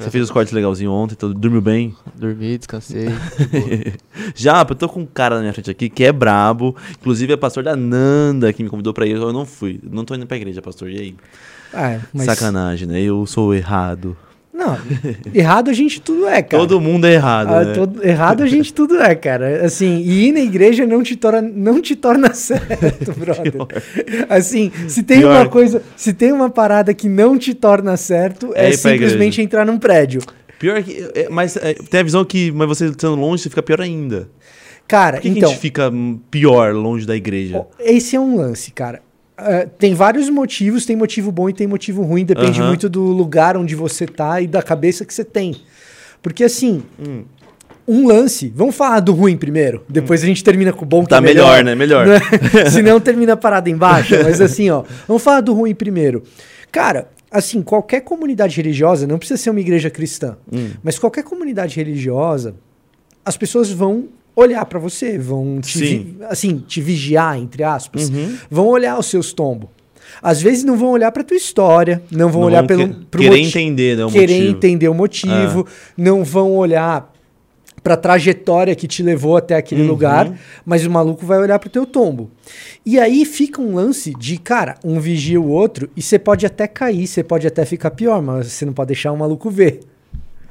Você fez os cortes legalzinho ontem, então dormiu bem? Dormi, descansei. Já, eu tô com um cara na minha frente aqui que é brabo. Inclusive é pastor da Nanda que me convidou pra ir. Eu não fui. Não tô indo pra igreja, pastor. E aí? Ah, mas... Sacanagem, né? Eu sou errado. Não, errado a gente tudo é, cara. Todo mundo é errado, Ah, né? todo- errado a gente tudo é, cara. Assim, e ir na igreja não te torna, não te torna certo, brother. Assim, se tem Pior. uma coisa, se tem uma parada que não te torna certo, É é, simplesmente entrar num prédio. Pior que. é, mas é, tem a visão que mas você estando longe, você fica pior ainda. Cara, Por que, que então, a gente fica hum, pior longe da igreja? esse é um lance, cara. Ah, tem vários motivos, tem motivo bom e tem motivo ruim, depende muito do lugar onde você tá e da cabeça que você tem. Porque assim, Hum. um lance, vamos falar do ruim primeiro, depois a gente termina com o bom que Tá é melhor, né? Melhor. Né? Senão termina a parada embaixo. Mas assim, ó, vamos falar do ruim primeiro. Cara, assim, qualquer comunidade religiosa, não precisa ser uma igreja cristã, Hum. mas qualquer comunidade religiosa, as pessoas vão olhar pra você, vão te, Sim. vi- assim, te vigiar, entre aspas, Uhum. vão olhar os seus tombos. Às vezes não vão olhar pra tua história, não vão Não olhar pelo que- querer entender, né, o querer motivo. entender o motivo, não vão olhar pra trajetória que te levou até aquele Uhum. lugar, mas o maluco vai olhar pro teu tombo. E aí fica um lance de, cara, um vigia o outro e você pode até cair, você pode até ficar pior, mas você não pode deixar o maluco ver.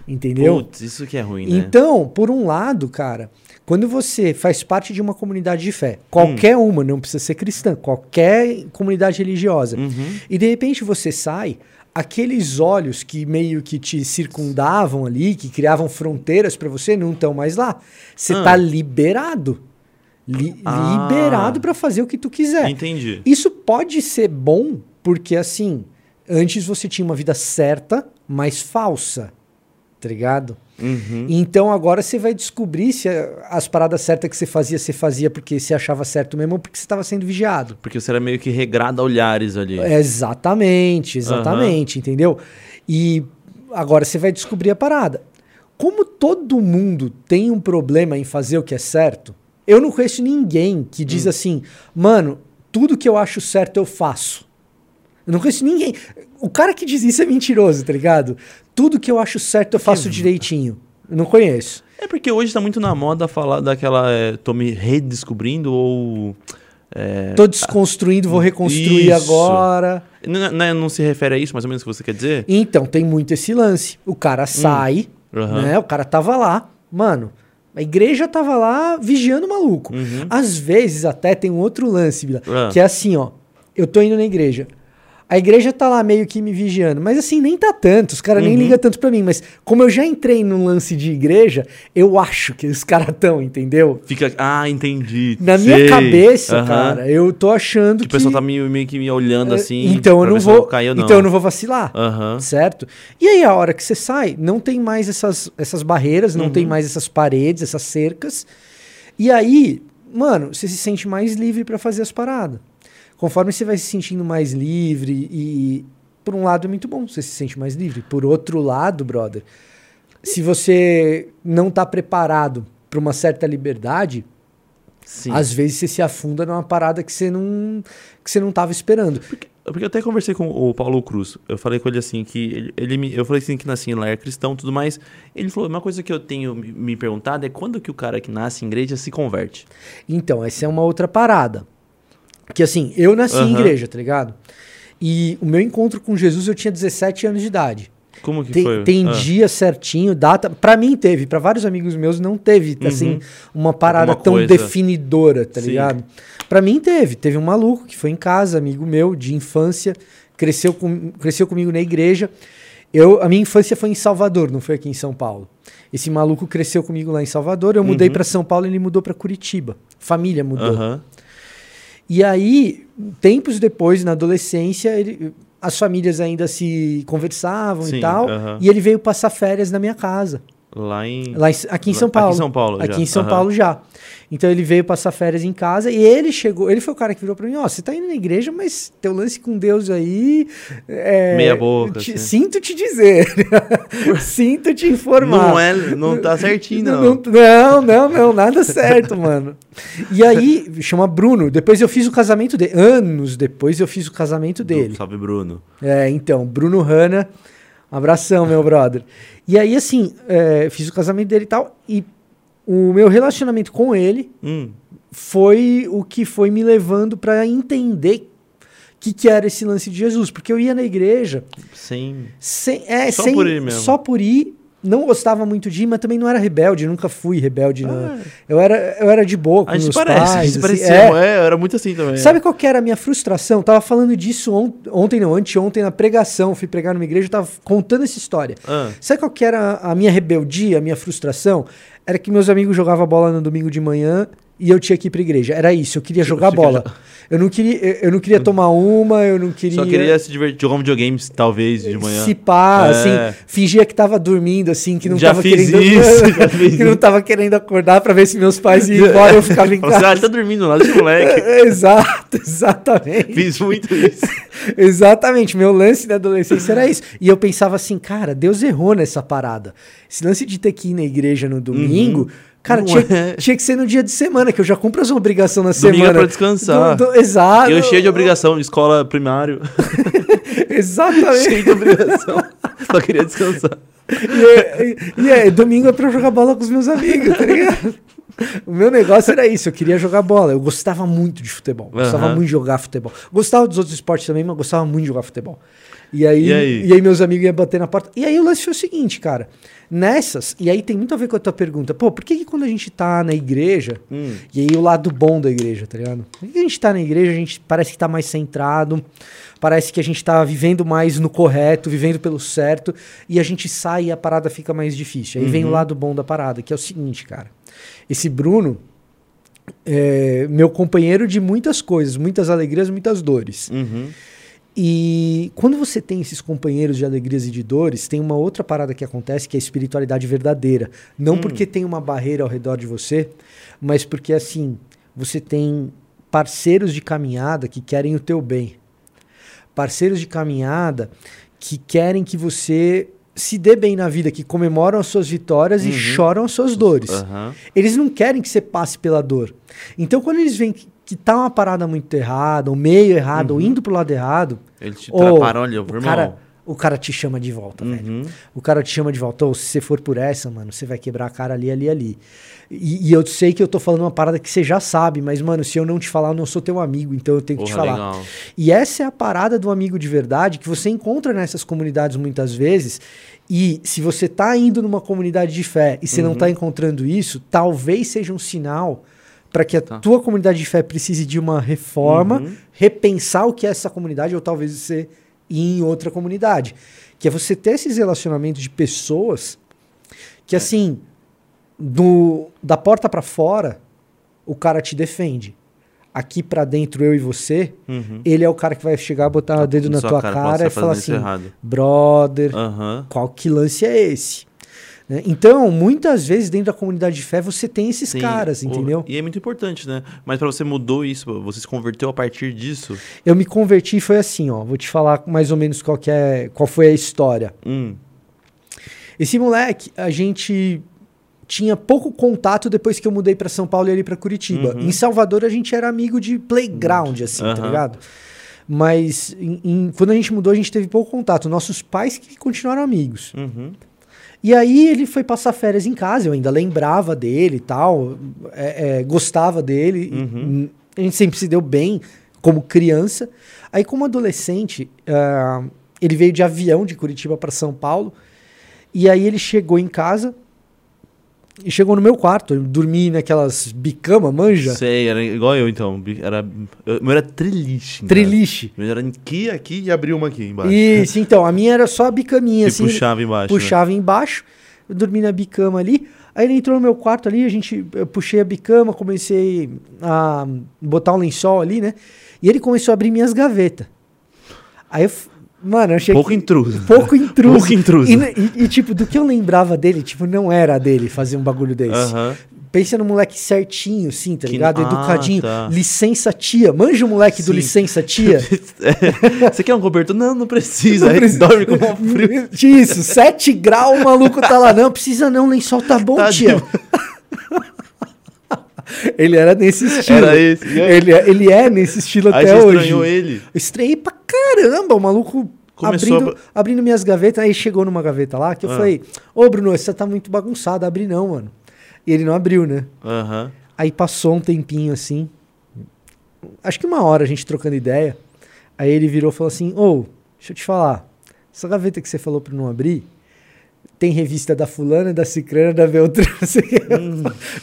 Entendeu? Putz, isso que é ruim, né? Então, por um lado, cara, quando você faz parte de uma comunidade de fé, qualquer Hum. uma, não precisa ser cristã, qualquer comunidade religiosa, Uhum. e de repente você sai, aqueles olhos que meio que te circundavam ali, que criavam fronteiras pra você, não estão mais lá. Você Ah. tá liberado. Li- Ah. Liberado pra fazer o que tu quiser. Entendi. Isso pode ser bom, porque assim, antes você tinha uma vida certa, mas falsa. Tá ligado? Uhum. Então agora você vai descobrir se as paradas certas que você fazia, você fazia porque você achava certo mesmo ou porque você estava sendo vigiado. Porque você era meio que regrado a olhares ali. Exatamente, exatamente, entendeu? E agora você vai descobrir a parada. Como todo mundo tem um problema em fazer o que é certo, eu não conheço ninguém que diz assim, mano, tudo que eu acho certo eu faço. Eu não conheço ninguém. O cara que diz isso é mentiroso, tá ligado? Tudo que eu acho certo eu faço direitinho. Eu não conheço. É porque hoje tá muito na moda falar daquela. É, tô me redescobrindo ou. É, Tô desconstruindo, vou reconstruir Isso. agora. não, não- não se refere a isso, mais ou menos, que você quer dizer? Então, tem muito esse lance. O cara sai, Hum. Aham. né? O cara tava lá. Mano, a igreja tava lá vigiando o maluco. Às vezes até tem um outro lance, Bila, Uhum. Que é assim, ó. Eu tô indo na igreja. A igreja tá lá meio que me vigiando, mas assim, nem tá tanto, os caras nem Uhum. ligam tanto pra mim, mas como eu já entrei num lance de igreja, eu acho que os caras tão, entendeu? Fica. Ah, entendi. Na minha Sei. cabeça, Aham. cara, eu tô achando Que o pessoal tá meio, meio que me olhando é, assim. Então eu não vou, cair não. então eu não vou vacilar. Aham. Certo? E aí, a hora que você sai, não tem mais essas, essas barreiras, não Uhum. tem mais essas paredes, essas cercas. E aí, mano, você se sente mais livre pra fazer as paradas. Conforme você vai se sentindo mais livre e. Por um lado é muito bom, você se sente mais livre. Por outro lado, brother, se você não tá preparado pra uma certa liberdade, Sim. às vezes você se afunda numa parada que você não que você não tava esperando. Porque eu até conversei com o Paulo Cruz. Eu falei com ele assim que ele, ele me, eu falei assim que nasci lá é cristão, e tudo mais. Ele falou uma coisa que eu tenho me, me perguntado é quando que o cara que nasce em igreja se converte. Então, essa é uma outra parada. Que assim, eu nasci em Aham. igreja, tá ligado? E o meu encontro com Jesus eu tinha 17 anos de idade. Como que Tem, foi? tem Ah. dia certinho, data. Pra mim teve, pra vários amigos meus não teve, assim, uma parada tão Uhum. coisa. definidora, tá Sim. ligado? Pra mim teve. Teve um maluco que foi em casa, amigo meu, de infância, cresceu, com, cresceu comigo na igreja. Eu, a minha infância foi em Salvador, não foi aqui em São Paulo. Esse maluco cresceu comigo lá em Salvador, eu mudei pra São Paulo e ele mudou pra Curitiba. Família mudou. Uhum. E aí, tempos depois, na adolescência, ele- as famílias ainda se conversavam Sim, e tal. aham. E ele veio passar férias na minha casa. Lá em. Lá em- aqui em São Paulo. aqui em São Paulo Aqui já, em São aham. Paulo já. Então ele veio passar férias em casa e ele chegou. Ele foi o cara que virou pra mim: Ó, você tá indo na igreja, mas teu lance com Deus aí. é, Meia boca, te- assim. Sinto te dizer. sinto te informar. Não é, não tá certinho, não. Não, não, não, não, nada certo, mano. E aí, chama Bruno. Depois eu fiz o casamento dele. Anos depois eu fiz o casamento dele. Salve, Bruno. É, então, Bruno Hanna, Abração, meu brother. E aí, assim, é, fiz o casamento dele e tal. E o meu relacionamento com ele Hum. foi o que foi me levando para entender o que, que era esse lance de Jesus. Porque eu ia na igreja Sem. sem, é, Só sem- por ir mesmo. Só por ir. Não gostava muito de ir, mas também não era rebelde. Nunca fui rebelde. não. Ah. Eu, era, eu era de boa com A gente meus parece, pais. a gente assim, parecia. é. É. eu era muito assim também. Sabe qual que era a minha frustração? Tava falando disso on- ontem, não, anteontem, na pregação. Fui pregar numa igreja, tava contando essa história. Ah. Sabe qual que era a minha rebeldia, a minha frustração? Era que meus amigos jogavam bola no domingo de manhã e eu tinha que ir pra igreja. Era isso, eu queria jogar bola. Eu não queria, eu não queria tomar uma, eu não queria. Só queria se divertir, jogar um videogame, talvez, de manhã. Se pá, É. assim, fingia que tava dormindo, assim, que não Já tava fiz querendo. isso, já fiz que não tava querendo acordar pra ver se meus pais iam embora eu ficava em Você, casa. ah, ele tá dormindo lá, esse moleque. Exato, exatamente. Fiz muito isso. Exatamente, meu lance da adolescência era isso. E eu pensava assim, cara, Deus errou nessa parada. Esse lance de ter que ir na igreja no domingo, cara, tinha, é. tinha que ser no dia de semana, que eu já cumpro as obrigações na Domingo é semana. pra descansar. Do- do- exato. E eu cheio de obrigação, escola primário. Exatamente. cheio de obrigação. Só queria descansar. E, é- e é, domingo é pra eu jogar bola com os meus amigos, tá ligado? O meu negócio era isso, eu queria jogar bola. Eu gostava muito de futebol. Gostava Aham. muito de jogar futebol. Gostava dos outros esportes também, mas gostava muito de jogar futebol. E aí, E aí? e aí meus amigos iam bater na porta. E aí o lance foi o seguinte, cara. Nessas, e aí tem muito a ver com a tua pergunta. Pô, por que, que quando a gente tá na igreja, Hum. e aí o lado bom da igreja, tá ligado? Por que a gente tá na igreja, a gente parece que tá mais centrado, parece que a gente tá vivendo mais no correto, vivendo pelo certo, e a gente sai e a parada fica mais difícil. Aí vem o lado bom da parada, que é o seguinte, cara. Esse Bruno é meu companheiro de muitas coisas, muitas alegrias, muitas dores. Uhum. E quando você tem esses companheiros de alegrias e de dores, tem uma outra parada que acontece que é a espiritualidade verdadeira. Não porque tem uma barreira ao redor de você, mas porque assim, você tem parceiros de caminhada que querem o teu bem. Parceiros de caminhada que querem que você se dê bem na vida, que comemoram as suas vitórias e choram as suas dores. Aham. Eles não querem que você passe pela dor. Então, quando eles veem que, que tá uma parada muito errada, ou meio errado, ou indo pro lado errado, Ele te traparam, o irmão. cara, o cara te chama de volta, velho. Uhum. O cara te chama de volta. Ou se você for por essa, mano, você vai quebrar a cara ali, ali, ali. E, e eu sei que eu tô falando uma parada que você já sabe, mas, mano, se eu não te falar, eu não sou teu amigo, então eu tenho que te falar. legal. E essa é a parada do amigo de verdade que você encontra nessas comunidades muitas vezes. E se você tá indo numa comunidade de fé e você não Uhum. tá encontrando isso, talvez seja um sinal para que a Tá. tua comunidade de fé precise de uma reforma, Uhum. repensar o que é essa comunidade, ou talvez você ir em outra comunidade. Que é você ter esses relacionamentos de pessoas que, É. assim, do, da porta para fora, o cara te defende. Aqui pra dentro, eu e você, Uhum. ele é o cara que vai chegar, botar o dedo na tua cara, cara, e tá falar assim: errado. brother, Aham. qual que lance é esse? Né? Então, muitas vezes dentro da comunidade de fé você tem esses Sim. caras, O- entendeu? E é muito importante, né? Mas pra você mudou isso, você se converteu a partir disso. Eu me converti e foi assim, ó. Vou te falar mais ou menos qual, que é, qual foi a história. Hum. Esse moleque, a gente tinha pouco contato depois que eu mudei pra São Paulo e ali pra Curitiba. Uhum. Em Salvador a gente era amigo de playground, assim, tá Aham. ligado? Mas em- em- quando a gente mudou, a gente teve pouco contato. Nossos pais que continuaram amigos. Uhum. E aí ele foi passar férias em casa, eu ainda lembrava dele e tal, é, é, gostava dele. Uhum. A gente sempre se deu bem como criança. Aí, como adolescente, ah, ele veio de avião de Curitiba para São Paulo. E aí ele chegou em casa e chegou no meu quarto. Eu dormi naquelas bicama, manja? Sei, era igual eu então. Era, eu, meu era triliche. cara. Triliche. Meu era aqui, aqui e abriu uma aqui embaixo. Isso, então, a minha era só a bicaminha, E assim. puxava embaixo. né? puxava embaixo, eu dormi na bicama ali. Aí ele entrou no meu quarto ali, a gente, eu puxei a bicama, comecei a botar um lençol ali, né? E ele começou a abrir minhas gavetas. Aí eu, mano, eu achei Pouco que- intruso. pouco intruso. Pouco intruso. E, e- e, tipo, do que eu lembrava dele, tipo, não era dele fazer um bagulho desse. Pensa no moleque certinho, assim, tá Que- ligado? ah, Educadinho. tá. Licença tia. Manja o moleque do Sim. licença tia? É, Você quer um cobertor? Não, não precisa. Não precisa. dorme com o frio. Isso, 7 graus, o maluco tá lá. Não, precisa não, lençol tá bom, Tá tia. Ele era nesse estilo. Era esse. Aí? Ele, é- ele é nesse estilo Aí até você hoje. estranhou ele. Eu estranhei pra caramba, o maluco Começou abrindo, a- abrindo minhas gavetas, aí chegou numa gaveta lá que eu Ah. falei, ô Bruno, você tá muito bagunçado, abre não, mano. E ele não abriu, né? Aham. Aí passou um tempinho assim, acho que uma hora a gente trocando ideia. Aí ele virou e falou assim: Ô, deixa eu te falar, essa gaveta que você falou pra não abrir, tem revista da Fulana, da Cicrana, da Beltrana. Assim,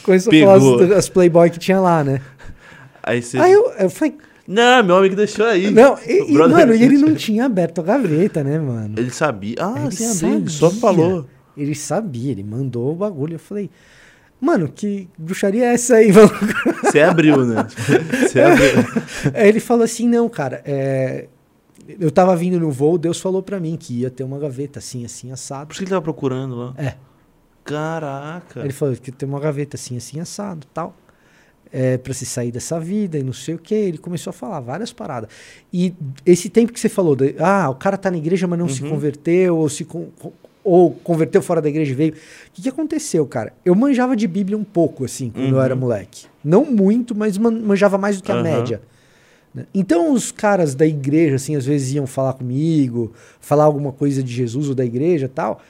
Começou a falar pegou. as, Playboy que tinha lá, né? Aí você. Aí eu, eu falei: Não, meu amigo deixou aí. Não, e, e, mano, e ele não tinha aberto a gaveta, né, mano? Ele sabia. Ah, Ele sem abrir. ele Só sabia. falou. Ele sabia, ele mandou o bagulho. Eu falei, mano, que bruxaria é essa aí? Você abriu, né? Você abriu. Aí ele falou assim: não, cara, é, eu tava vindo no voo, Deus falou pra mim que ia ter uma gaveta assim, assim, assado. Por isso que ele tava procurando lá. É. Caraca. Ele falou que tem uma gaveta assim, assim, assado tal. É, pra se sair dessa vida e não sei o que. Ele começou a falar várias paradas. E esse tempo que você falou, de, ah, o cara tá na igreja, mas não se Uhum. converteu, ou se con- ou converteu fora da igreja e veio. O que, que aconteceu, cara? Eu manjava de Bíblia um pouco, assim, quando eu Uhum. era moleque. Não muito, mas man- manjava mais do que a média. Né? Então os caras da igreja, assim, às vezes iam falar comigo, falar alguma coisa de Jesus ou da igreja e tal.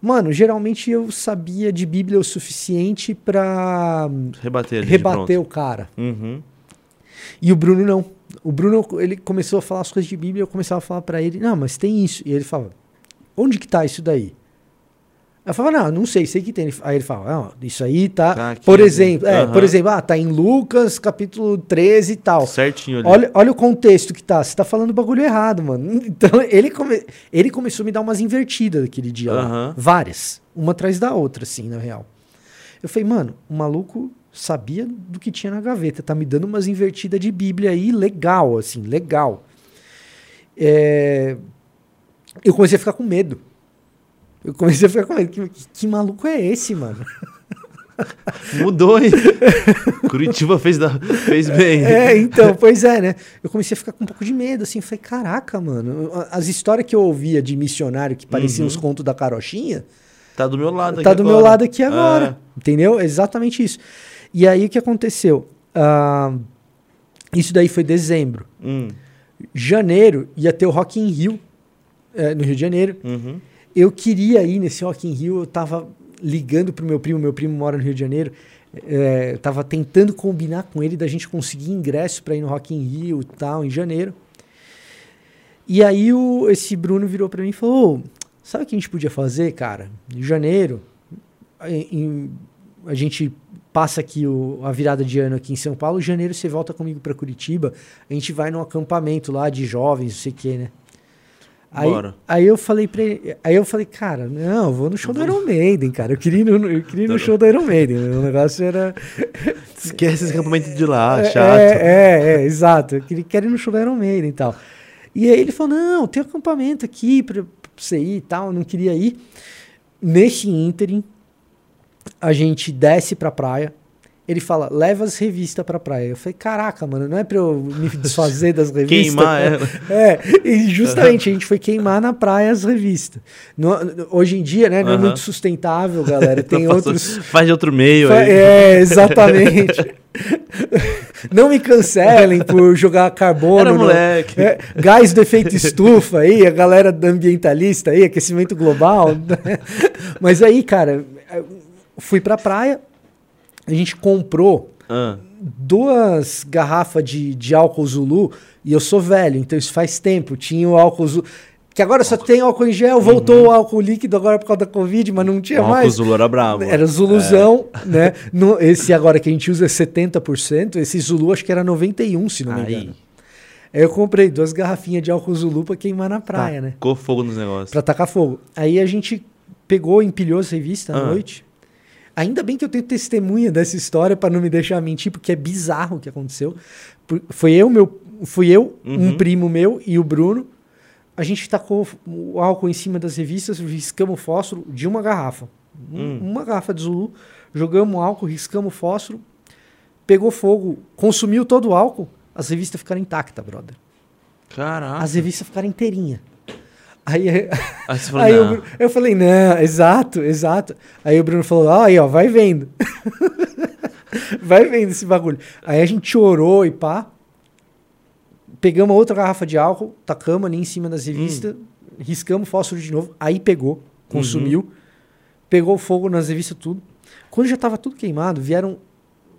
Mano, geralmente eu sabia de Bíblia o suficiente pra Rebater rebater o cara. Uhum. E o Bruno não. O Bruno, ele começou a falar as coisas de Bíblia, eu começava a falar pra ele, não, mas tem isso. E ele falava, onde que tá isso daí? Eu falava, não, não sei, sei que tem. Aí ele não, isso aí tá, Tá aqui, por né? exemplo, é, Aham. por exemplo, ah, tá em Lucas, capítulo 13 e tal. Certinho ali. Olha, olha o contexto que tá. Você tá falando o bagulho errado, mano. Então, ele, come... ele começou a me dar umas invertidas aquele dia lá. Aham. Várias. Uma atrás da outra, assim, na real. Eu falei, mano, o maluco sabia do que tinha na gaveta. Tá me dando umas invertidas de Bíblia aí, legal, assim, legal. É, Eu comecei a ficar com medo. Eu comecei a ficar com medo. Que, que- maluco é esse, mano? Mudou, hein? Curitiba fez, da... fez bem. É, então, pois é, né? Eu comecei a ficar com um pouco de medo, assim. Falei, caraca, mano. As histórias que eu ouvia de missionário que pareciam Uhum. os contos da carochinha, Tá do meu lado tá aqui do meu agora. lado aqui agora. Entendeu? Exatamente isso. E aí o que aconteceu? Ah, isso daí foi dezembro. É. Hum. Janeiro ia ter o Rock in Rio, eh, no Rio de Janeiro. Uhum. Eu queria ir nesse Rock in Rio, eu tava ligando pro meu primo, meu primo mora no Rio de Janeiro, é, tava tentando combinar com ele da gente conseguir ingresso para ir no Rock in Rio e tal, em janeiro. E aí o, esse Bruno virou para mim e falou, "Ô, sabe o que a gente podia fazer, cara? Em janeiro, em- em- a gente passa aqui o- a virada de ano aqui em São Paulo, em janeiro você volta comigo para Curitiba, a gente vai num acampamento lá de jovens, não sei o que, né? Aí, Bora. aí eu falei pra ele, aí eu falei, cara, não, eu vou no show do Iron Maiden, cara. Eu queria ir no, eu queria no show do Iron Maiden. O negócio era. Esquece esse acampamento de lá, é, chato. É, é, é, exato. Eu queria, quero ir no show do Iron Maiden e tal. E aí ele falou: não, tem acampamento aqui pra, pra você ir e tal. Eu não queria ir. Nesse ínterim, a gente desce pra praia. Ele fala, leva as revistas pra praia. Eu falei, caraca, mano, não é pra eu me desfazer das revistas? Queimar ela. É, e justamente a gente foi queimar na praia as revistas. No- no- hoje em dia, né, não é muito sustentável, galera. Tem outros. Faz de outro meio Fa- aí. É, exatamente. Não me cancelem por jogar carbono. Era no- moleque. é, gás do efeito estufa aí, a galera ambientalista aí, aquecimento global. né? Mas aí, cara, fui pra praia, a gente comprou Ah, duas garrafas de, de álcool Zulu e eu sou velho, então isso faz tempo. Tinha o álcool Zulu. Que agora só tem álcool em gel, voltou o álcool líquido agora por causa da Covid, mas não tinha o álcool mais. Zulu era bravo. Era Zuluzão, né? No, esse agora que a gente usa é 70%, esse Zulu acho que era 91%, se não me Aí, engano. Aí eu comprei duas garrafinhas de álcool Zulu pra queimar na praia, né? tacou fogo nos negócios. Pra tacar fogo. Aí a gente pegou, empilhou as revistas à Ah. noite. Ainda bem que eu tenho testemunha dessa história pra não me deixar mentir, porque é bizarro o que aconteceu. Foi eu, meu, fui eu, um Uhum. primo meu e o Bruno. A gente tacou o álcool em cima das revistas, riscamos fósforo de uma garrafa. Um- Hum. Uma garrafa de Zulu, jogamos álcool, riscamos fósforo, pegou fogo, consumiu todo o álcool, as revistas ficaram intactas, brother. Caraca. As revistas ficaram inteirinhas. Aí, Aí falou, Aí o não. Bru- eu falei, não, exato, exato. Aí o Bruno falou, ah, aí, ó, vai vendo. vai vendo esse bagulho. Aí a gente orou e pá. pegamos outra garrafa de álcool, tacamos ali em cima das revistas, hum. riscamos fósforo de novo, aí pegou, consumiu, uhum. pegou fogo nas revistas, tudo. Quando já tava tudo queimado, vieram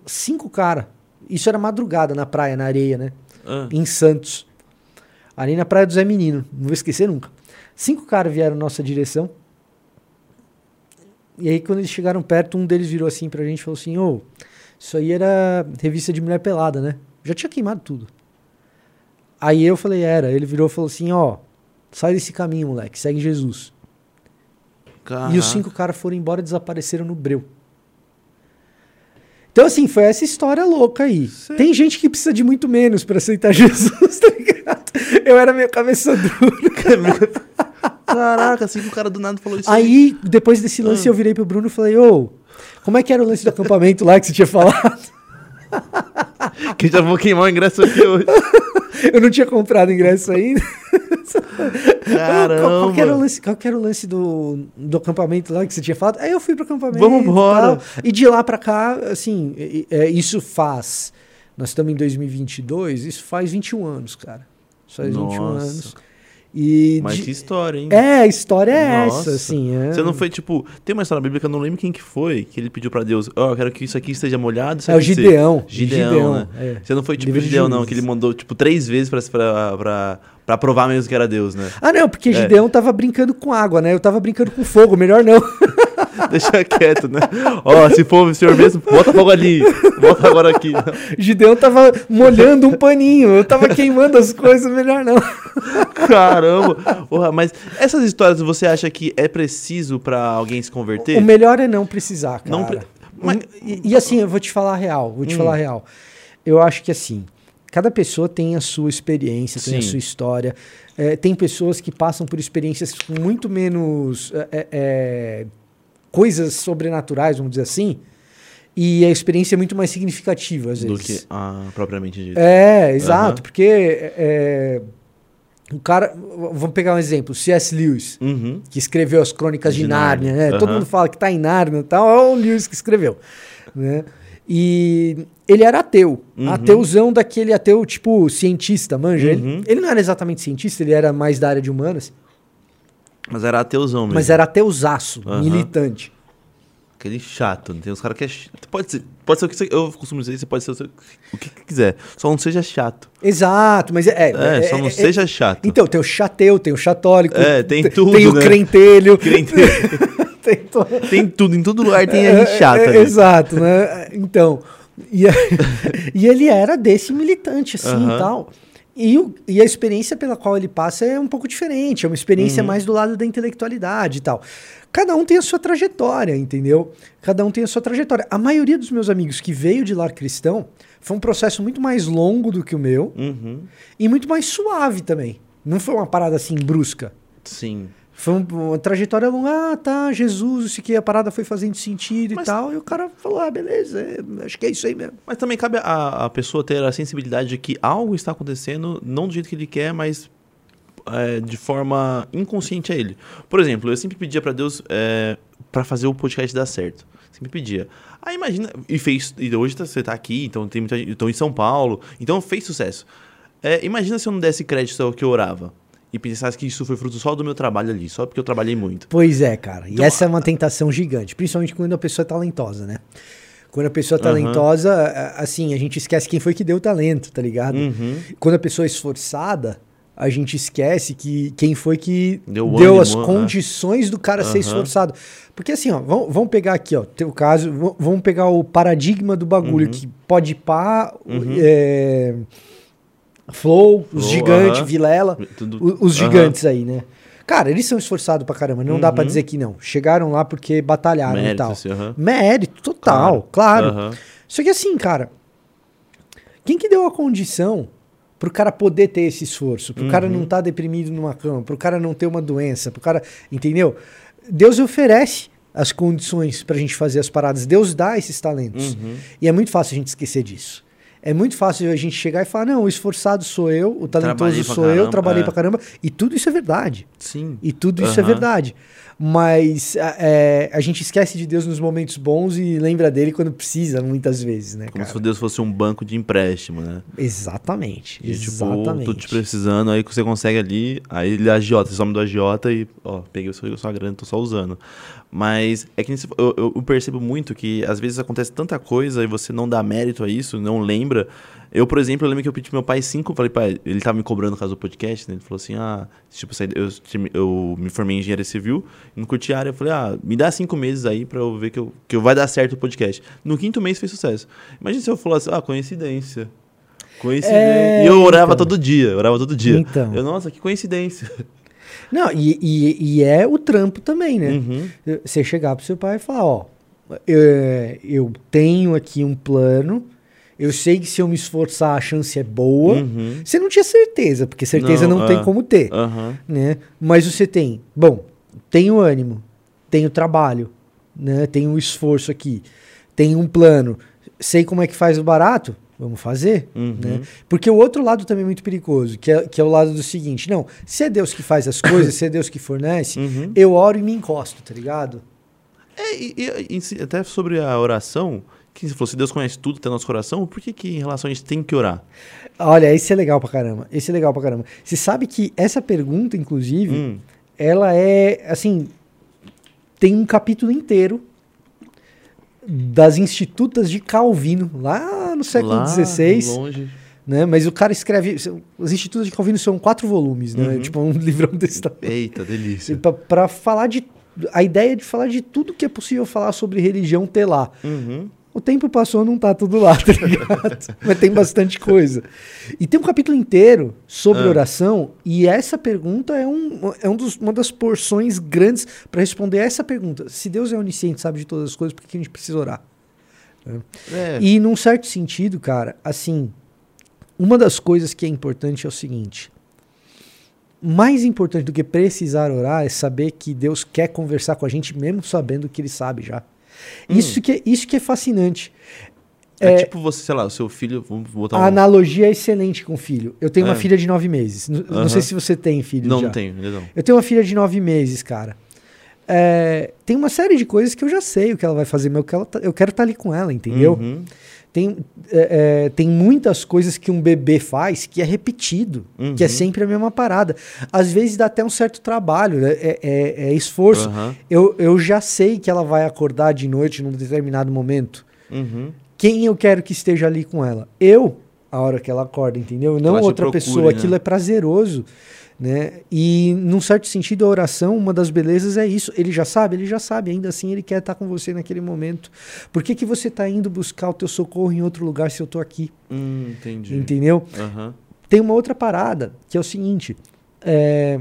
cinco caras. Isso era madrugada na praia, na areia, né? Ah. Em Santos. Ali na praia do Zé Menino. Não vou esquecer nunca. Cinco caras vieram na nossa direção. E aí, quando eles chegaram perto, um deles virou assim pra gente e falou assim: Ô, oh, isso aí era revista de mulher pelada, né? Já tinha queimado tudo. Aí eu falei: Era. Ele virou e falou assim: Ó, oh, sai desse caminho, moleque, segue Jesus. Caraca. E os cinco caras foram embora e desapareceram no breu. Então, assim, foi essa história louca aí. Sim. Tem gente que precisa de muito menos para aceitar Jesus, tá? Eu era meio cabeça dura. Caraca, assim que o cara do nada falou isso. Aí, aí. depois desse lance, ah. eu virei pro Bruno e falei, ô, como é que era o lance do acampamento lá que você tinha falado? que já vou queimar o ingresso aqui hoje. eu não tinha comprado ingresso ainda. Caramba. Qual, qual, que era o lance, qual que era o lance do, do acampamento lá que você tinha falado? Aí eu fui pro acampamento. Vamos embora. E, e de lá pra cá, assim, é, isso faz. Nós estamos em 2022, isso faz 21 anos, cara. Isso faz Nossa. 21 anos. E Mas de... que história, hein? É, a história é Nossa. essa, assim. É... Você não foi, tipo... Tem uma história bíblica, eu não lembro quem que foi, que ele pediu pra Deus, ó, oh, eu quero que isso aqui esteja molhado. É o Gideão. Gideão, Gideão, né? É. Você não foi, tipo, Livro Gideão, não, que ele mandou, tipo, três vezes pra, pra, pra, pra provar mesmo que era Deus, né? Ah, não, porque é. Gideão tava brincando com água, né? Eu tava brincando com fogo, melhor não. Deixa quieto, né? Ó, se for o senhor mesmo, bota fogo ali. Bota agora aqui. Gideão tava molhando um paninho. Eu tava queimando as coisas, melhor não. Caramba. Porra, mas essas histórias você acha que é preciso para alguém se converter? O melhor é não precisar, cara. Não pre... mas... e, e, assim, eu vou te falar real. Vou te hum. falar real. Eu acho que assim, cada pessoa tem a sua experiência, tem Sim. a sua história. É, tem pessoas que passam por experiências muito menos. É, é, é coisas sobrenaturais, vamos dizer assim, e a experiência é muito mais significativa, às vezes. Do que a propriamente dito. É, exato, uhum. porque é, o cara, vamos pegar um exemplo, C.S. Lewis, uhum. que escreveu as Crônicas de, de Nárnia, né? Uhum. Todo mundo fala que tá em Nárnia e tal, é o Lewis que escreveu, né? E ele era ateu, uhum. ateuzão daquele ateu tipo cientista, manja. Ele, uhum. ele não era exatamente cientista, ele era mais da área de humanas. Mas era ateuzão mesmo. Mas era ateusaço, uhum. militante. Aquele chato, tem uns caras que é chato. Pode ser, pode ser o que você, eu costumo dizer, você pode ser o que quiser. Só não seja chato. Exato, mas é. É, é só não é, seja é, chato. Então, tem o chateu, tem o chatólico. É, tem tudo. Tem o né? crentelho. crentelho. tem, to... tem tudo, em todo lugar tem a gente chata. É, exato, né? Então. E, e ele era desse militante, assim e tal. E, o, e, a experiência pela qual ele passa é um pouco diferente, é uma experiência uhum. mais do lado da intelectualidade e tal. Cada um tem a sua trajetória, entendeu? Cada um tem a sua trajetória. A maioria dos meus amigos que veio de lar cristão foi um processo muito mais longo do que o meu uhum. e muito mais suave também. Não foi uma parada assim brusca. Sim. Foi uma trajetória longa, ah, tá, Jesus, isso que a parada foi fazendo sentido Mas... e tal. E o cara falou, ah, beleza, é, acho que é isso aí mesmo. Mas também cabe a, a pessoa ter a sensibilidade de que algo está acontecendo, não do jeito que ele quer, mas é, de forma inconsciente a ele. Por exemplo, eu sempre pedia para Deus é, para fazer o podcast dar certo. Sempre pedia. Aí imagina, e fez, e hoje tá, você tá aqui, então tem muita estou em São Paulo, então fez sucesso. É, imagina se eu não desse crédito ao que eu orava e pensasse que isso foi fruto só do meu trabalho ali, só porque eu trabalhei muito. Pois é, cara. Então, e essa é uma tentação gigante, principalmente quando a pessoa é talentosa, né? Quando a pessoa é talentosa, uhum. assim, a gente esquece quem foi que deu o talento, tá ligado? Uhum. Quando a pessoa é esforçada, a gente esquece que quem foi que deu, deu ânimo, as né? condições do cara uhum. ser esforçado. Porque assim, ó, vamos, vamos pegar aqui, ó, teu caso, vamos pegar o paradigma do bagulho, uhum. que pode pá, uhum. é, Flow, os gigantes, uh -huh. Vilela, Tudo, os gigantes uh -huh. aí, né? Cara, eles são esforçados pra caramba, não dá pra uhum. dizer que não. Chegaram lá porque batalharam Mérito, e tal. -huh. Mérito, total, claro. claro. Só que assim, cara, quem que deu a condição pro cara poder ter esse esforço? Pro cara não estar uhum. tá deprimido numa cama, pro cara não ter uma doença, pro cara. Entendeu? Deus oferece as condições pra gente fazer as paradas. Deus dá esses talentos. Uhum. E é muito fácil a gente esquecer disso. É muito fácil a gente chegar e falar: não, o esforçado sou eu, o talentoso sou eu, caramba, trabalhei é. pra caramba. E tudo isso é verdade. Sim. E tudo isso é verdade. Mas a- é, a gente esquece de Deus nos momentos bons e lembra dele quando precisa, muitas vezes, né, Como cara? se Deus fosse um banco de empréstimo, né? Exatamente. E, tipo, exatamente. tô te precisando, aí que você consegue ali, aí ele agiota, você some do agiota e, ó, peguei a sua, grana, tô só usando. Mas é que eu- eu percebo muito que às vezes acontece tanta coisa e você não dá mérito a isso, não lembra. Eu, por exemplo, eu lembro que eu pedi pro meu pai cinco, falei, pai, ele tava me cobrando causa do podcast, né? Ele falou assim, ah, tipo, eu, eu me formei em engenharia civil, não curti a área, eu falei, ah, me dá cinco meses aí pra eu ver que, eu, que eu vai dar certo o podcast. No quinto mês fez sucesso. Imagina se eu falasse, ah, coincidência. Coincidência. É, e eu orava então. todo dia, eu orava todo dia. Então. Eu, nossa, que coincidência. Não, e, e, e é o trampo também, né? Uhum. Você chegar pro seu pai e falar, ó, é, eu tenho aqui um plano, eu sei que se eu me esforçar a chance é boa. Uhum. Você não tinha certeza, porque certeza não, Não, tem ah. como ter, né? Mas você tem, bom, tenho ânimo, tenho trabalho, né? Tenho um esforço aqui, tenho um plano, sei como é que faz o barato, vamos fazer, Uhum. né? Porque o outro lado também é muito perigoso, que é, que é o lado do seguinte, não, se é Deus que faz as coisas, se é Deus que fornece, Uhum. eu oro e me encosto, tá ligado? É, e, e- até sobre a oração, que você falou, se Deus conhece tudo, tem nosso coração, por que, que em relação a gente tem que orar? Olha, esse é legal pra caramba. Esse é legal pra caramba. Você sabe que essa pergunta, inclusive, Hum. ela é assim. Tem um capítulo inteiro das Institutas de Calvino, lá no século XVI, longe. né? Mas o cara escreve. Os Institutos de Calvino são quatro volumes, né? Uhum. Tipo um livrão desse tamanho. Eita, delícia. Pra, pra falar de. A ideia de falar de tudo que é possível falar sobre religião ter lá. Uhum. O tempo passou, não tá tudo lá, tá ligado? Mas tem bastante coisa. E tem um capítulo inteiro sobre Ah. oração, e essa pergunta é, um, é um dos- uma das porções grandes para responder essa pergunta. Se Deus é onisciente, sabe de todas as coisas, por que a gente precisa orar? É. E num certo sentido, cara, assim, uma das coisas que é importante é o seguinte: mais importante do que precisar orar é saber que Deus quer conversar com a gente, mesmo sabendo que Ele sabe já. Hum. Isso, que é, isso que é fascinante. É, é- tipo você, sei lá, o seu filho, vamos botar A um... analogia é excelente com o filho. Eu tenho É. uma filha de nove meses. N- Não Aham. sei se você tem filho Não, já. não tenho, não. Eu tenho uma filha de nove meses, cara. É, tem uma série de coisas que eu já sei o que ela vai fazer, mas eu quero, tá- estar ali com ela, entendeu? Uhum. Tem, é, é, tem muitas coisas que um bebê faz que é repetido, Uhum. que é sempre a mesma parada. Às vezes dá até um certo trabalho, né? é, é- é esforço. Aham. Eu, eu já sei que ela vai acordar de noite num determinado momento. Uhum. Quem eu quero que esteja ali com ela? Eu, a hora que ela acorda, entendeu? Não outra pessoa. né? Aquilo é prazeroso. Né? E, num certo sentido, a oração, uma das belezas é isso. Ele já sabe, ele já sabe, ainda assim ele quer estar com você naquele momento. Por que, que você está indo buscar o teu socorro em outro lugar se eu estou aqui? Hum, entendi. Entendeu? Aham. Tem uma outra parada, que é o seguinte: é,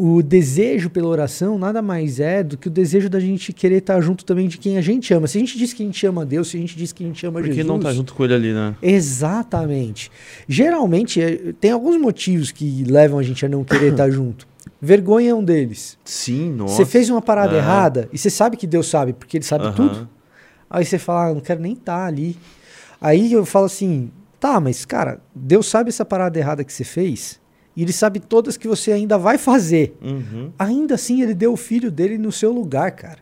o desejo pela oração nada mais é do que o desejo da gente querer estar junto também de quem a gente ama. Se a gente diz que a gente ama Deus, se a gente diz que a gente ama Por que Jesus. não tá junto com ele ali, né? Exatamente. Geralmente, é, tem alguns motivos que levam a gente a não querer estar junto. Vergonha é um deles. Sim, nossa. Você fez uma parada É. errada e você sabe que Deus sabe, porque Ele sabe Aham. tudo. Aí você fala, ah, não quero nem estar ali. Aí eu falo assim, tá, mas cara, Deus sabe essa parada errada que você fez e Ele sabe todas que você ainda vai fazer. Uhum. Ainda assim, Ele deu o filho dele no seu lugar, cara.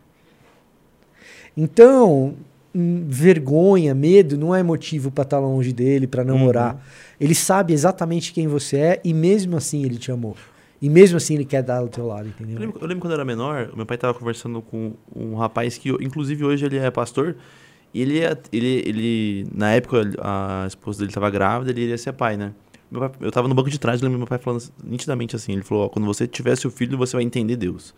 Então, hum, vergonha, medo não é motivo para estar longe dele, para não Uhum. orar. Ele sabe exatamente quem você é e mesmo assim Ele te amou. E mesmo assim Ele quer dar do teu lado, Eu entendeu? lembro, eu lembro quando eu era menor, meu pai tava conversando com um rapaz que, inclusive, hoje ele é pastor. E ele, ia- ele, ele, na época, a esposa dele tava grávida, ele iria ser pai, né? Meu pai- eu tava no banco de trás, eu lembro meu pai falando nitidamente assim, ele falou, ó, quando você tiver seu filho, você vai entender Deus.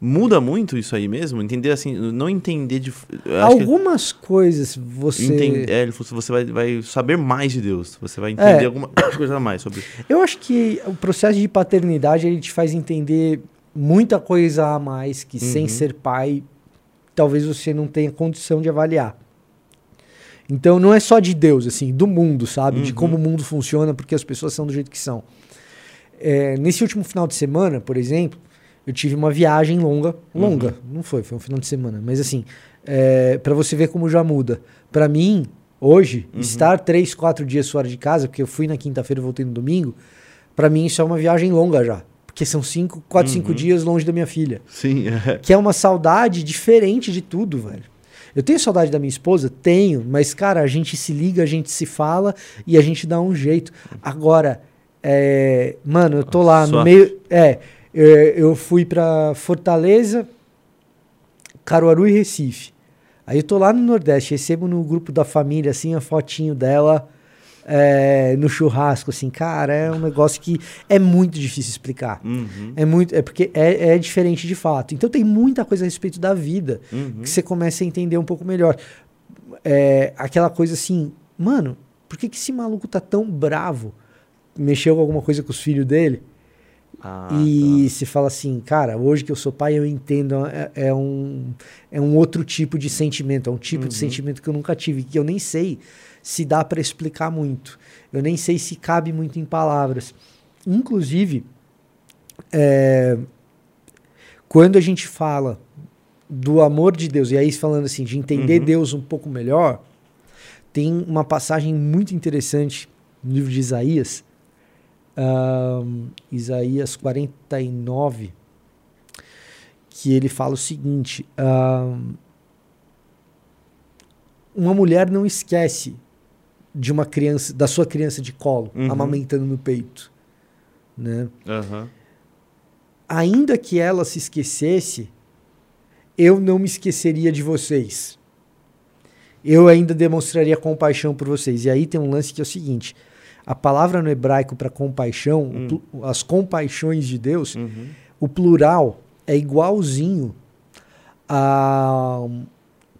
Muda muito isso aí mesmo? Entender assim, não entender de... acho que- Algumas coisas você. Entende- é, ele falou você vai, vai saber mais de Deus. Você vai entender É. alguma coisa a mais sobre. Eu acho que o processo de paternidade ele te faz entender muita coisa a mais que sem Uhum. ser pai, talvez você não tenha condição de avaliar. Então não é só de Deus, assim, do mundo, sabe? De Uhum. como o mundo funciona, porque as pessoas são do jeito que são. É, nesse último final de semana, por exemplo, eu tive uma viagem longa. Longa, não foi, foi um final de semana. Mas assim, é, para você ver como já muda. Para mim, Hoje, estar três, quatro dias fora de casa, porque eu fui na quinta-feira e voltei no domingo, pra mim isso é uma viagem longa já. Porque são cinco, quatro, cinco dias longe da minha filha. Sim, é. Que é uma saudade diferente de tudo, velho. Eu tenho saudade da minha esposa? Tenho, mas, cara, a gente se liga, a gente se fala e a gente dá um jeito. Agora, é, mano, eu tô lá no meio. É, eu, eu fui pra Fortaleza, Caruaru e Recife. Aí eu tô lá no Nordeste, recebo no grupo da família, assim, a fotinho dela é, no churrasco, assim, cara, é um negócio que é muito difícil explicar. Uhum. É muito, é porque é, é diferente de fato. Então tem muita coisa a respeito da vida Uhum. que você começa a entender um pouco melhor. É, aquela coisa assim, mano, por que, que esse maluco tá tão bravo? Mexeu com alguma coisa com os filhos dele? Ah, e se fala assim, cara, hoje que eu sou pai, eu entendo, é, é um, é um outro tipo de sentimento, é um tipo de sentimento que eu nunca tive, que eu nem sei se dá para explicar muito. Eu nem sei se cabe muito em palavras. Inclusive, é, quando a gente fala do amor de Deus, e aí falando assim, de entender Uhum. Deus um pouco melhor, tem uma passagem muito interessante no livro de Isaías, ahn, Isaías 49, que ele fala o seguinte: ahn, uma mulher não esquece de uma criança, da sua criança de colo, Uhum. amamentando no peito, né? Aham. ainda que ela se esquecesse, eu não me esqueceria de vocês. Eu ainda demonstraria compaixão por vocês. E aí tem um lance que é o seguinte: a palavra no hebraico para compaixão, Hum. plu- as compaixões de Deus, Uhum. o plural é igualzinho à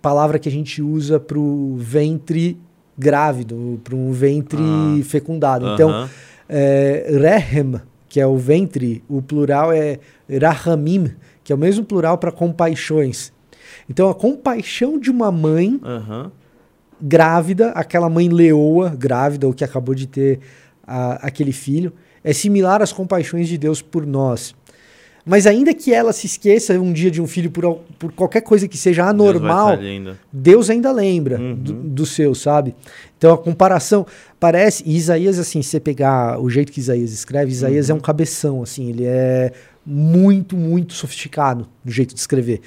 palavra que a gente usa para o ventre grávido, para um ventre Ah. fecundado. Então, Aham. é, Rehem, que é o ventre, o plural é Rahamim, que é o mesmo plural para compaixões. Então, a compaixão de uma mãe Aham. grávida, aquela mãe leoa grávida, ou que acabou de ter a- aquele filho, é similar às compaixões de Deus por nós. Mas ainda que ela se esqueça um dia de um filho por, por qualquer coisa que seja Deus anormal, ali ainda. Deus ainda lembra Uhum. do, do seu, sabe? Então a comparação parece. E Isaías, assim, se você pegar o jeito que Isaías escreve, Isaías Uhum. é um cabeção, assim, ele é muito, muito sofisticado no jeito de escrever.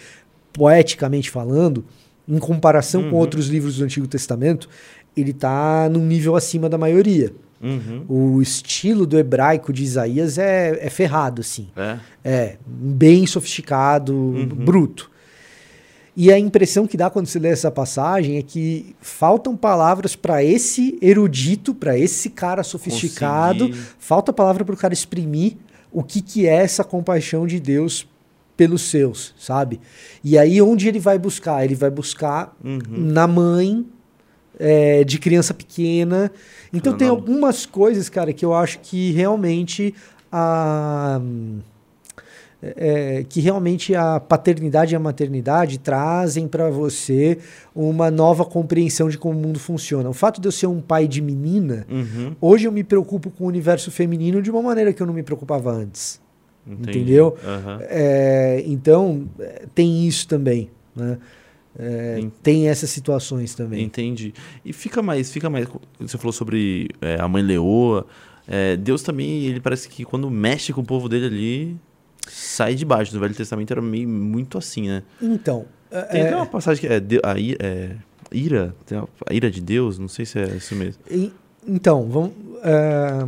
Poeticamente falando, em comparação com Uhum. outros livros do Antigo Testamento, ele tá num nível acima da maioria. Uhum. O estilo do hebraico de Isaías é, é ferrado, assim. É. É, bem sofisticado, bruto. E a impressão que dá quando você lê essa passagem é que faltam palavras para esse erudito, para esse cara sofisticado, Conseguir. falta palavra para o cara exprimir o que, que é essa compaixão de Deus pelos seus, sabe? E aí onde ele vai buscar? Ele vai buscar Uhum. na mãe é, de criança pequena. Então Não, tem não. algumas coisas, cara, que eu acho que realmente a é, que realmente a paternidade e a maternidade trazem para você uma nova compreensão de como o mundo funciona. O fato de eu ser um pai de menina, Uhum. hoje eu me preocupo com o universo feminino de uma maneira que eu não me preocupava antes. Entendi. Entendeu? Aham. É, então, tem isso também. Né? É, tem essas situações também. Entendi. E fica mais, fica mais. Você falou sobre é, a mãe leoa. É, Deus também, ele parece que quando mexe com o povo dele ali, sai de baixo. No Velho Testamento era meio muito assim, né? Então, é, Tem até uma passagem que é, de- a é, ira, a, ira de Deus, não sei se é isso mesmo. e- então, vamos. é,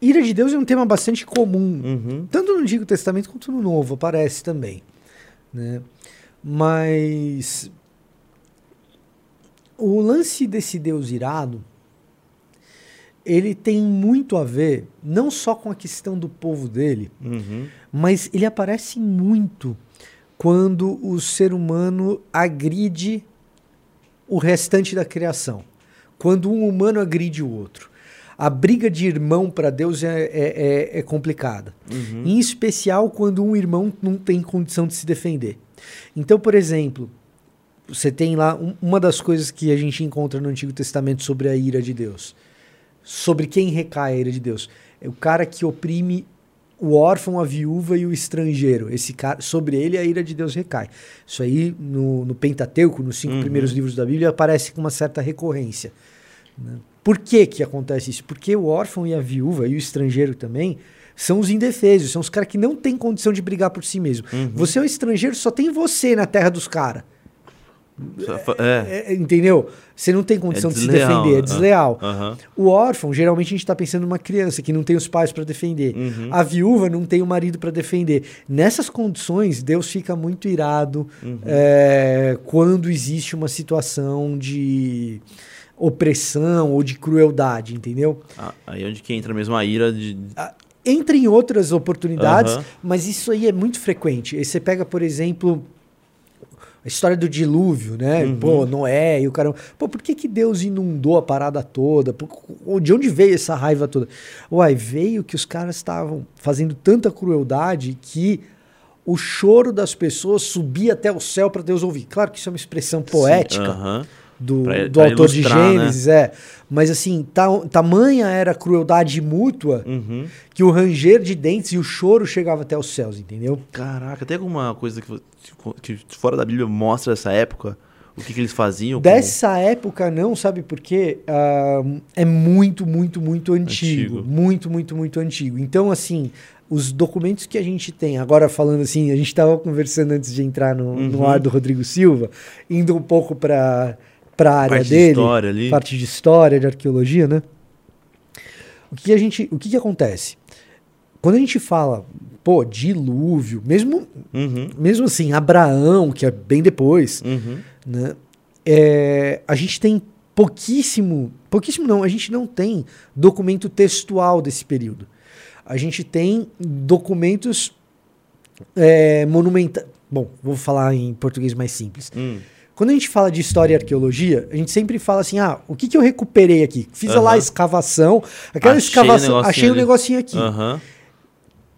ira de Deus é um tema bastante comum Uhum. tanto no Antigo Testamento quanto no Novo, aparece também. Né? Mas o lance desse Deus irado, ele tem muito a ver não só com a questão do povo dele, Uhum. mas ele aparece muito quando o ser humano agride o restante da criação. Quando um humano agride o outro. A briga de irmão para Deus é, é, é- é complicada. Uhum. Em especial quando um irmão não tem condição de se defender. Então, por exemplo, você tem lá um- uma das coisas que a gente encontra no Antigo Testamento sobre a ira de Deus. Sobre quem recai a ira de Deus. É o cara que oprime o órfão, a viúva e o estrangeiro. Esse cara, sobre ele a ira de Deus recai. Isso aí no, no Pentateuco, nos cinco Uhum. primeiros livros da Bíblia, aparece com uma certa recorrência. né? Por que que acontece isso? Porque o órfão e a viúva e o estrangeiro também são os indefesos, são os caras que não têm condição de brigar por si mesmo. Uhum. Você é um estrangeiro, só tem você na terra dos caras. É. É, entendeu? Você não tem condição É de se defender, é ah. desleal. Aham. O órfão, geralmente a gente está pensando numa criança que não tem os pais para defender. Uhum. A viúva não tem o marido para defender. Nessas condições, Deus fica muito irado Uhum. é, quando existe uma situação de opressão ou de crueldade, entendeu? Ah, aí é onde que entra mesmo a ira de. Entra em outras oportunidades, mas isso aí é muito frequente. Aí você pega, por exemplo, a história do dilúvio, né? Uhum. Pô, Noé e o caramba. Pô, por que, que Deus inundou a parada toda? Pô, De onde veio essa raiva toda? Uai, veio que os caras estavam fazendo tanta crueldade que o choro das pessoas subia até o céu para Deus ouvir. Claro que isso é uma expressão poética Sim, aham. do, Pra- do pra autor de né? Gênesis, é. Mas assim, ta, tamanha era a crueldade mútua Uhum. que o ranger de dentes e o choro chegava até os céus, entendeu? Caraca, tem alguma coisa que, que fora da Bíblia mostra essa época? O que, que eles faziam? Dessa época não, sabe por quê? Ah, é muito, muito, muito antigo. Antigo. Muito, muito, muito antigo. Então, assim, os documentos que a gente tem, agora falando assim, a gente estava conversando antes de entrar no, no Uhum. ar do Rodrigo Silva, indo um pouco para a área Parte de dele. história ali. Parte de história, de arqueologia, né? O que a gente, o que, que acontece? Quando a gente fala, pô, dilúvio, mesmo, Uhum. mesmo assim, Abraão, que é bem depois, Uhum. né? É, a gente tem pouquíssimo, pouquíssimo não, a gente não tem documento textual desse período. A gente tem documentos é, monumentais. Bom, vou falar em português mais simples. Hum. Quando a gente fala de história e arqueologia, a gente sempre fala assim: ah, o que, que eu recuperei aqui? Fiz lá a escavação, aquela Achei escavação, negocinho achei um ali. negocinho aqui. Aham.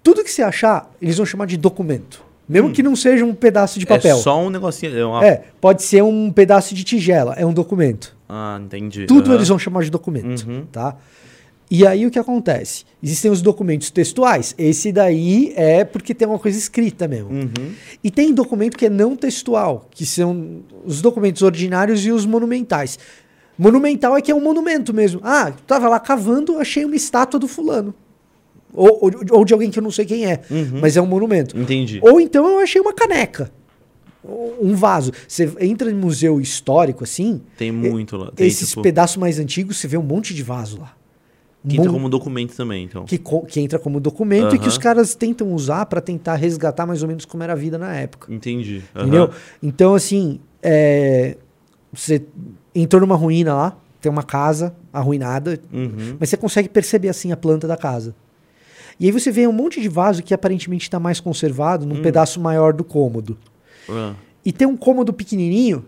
Tudo que você achar, eles vão chamar de documento. Mesmo que não seja um pedaço de papel. Hum. É só um negocinho. É uma... É, pode ser um pedaço de tigela, é um documento. Ah, entendi. Tudo Aham. eles vão chamar de documento, Uhum. tá? E aí o que acontece? Existem os documentos textuais. Esse daí é porque tem uma coisa escrita mesmo. Uhum. E tem documento que é não textual, que são os documentos ordinários e os monumentais. Monumental é que é um monumento mesmo. Ah, tava lá cavando, achei uma estátua do fulano. Ou, ou, ou de alguém que eu não sei quem é, Uhum. mas é um monumento. Entendi. Ou então eu achei uma caneca. Um vaso. Você entra em museu histórico assim, Tem muito lá. Tem, esses tipo, pedaços mais antigos, você vê um monte de vaso lá. Que entra como documento também, então. que, que entra como documento e que os caras tentam usar para tentar resgatar mais ou menos como era a vida na época. Entendi. Aham. Entendeu? Então, assim, é, você entrou numa ruína lá, tem uma casa arruinada, Uhum. mas você consegue perceber assim a planta da casa. E aí você vê um monte de vaso que aparentemente está mais conservado num Hum. pedaço maior do cômodo. Ah, E tem um cômodo pequenininho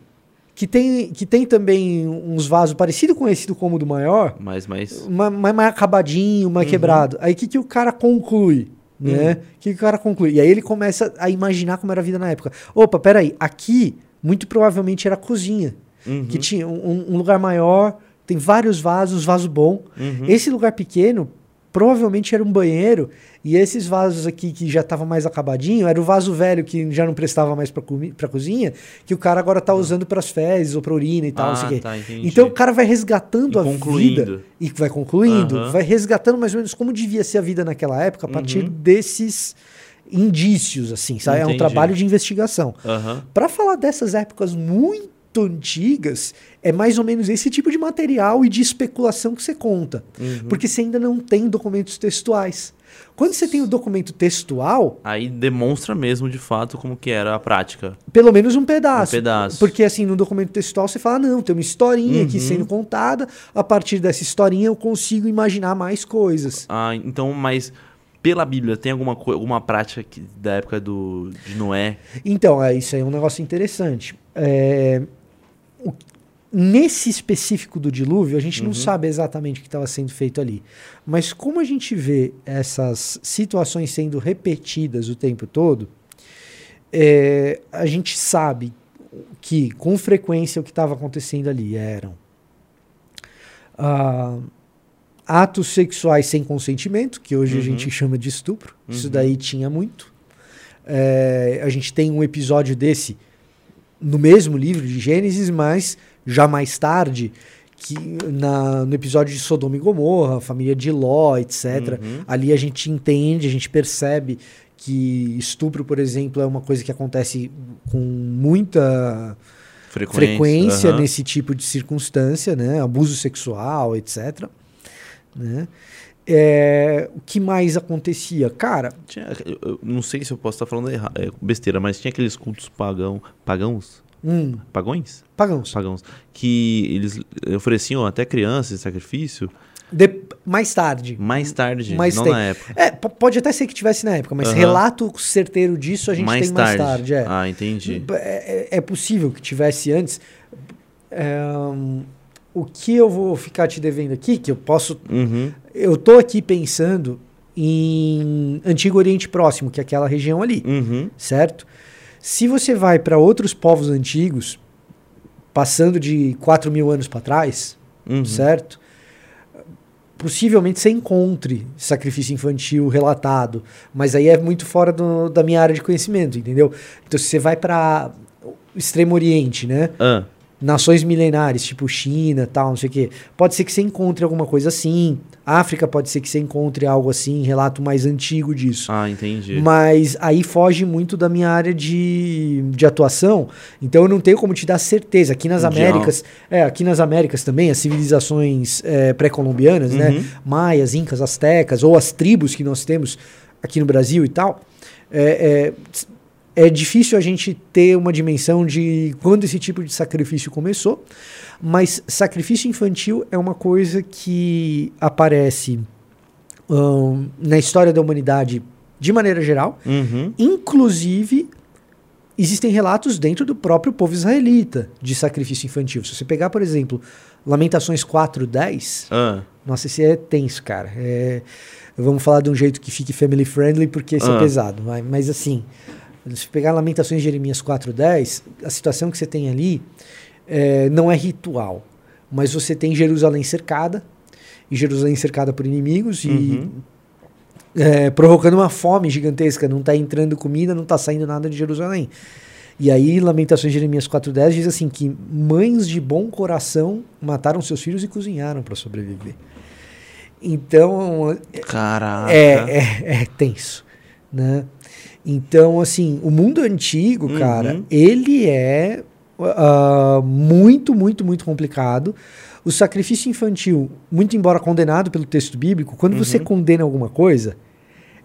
que tem, que tem também uns vasos parecido com esse do cômodo maior, mas, mas. ma- mais, mais acabadinho, mais Uhum. quebrado. Aí o que, que o cara conclui? Né? O que, que o cara conclui? E aí ele começa a imaginar como era a vida na época. Opa, peraí, aqui muito provavelmente era a cozinha, Uhum. que tinha um, um lugar maior, tem vários vasos, vaso bom. Uhum. Esse lugar pequeno provavelmente era um banheiro, e esses vasos aqui que já tava mais acabadinho, era o vaso velho que já não prestava mais pra, comi- pra cozinha, que o cara agora tá usando pras fezes ou pra urina e tal, não sei o Ah, tá. Então o cara vai resgatando E a concluindo. vida e vai concluindo, vai resgatando mais ou menos como devia ser a vida naquela época a partir Uhum. desses indícios, assim, sabe? É um trabalho de investigação. Aham. Para falar dessas épocas muito antigas, é mais ou menos esse tipo de material e de especulação que você conta, Uhum. porque você ainda não tem documentos textuais. Quando você tem o documento textual, Aí demonstra mesmo, de fato, como que era a prática. pelo menos um pedaço. Um pedaço. Porque assim, no documento textual você fala, não, tem uma historinha aqui Uhum. sendo contada, a partir dessa historinha eu consigo imaginar mais coisas. Ah, então, mas pela Bíblia, tem alguma, alguma prática que- da época do, de Noé? Então, é, isso aí é um negócio interessante. É, o- nesse específico do dilúvio, a gente não Uhum. sabe exatamente o que estava sendo feito ali. Mas como a gente vê essas situações sendo repetidas o tempo todo, é, a gente sabe que com frequência o que estava acontecendo ali eram ah, atos sexuais sem consentimento, que hoje a Uhum. gente chama de estupro. Isso Uhum. daí tinha muito. É, a gente tem um episódio desse no mesmo livro de Gênesis, mas já mais tarde, que na, no episódio de Sodoma e Gomorra, a família de Ló, etc. Uhum. Ali a gente entende, a gente percebe que estupro, por exemplo, é uma coisa que acontece com muita Frequência. frequência aham. nesse tipo de circunstância, né? Abuso sexual, etc. Né? É, o que mais acontecia? Cara, Tinha- eu- eu não sei se eu posso estar falando erra- é, besteira, mas tinha aqueles cultos pagão, pagãos? hum, Pagões? pagãos. Pagãos. Que eles ofereciam até crianças sacrifício De- mais tarde. mais tarde, Mais não tem. na época. É, pode até ser que tivesse na época, mas Aham. relato certeiro disso a gente mais tem mais tarde. tarde. é. Ah, entendi. É, é- é possível que tivesse antes. É, hum, o que eu vou ficar te devendo aqui, que eu posso Uhum. Eu tô aqui pensando em Antigo Oriente Próximo, que é aquela região ali, Uhum. certo? Se você vai para outros povos antigos, passando de 4 mil anos para trás, Uhum. certo? Possivelmente você encontre sacrifício infantil relatado, mas aí é muito fora do- da minha área de conhecimento, entendeu? Então, se você vai para o Extremo Oriente, né? Ah, nações milenares, tipo China, tal, não sei o quê. Pode ser que você encontre alguma coisa assim. África pode ser que você encontre algo assim, relato mais antigo disso. ah, entendi. Mas aí foge muito da minha área de, de atuação, então eu não tenho como te dar certeza. Aqui nas Américas, é, aqui nas Américas também, as civilizações é, pré-colombianas, né? Uhum. Maias, Incas, Astecas, ou as tribos que nós temos aqui no Brasil e tal, é, é, é difícil a gente ter uma dimensão de quando esse tipo de sacrifício começou, mas sacrifício infantil é uma coisa que aparece ahn, na história da humanidade de maneira geral, Uhum. inclusive existem relatos dentro do próprio povo israelita de sacrifício infantil. Se você pegar, por exemplo, Lamentações 4:10, Ah, nossa, esse é tenso, cara. É, vamos falar de um jeito que fique family friendly, porque esse é Ah. pesado. vai. Mas assim, se pegar Lamentações de Jeremias 4.10, a situação que você tem ali é, não é ritual. Mas você tem Jerusalém cercada, e Jerusalém cercada por inimigos, Uhum. e é, provocando uma fome gigantesca. Não está entrando comida, não está saindo nada de Jerusalém. E aí, Lamentações de Jeremias 4.10 diz assim que mães de bom coração mataram seus filhos e cozinharam para sobreviver. Então, caraca. é, é, é tenso, né? Então, assim, o mundo antigo, Uhum. cara, ele é ah, muito, muito, muito complicado. O sacrifício infantil, muito embora condenado pelo texto bíblico, quando você Uhum. condena alguma coisa,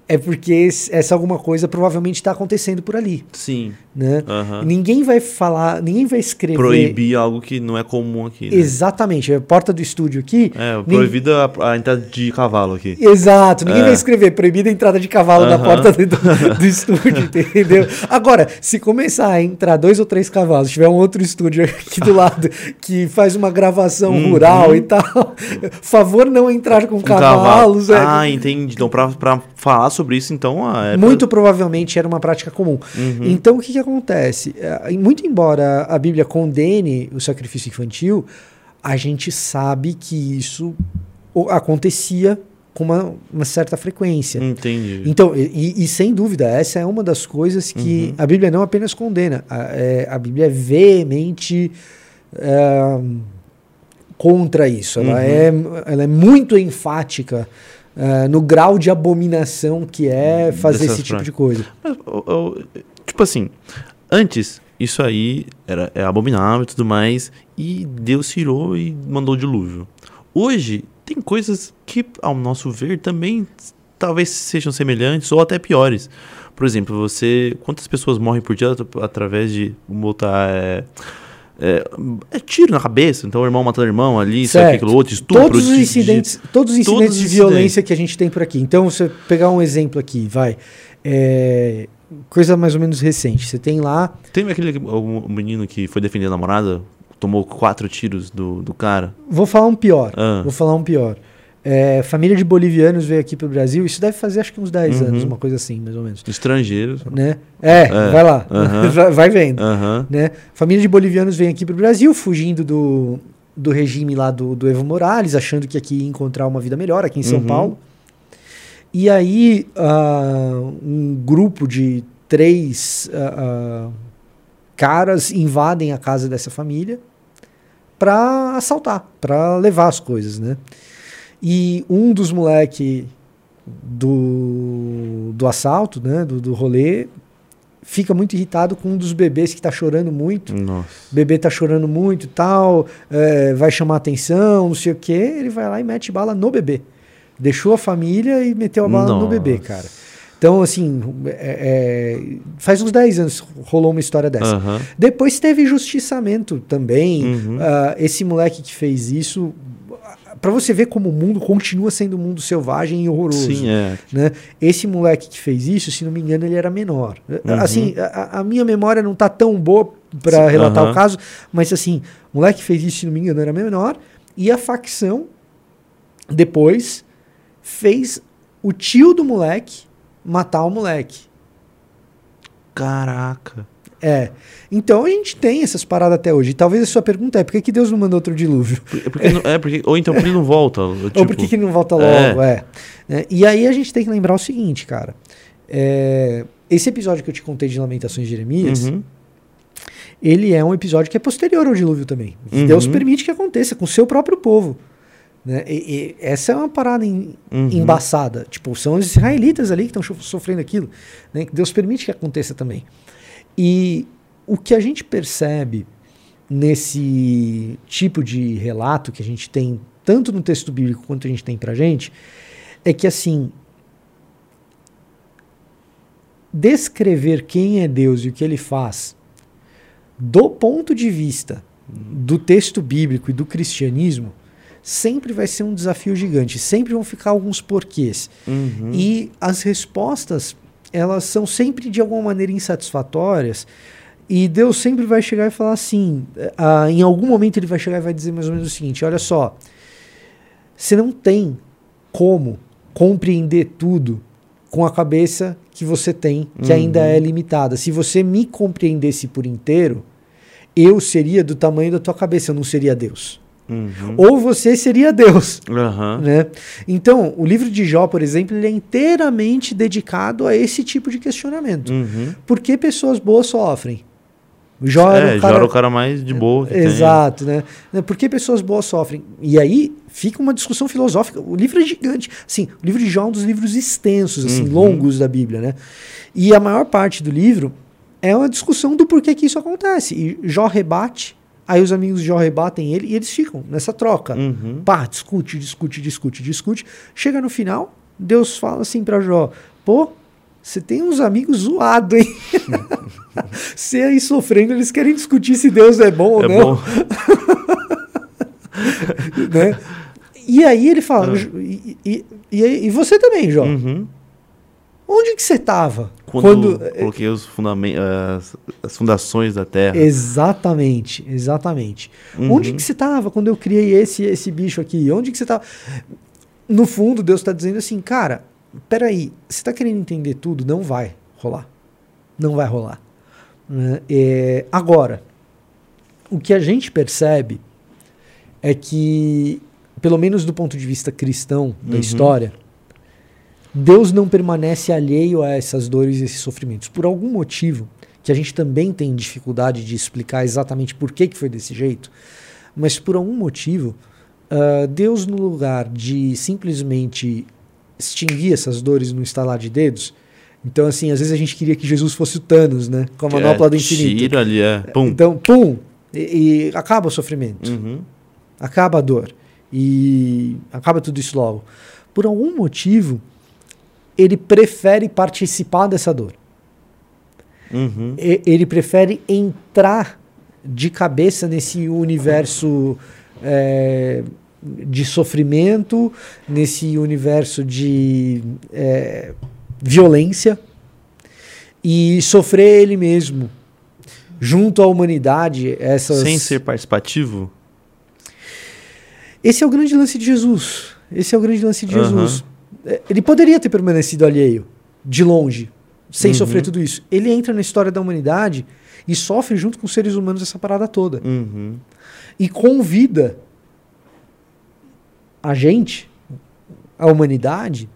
é porque essa alguma coisa provavelmente está acontecendo por ali, Sim. Né? Aham. Ninguém vai falar, ninguém vai escrever... Proibir algo que não é comum aqui. Né? Exatamente, a porta do estúdio aqui... É, proibida a, a entrada de cavalo aqui. Exato, ninguém É. vai escrever proibida a entrada de cavalo na Aham. porta do, do estúdio, entendeu? Agora, se começar a entrar dois ou três cavalos, tiver um outro estúdio aqui do lado que faz uma gravação Uhum. rural e tal, favor não entrar com Um cavalos. é. Ah, entendi. Então, pra, pra falar sobre isso, então. ah, é Muito provavelmente era uma prática comum. Uhum. Então, o que, que acontece? É, Muito embora a Bíblia condene o sacrifício infantil, a gente sabe que isso acontecia com uma, uma certa frequência. Entendi. Então, e, e sem dúvida, essa é uma das coisas que Uhum. a Bíblia não apenas condena, a, é, a Bíblia é veemente é, contra isso. Ela, Uhum. é, ela é muito enfática é, no grau de abominação que é fazer Dessas esse tipo de coisa. Mas, ô, tipo assim, antes, isso aí era, é abominável e tudo mais, e Deus tirou e mandou o dilúvio. Hoje, tem coisas que, ao nosso ver, também talvez sejam semelhantes ou até piores. Por exemplo, você. Quantas pessoas morrem por dia at- através de botar. É, é, é tiro na cabeça, então o irmão matando o irmão ali, isso Certo. aquilo outro, estupro. Todos os de- de- incidentes, todos os incidentes todos de violência que a gente tem por aqui. Então, você pegar um exemplo aqui, vai. é, coisa mais ou menos recente. Você tem lá Tem aquele o menino que foi defender a namorada, tomou quatro tiros do, do cara. Vou falar um pior. Ah. Vou falar um pior. É, família de bolivianos veio aqui pro Brasil. Isso deve fazer acho que uns 10 Uhum. anos, uma coisa assim, mais ou menos. Estrangeiros. Né? É, É. vai lá. Aham. vai, vendo. Aham. Né? Família de bolivianos vem aqui pro Brasil fugindo do, do regime lá do, do Evo Morales, achando que aqui ia encontrar uma vida melhor aqui em São Uhum. Paulo. E aí, ah, um grupo de três ah, ah, caras invadem a casa dessa família para assaltar, para levar as coisas, né? E um dos moleque do, do assalto, né, do, do rolê, fica muito irritado com um dos bebês que tá chorando muito. Nossa. O bebê tá chorando muito e tal, é, vai chamar atenção, não sei o que. Ele vai lá e mete bala no bebê. Deixou a família e meteu a bala no Nossa. bebê, cara. Então, assim, é, é, faz uns 10 anos rolou uma história dessa. Aham. Depois teve justiçamento também. Uhum. Ah, esse moleque que fez isso, Pra você ver como o mundo continua sendo um mundo selvagem e horroroso. Sim, é. né? Esse moleque que fez isso, se não me engano, ele era menor. Uhum. Assim, a, a minha memória não tá tão boa para relatar o caso, mas assim, o moleque que fez isso, se não me engano, era menor. E a facção, depois, fez o tio do moleque matar o moleque. Caraca. É. Então a gente tem essas paradas até hoje. E talvez a sua pergunta é por que, que Deus não mandou outro dilúvio? Por- é porque não- é porque, ou então porque ele não volta. Tipo, Ou por que, que ele não volta logo? É. É, E aí a gente tem que lembrar o seguinte, cara. É, esse episódio que eu te contei de Lamentações de Jeremias, Uhum. ele é um episódio que é posterior ao dilúvio também. Que Uhum. Deus permite que aconteça com o seu próprio povo. Né? E- e essa é uma parada em- Uhum. embaçada. Tipo, são os israelitas ali que estão sofrendo aquilo. Né? Que Deus permite que aconteça também. E o que a gente percebe nesse tipo de relato que a gente tem, tanto no texto bíblico quanto a gente tem pra gente, é que assim. Descrever quem é Deus e o que ele faz, do ponto de vista do texto bíblico e do cristianismo, sempre vai ser um desafio gigante. Sempre vão ficar alguns porquês. Uhum. E as respostas, elas são sempre de alguma maneira insatisfatórias. E Deus sempre vai chegar e falar assim: ah, em algum momento ele vai chegar e vai dizer mais ou menos o seguinte: olha só, você não tem como compreender tudo com a cabeça que você tem, que Uhum. ainda é limitada. Se você me compreendesse por inteiro, eu seria do tamanho da tua cabeça, eu não seria Deus. Uhum. Ou você seria Deus. Aham. Né? Então, o livro de Jó, por exemplo, ele é inteiramente dedicado a esse tipo de questionamento. Uhum. Por que pessoas boas sofrem? Jó era É, um já cara... era o cara mais de boa que tem. Exato, né? Né, Por que pessoas boas sofrem? E aí fica uma discussão filosófica. O livro é gigante. Assim, o livro de Jó é um dos livros extensos, assim, Uhum. longos da Bíblia, né? E a maior parte do livro é uma discussão do porquê que isso acontece. E Jó rebate, aí os amigos de Jó rebatem ele e eles ficam nessa troca. Uhum. Pá, discute, discute, discute, discute. Chega no final, Deus fala assim pra Jó: pô, você tem uns amigos zoados, hein? Você aí sofrendo, eles querem discutir se Deus é bom ou É não. bom. Né? E aí ele fala: Ah. e, e, e, e você também, Jó? Uhum. Onde que você tava? Quando, coloquei os as, as fundações da Terra. Exatamente, exatamente. Uhum. Onde que você estava quando eu criei esse esse bicho aqui? Onde que você estava? No fundo, Deus está dizendo assim, cara, peraí, você está querendo entender tudo? Não vai rolar. Não vai rolar. Né? É, agora, o que a gente percebe é que, pelo menos do ponto de vista cristão da Uhum. história, Deus não permanece alheio a essas dores e esses sofrimentos. Por algum motivo, que a gente também tem dificuldade de explicar exatamente por que, que foi desse jeito, mas por algum motivo, ah, Deus, no lugar de simplesmente extinguir essas dores no estalar de dedos, então, assim, às vezes a gente queria que Jesus fosse o Thanos, né? Com a Que manopla é, do infinito. Tira ali, é. Pum. Então, pum! E, e acaba o sofrimento Uhum. acaba a dor e acaba tudo isso logo. Por algum motivo, ele prefere participar dessa dor. Uhum. E- ele prefere entrar de cabeça nesse universo é, de sofrimento, nesse universo de é, violência e sofrer ele mesmo junto à humanidade essas Sem ser participativo? Esse é o grande lance de Jesus. Esse é o grande lance de Aham. Jesus. É, Ele poderia ter permanecido alheio, de longe, sem Uhum. sofrer tudo isso. Ele entra na história da humanidade e sofre junto com os seres humanos essa parada toda. Uhum. E convida a gente, a humanidade,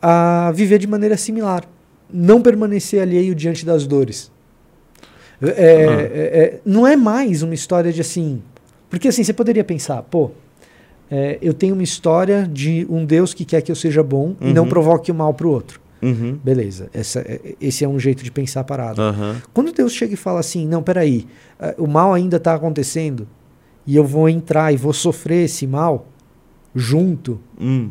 a viver de maneira similar. Não permanecer alheio diante das dores. É, Ah. é, é, não é mais uma história de assim. Porque assim, você poderia pensar, pô, é, eu tenho uma história de um Deus que quer que eu seja bom e não Uhum. provoque o mal pro outro. Uhum. Beleza, essa, é- esse é um jeito de pensar a parada. Aham. Quando Deus chega e fala assim, não, peraí, eh, o mal ainda está acontecendo e eu vou entrar e vou sofrer esse mal junto, Hum.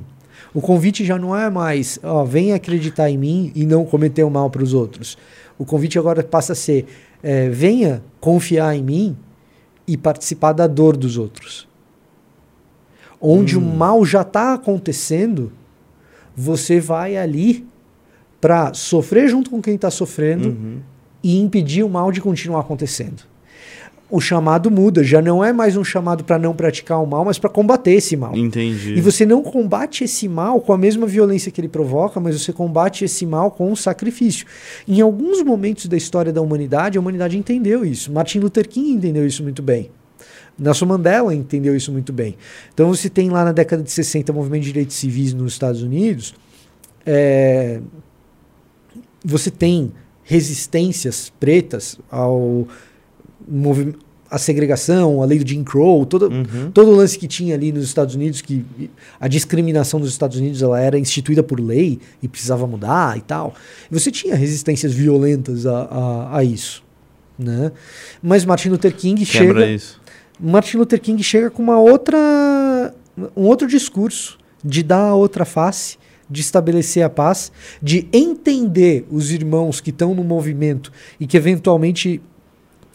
o convite já não é mais, ó, vem acreditar em mim e não cometer o mal para os outros. O convite agora passa a ser, eh, venha confiar em mim e participar da dor dos outros. Onde o mal já está acontecendo, você vai ali para sofrer junto com quem está sofrendo Uhum. e impedir o mal de continuar acontecendo. O chamado muda, já não é mais um chamado para não praticar o mal, mas para combater esse mal. Entendi. E você não combate esse mal com a mesma violência que ele provoca, mas você combate esse mal com o sacrifício. Em alguns momentos da história da humanidade, a humanidade entendeu isso. Martin Luther King entendeu isso muito bem. Nelson Mandela entendeu isso muito bem. Então você tem lá na década de 60 o movimento de direitos civis nos Estados Unidos. é, você tem resistências pretas ao movi- à segregação, à lei do Jim Crow, todo, Uhum. todo o lance que tinha ali nos Estados Unidos, que a discriminação nos Estados Unidos ela era instituída por lei e precisava mudar e tal. Você tinha resistências violentas a, a, a isso. Né? Mas Martin Luther King Quebra chega. isso. Martin Luther King chega com uma outra, um outro discurso de dar a outra face, de estabelecer a paz, de entender os irmãos que estão no movimento e que eventualmente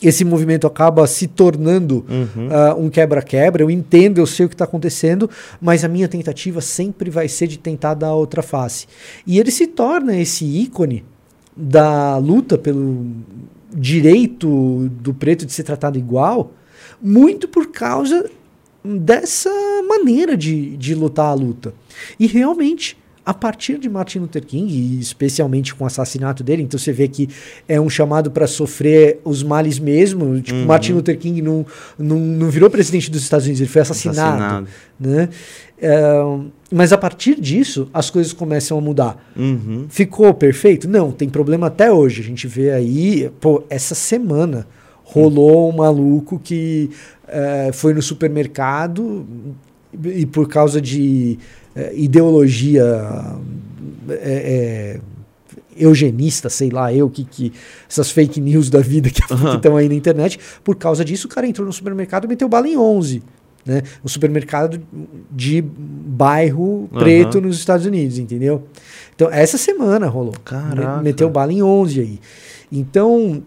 esse movimento acaba se tornando Uhum. ah, um quebra-quebra. Eu entendo, eu sei o que está acontecendo, mas a minha tentativa sempre vai ser de tentar dar a outra face. E ele se torna esse ícone da luta pelo direito do preto de ser tratado igual, muito por causa dessa maneira de, de lutar a luta. E realmente, a partir de Martin Luther King, e especialmente com o assassinato dele, então você vê que é um chamado para sofrer os males mesmo. Tipo, Uhum. Martin Luther King não, não, não virou presidente dos Estados Unidos, ele foi assassinado. Assassinado. Né? É, mas a partir disso, as coisas começam a mudar. Uhum. Ficou perfeito? Não, tem problema até hoje. A gente vê aí, pô, essa semana rolou um maluco que eh, foi no supermercado e por causa de eh, ideologia eh, eh, eugenista, sei lá, eu que, que essas fake news da vida que Aham. estão aí na internet, por causa disso o cara entrou no supermercado e meteu bala em 11. Né? Um supermercado de bairro preto Aham. nos Estados Unidos, entendeu? Então, essa semana rolou. Caraca. Me- Meteu bala em 11 aí. Então,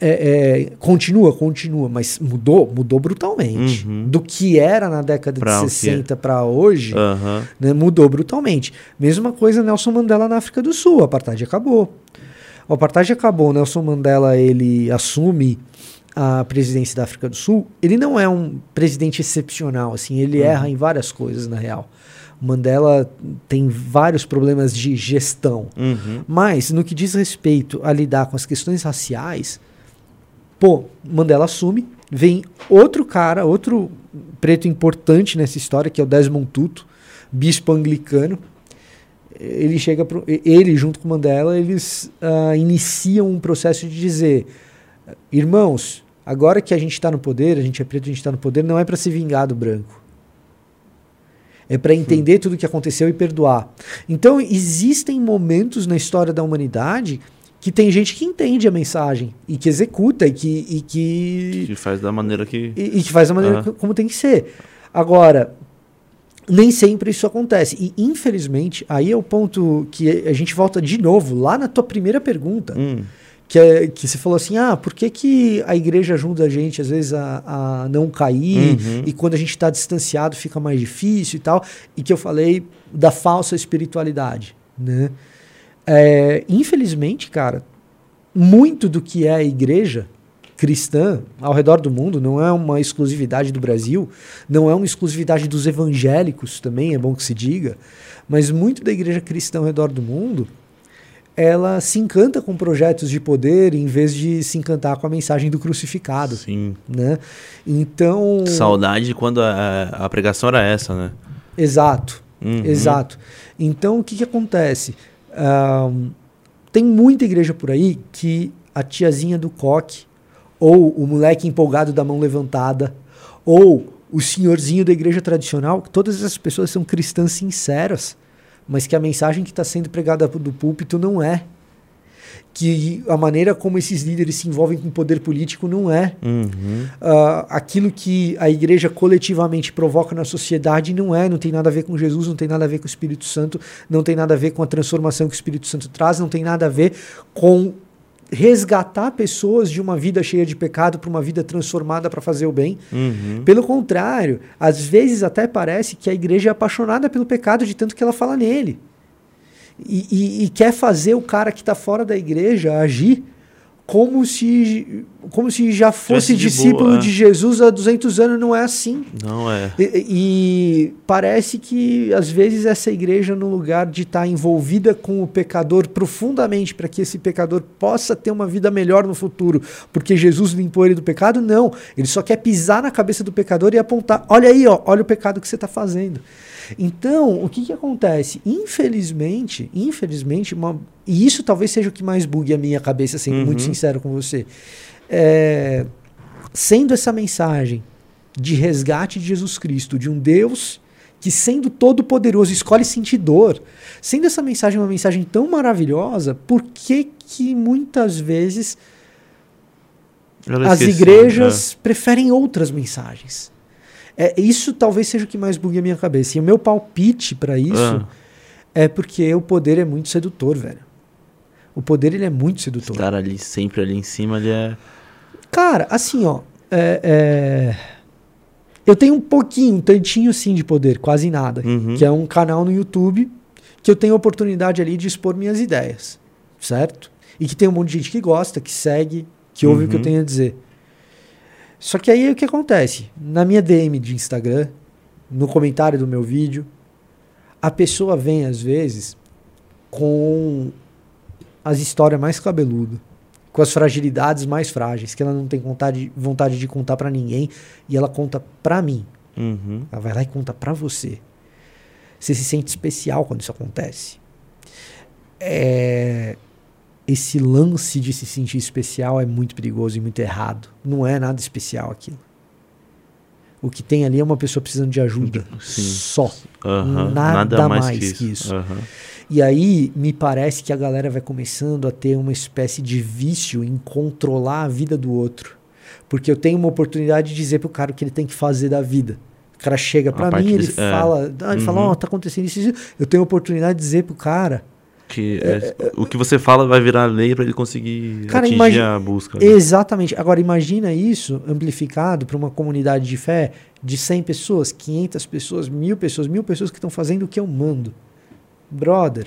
é, é, continua, continua, mas mudou, mudou brutalmente. Uhum. Do que era na década Pra de que 60 para hoje, Aham. né, mudou brutalmente. Mesma coisa Nelson Mandela na África do Sul, o apartheid acabou. O apartheid acabou, Nelson Mandela ele assume a presidência da África do Sul. Ele não é um presidente excepcional, assim, ele Uhum. erra em várias coisas na real. Mandela tem vários problemas de gestão. Uhum. Mas no que diz respeito a lidar com as questões raciais, pô, Mandela assume, vem outro cara, outro preto importante nessa história, que é o Desmond Tutu, bispo anglicano. Ele chega pro, ele junto com Mandela, eles ah, iniciam um processo de dizer, irmãos, agora que a gente está no poder, a gente é preto, a gente está no poder, não é para se vingar do branco. É para entender tudo o que aconteceu e perdoar. Então, existem momentos na história da humanidade que tem gente que entende a mensagem e que executa e que, e que, Que faz da maneira que. e, e que faz da maneira co- como tem que ser. Agora, nem sempre isso acontece. E, infelizmente, aí é o ponto que a gente volta de novo lá na tua primeira pergunta. Hum. Que, é, que você falou assim: ah, por que, que a igreja ajuda a gente, às vezes, a, a não cair? Uhum. E quando a gente está distanciado fica mais difícil e tal. E que eu falei da falsa espiritualidade. Né? É, infelizmente, cara, muito do que é a igreja cristã ao redor do mundo não é uma exclusividade do Brasil, não é uma exclusividade dos evangélicos também, é bom que se diga, mas muito da igreja cristã ao redor do mundo ela se encanta com projetos de poder em vez de se encantar com a mensagem do crucificado. Sim. Né? Então. Saudade quando a, a pregação era essa, né? Exato. Uhum. Exato. Então o que, que acontece? Tem muita igreja por aí que a tiazinha do coque, ou o moleque empolgado da mão levantada, ou o senhorzinho da igreja tradicional, todas essas pessoas são cristãs sinceras, mas que a mensagem que está sendo pregada do púlpito não é. Que a maneira como esses líderes se envolvem com o poder político não é. Uhum. Uh, aquilo que a igreja coletivamente provoca na sociedade não é, não tem nada a ver com Jesus, não tem nada a ver com o Espírito Santo, não tem nada a ver com a transformação que o Espírito Santo traz, não tem nada a ver com resgatar pessoas de uma vida cheia de pecado para uma vida transformada para fazer o bem. Uhum. Pelo contrário, às vezes até parece que a igreja é apaixonada pelo pecado de tanto que ela fala nele. E, e, e quer fazer o cara que está fora da igreja agir como se, como se já fosse de discípulo boa, é. de Jesus há 200 anos. Não é assim. Não é. E, e parece que às vezes essa igreja, no lugar de estar envolvida com o pecador profundamente, para que esse pecador possa ter uma vida melhor no futuro, porque Jesus limpou ele do pecado, não. Ele só quer pisar na cabeça do pecador e apontar: olha aí, ó, olha o pecado que você está fazendo. Então, o que, que acontece? Infelizmente, infelizmente, uma, e isso talvez seja o que mais bugue a minha cabeça, sendo Uhum. muito sincero com você. É, sendo essa mensagem de resgate de Jesus Cristo, de um Deus que, sendo todo-poderoso, escolhe sentir dor, sendo essa mensagem uma mensagem tão maravilhosa, por que, que muitas vezes Ela as igrejas preferem outras mensagens? É, isso talvez seja o que mais bugue a minha cabeça. E o meu palpite para isso Ah. é porque o poder é muito sedutor, velho. O poder ele é muito sedutor. Estar ali, sempre ali em cima, ele é. Cara, assim, ó. é- é, Eu tenho um pouquinho, um tantinho sim de poder, quase nada. Uhum. Que é um canal no YouTube que eu tenho a oportunidade ali de expor minhas ideias. Certo? E que tem um monte de gente que gosta, que segue, que ouve o que eu Uhum. tenho a dizer. Só que aí o que acontece? Na minha DM de Instagram, no comentário do meu vídeo, a pessoa vem às vezes com as histórias mais cabeludas, com as fragilidades mais frágeis, que ela não tem vontade, vontade de contar pra ninguém e ela conta pra mim. Uhum. Ela vai lá e conta pra você. Você se sente especial quando isso acontece. É, Esse lance de se sentir especial é muito perigoso e muito errado. Não é nada especial aquilo. O que tem ali é uma pessoa precisando de ajuda. Sim. Só. Aham. Nada mais mais, que que isso. isso. Aham. E aí me parece que a galera vai começando a ter uma espécie de vício em controlar a vida do outro. Porque eu tenho uma oportunidade de dizer pro cara o que ele tem que fazer da vida. O cara chega A pra parte mim, ele desse- é. fala, ah, ele fala, Uhum. ó, tá acontecendo isso, isso. Eu tenho a oportunidade de dizer pro cara. Que é- o que você fala vai virar lei pra ele conseguir Cara, atingir imagina- a busca. né? Exatamente. Agora imagina isso amplificado para uma comunidade de fé de 100 pessoas, 500 pessoas, mil pessoas, mil pessoas que estão fazendo o que eu mando. Brother,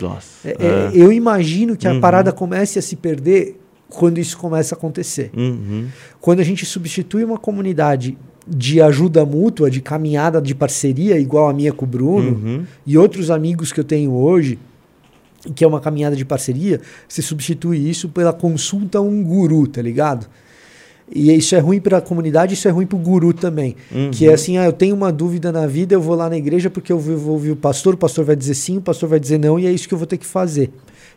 Nossa. é- é. é, eu imagino que a Uhum. parada comece a se perder quando isso começa a acontecer. Uhum. Quando a gente substitui uma comunidade de ajuda mútua, de caminhada de parceria, igual a minha com o Bruno Uhum. e outros amigos que eu tenho hoje, que é uma caminhada de parceria, você substitui isso pela consulta a um guru, tá ligado? E isso é ruim para a comunidade, isso é ruim para o guru também. Uhum. Que é assim, ah, eu tenho uma dúvida na vida, eu vou lá na igreja porque eu vou ouvir o pastor, o pastor vai dizer sim, o pastor vai dizer não, e é isso que eu vou ter que fazer.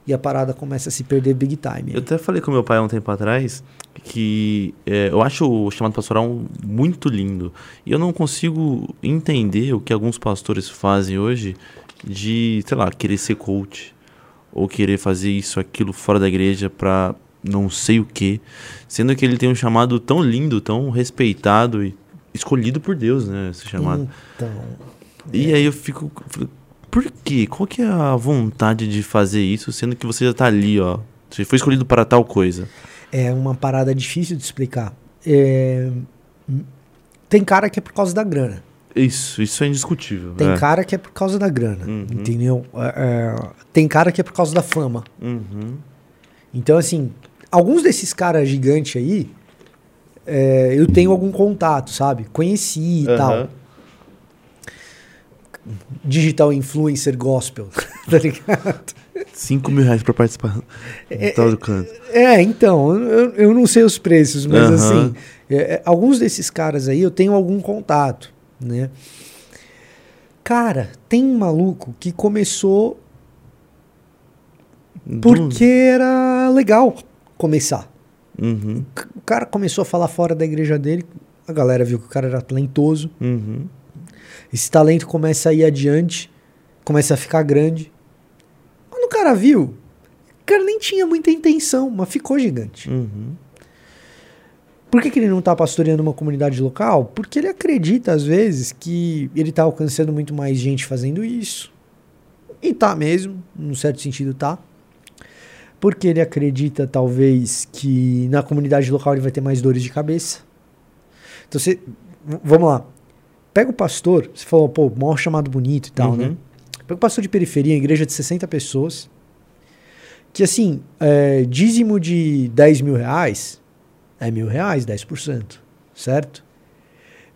E a parada começa a se perder big time. Eu até falei com meu pai há um tempo atrás que é, eu acho o chamado pastoral muito lindo. E eu não consigo entender o que alguns pastores fazem hoje de, sei lá, querer ser coach. Ou querer fazer isso, aquilo fora da igreja pra não sei o que. Sendo que ele tem um chamado tão lindo, tão respeitado e escolhido por Deus, né? Esse chamado. Então, E aí eu fico. Por quê? Qual que é a vontade de fazer isso, sendo que você já tá ali, ó? Você foi escolhido para tal coisa. é uma parada difícil de explicar. É, Tem cara que é por causa da grana. Isso, isso é indiscutível. Tem é. cara que é por causa da grana. Uhum. Entendeu? É, é, tem cara que é por causa da fama. Uhum. Então, assim, alguns desses caras gigantes aí, é, eu tenho algum contato, sabe? Conheci e tal. Aham. Digital influencer gospel, tá ligado? 5 mil reais pra participar É, do canto. É, então, eu, eu não sei os preços, mas Aham. assim, é, é, alguns desses caras aí eu tenho algum contato, né? Cara, tem um maluco que começou porque era legal começar. Uhum, O cara começou a falar fora da igreja dele, a galera viu que o cara era talentoso, uhum. esse talento começa a ir adiante, começa a ficar grande. Quando o cara viu, o cara nem tinha muita intenção, mas ficou gigante. Uhum. Por que, que ele não está pastoreando uma comunidade local? Porque ele acredita, às vezes, que ele está alcançando muito mais gente fazendo isso. E tá mesmo, num certo sentido tá. Porque ele acredita, talvez, que na comunidade local ele vai ter mais dores de cabeça. Então você. Vamos lá. Pega o pastor, você falou, pô, maior chamado bonito e tal, Uhum. né? Pega o pastor de periferia, igreja de 60 pessoas. Que assim, é, dízimo de 10 mil reais é mil reais, 10%, certo?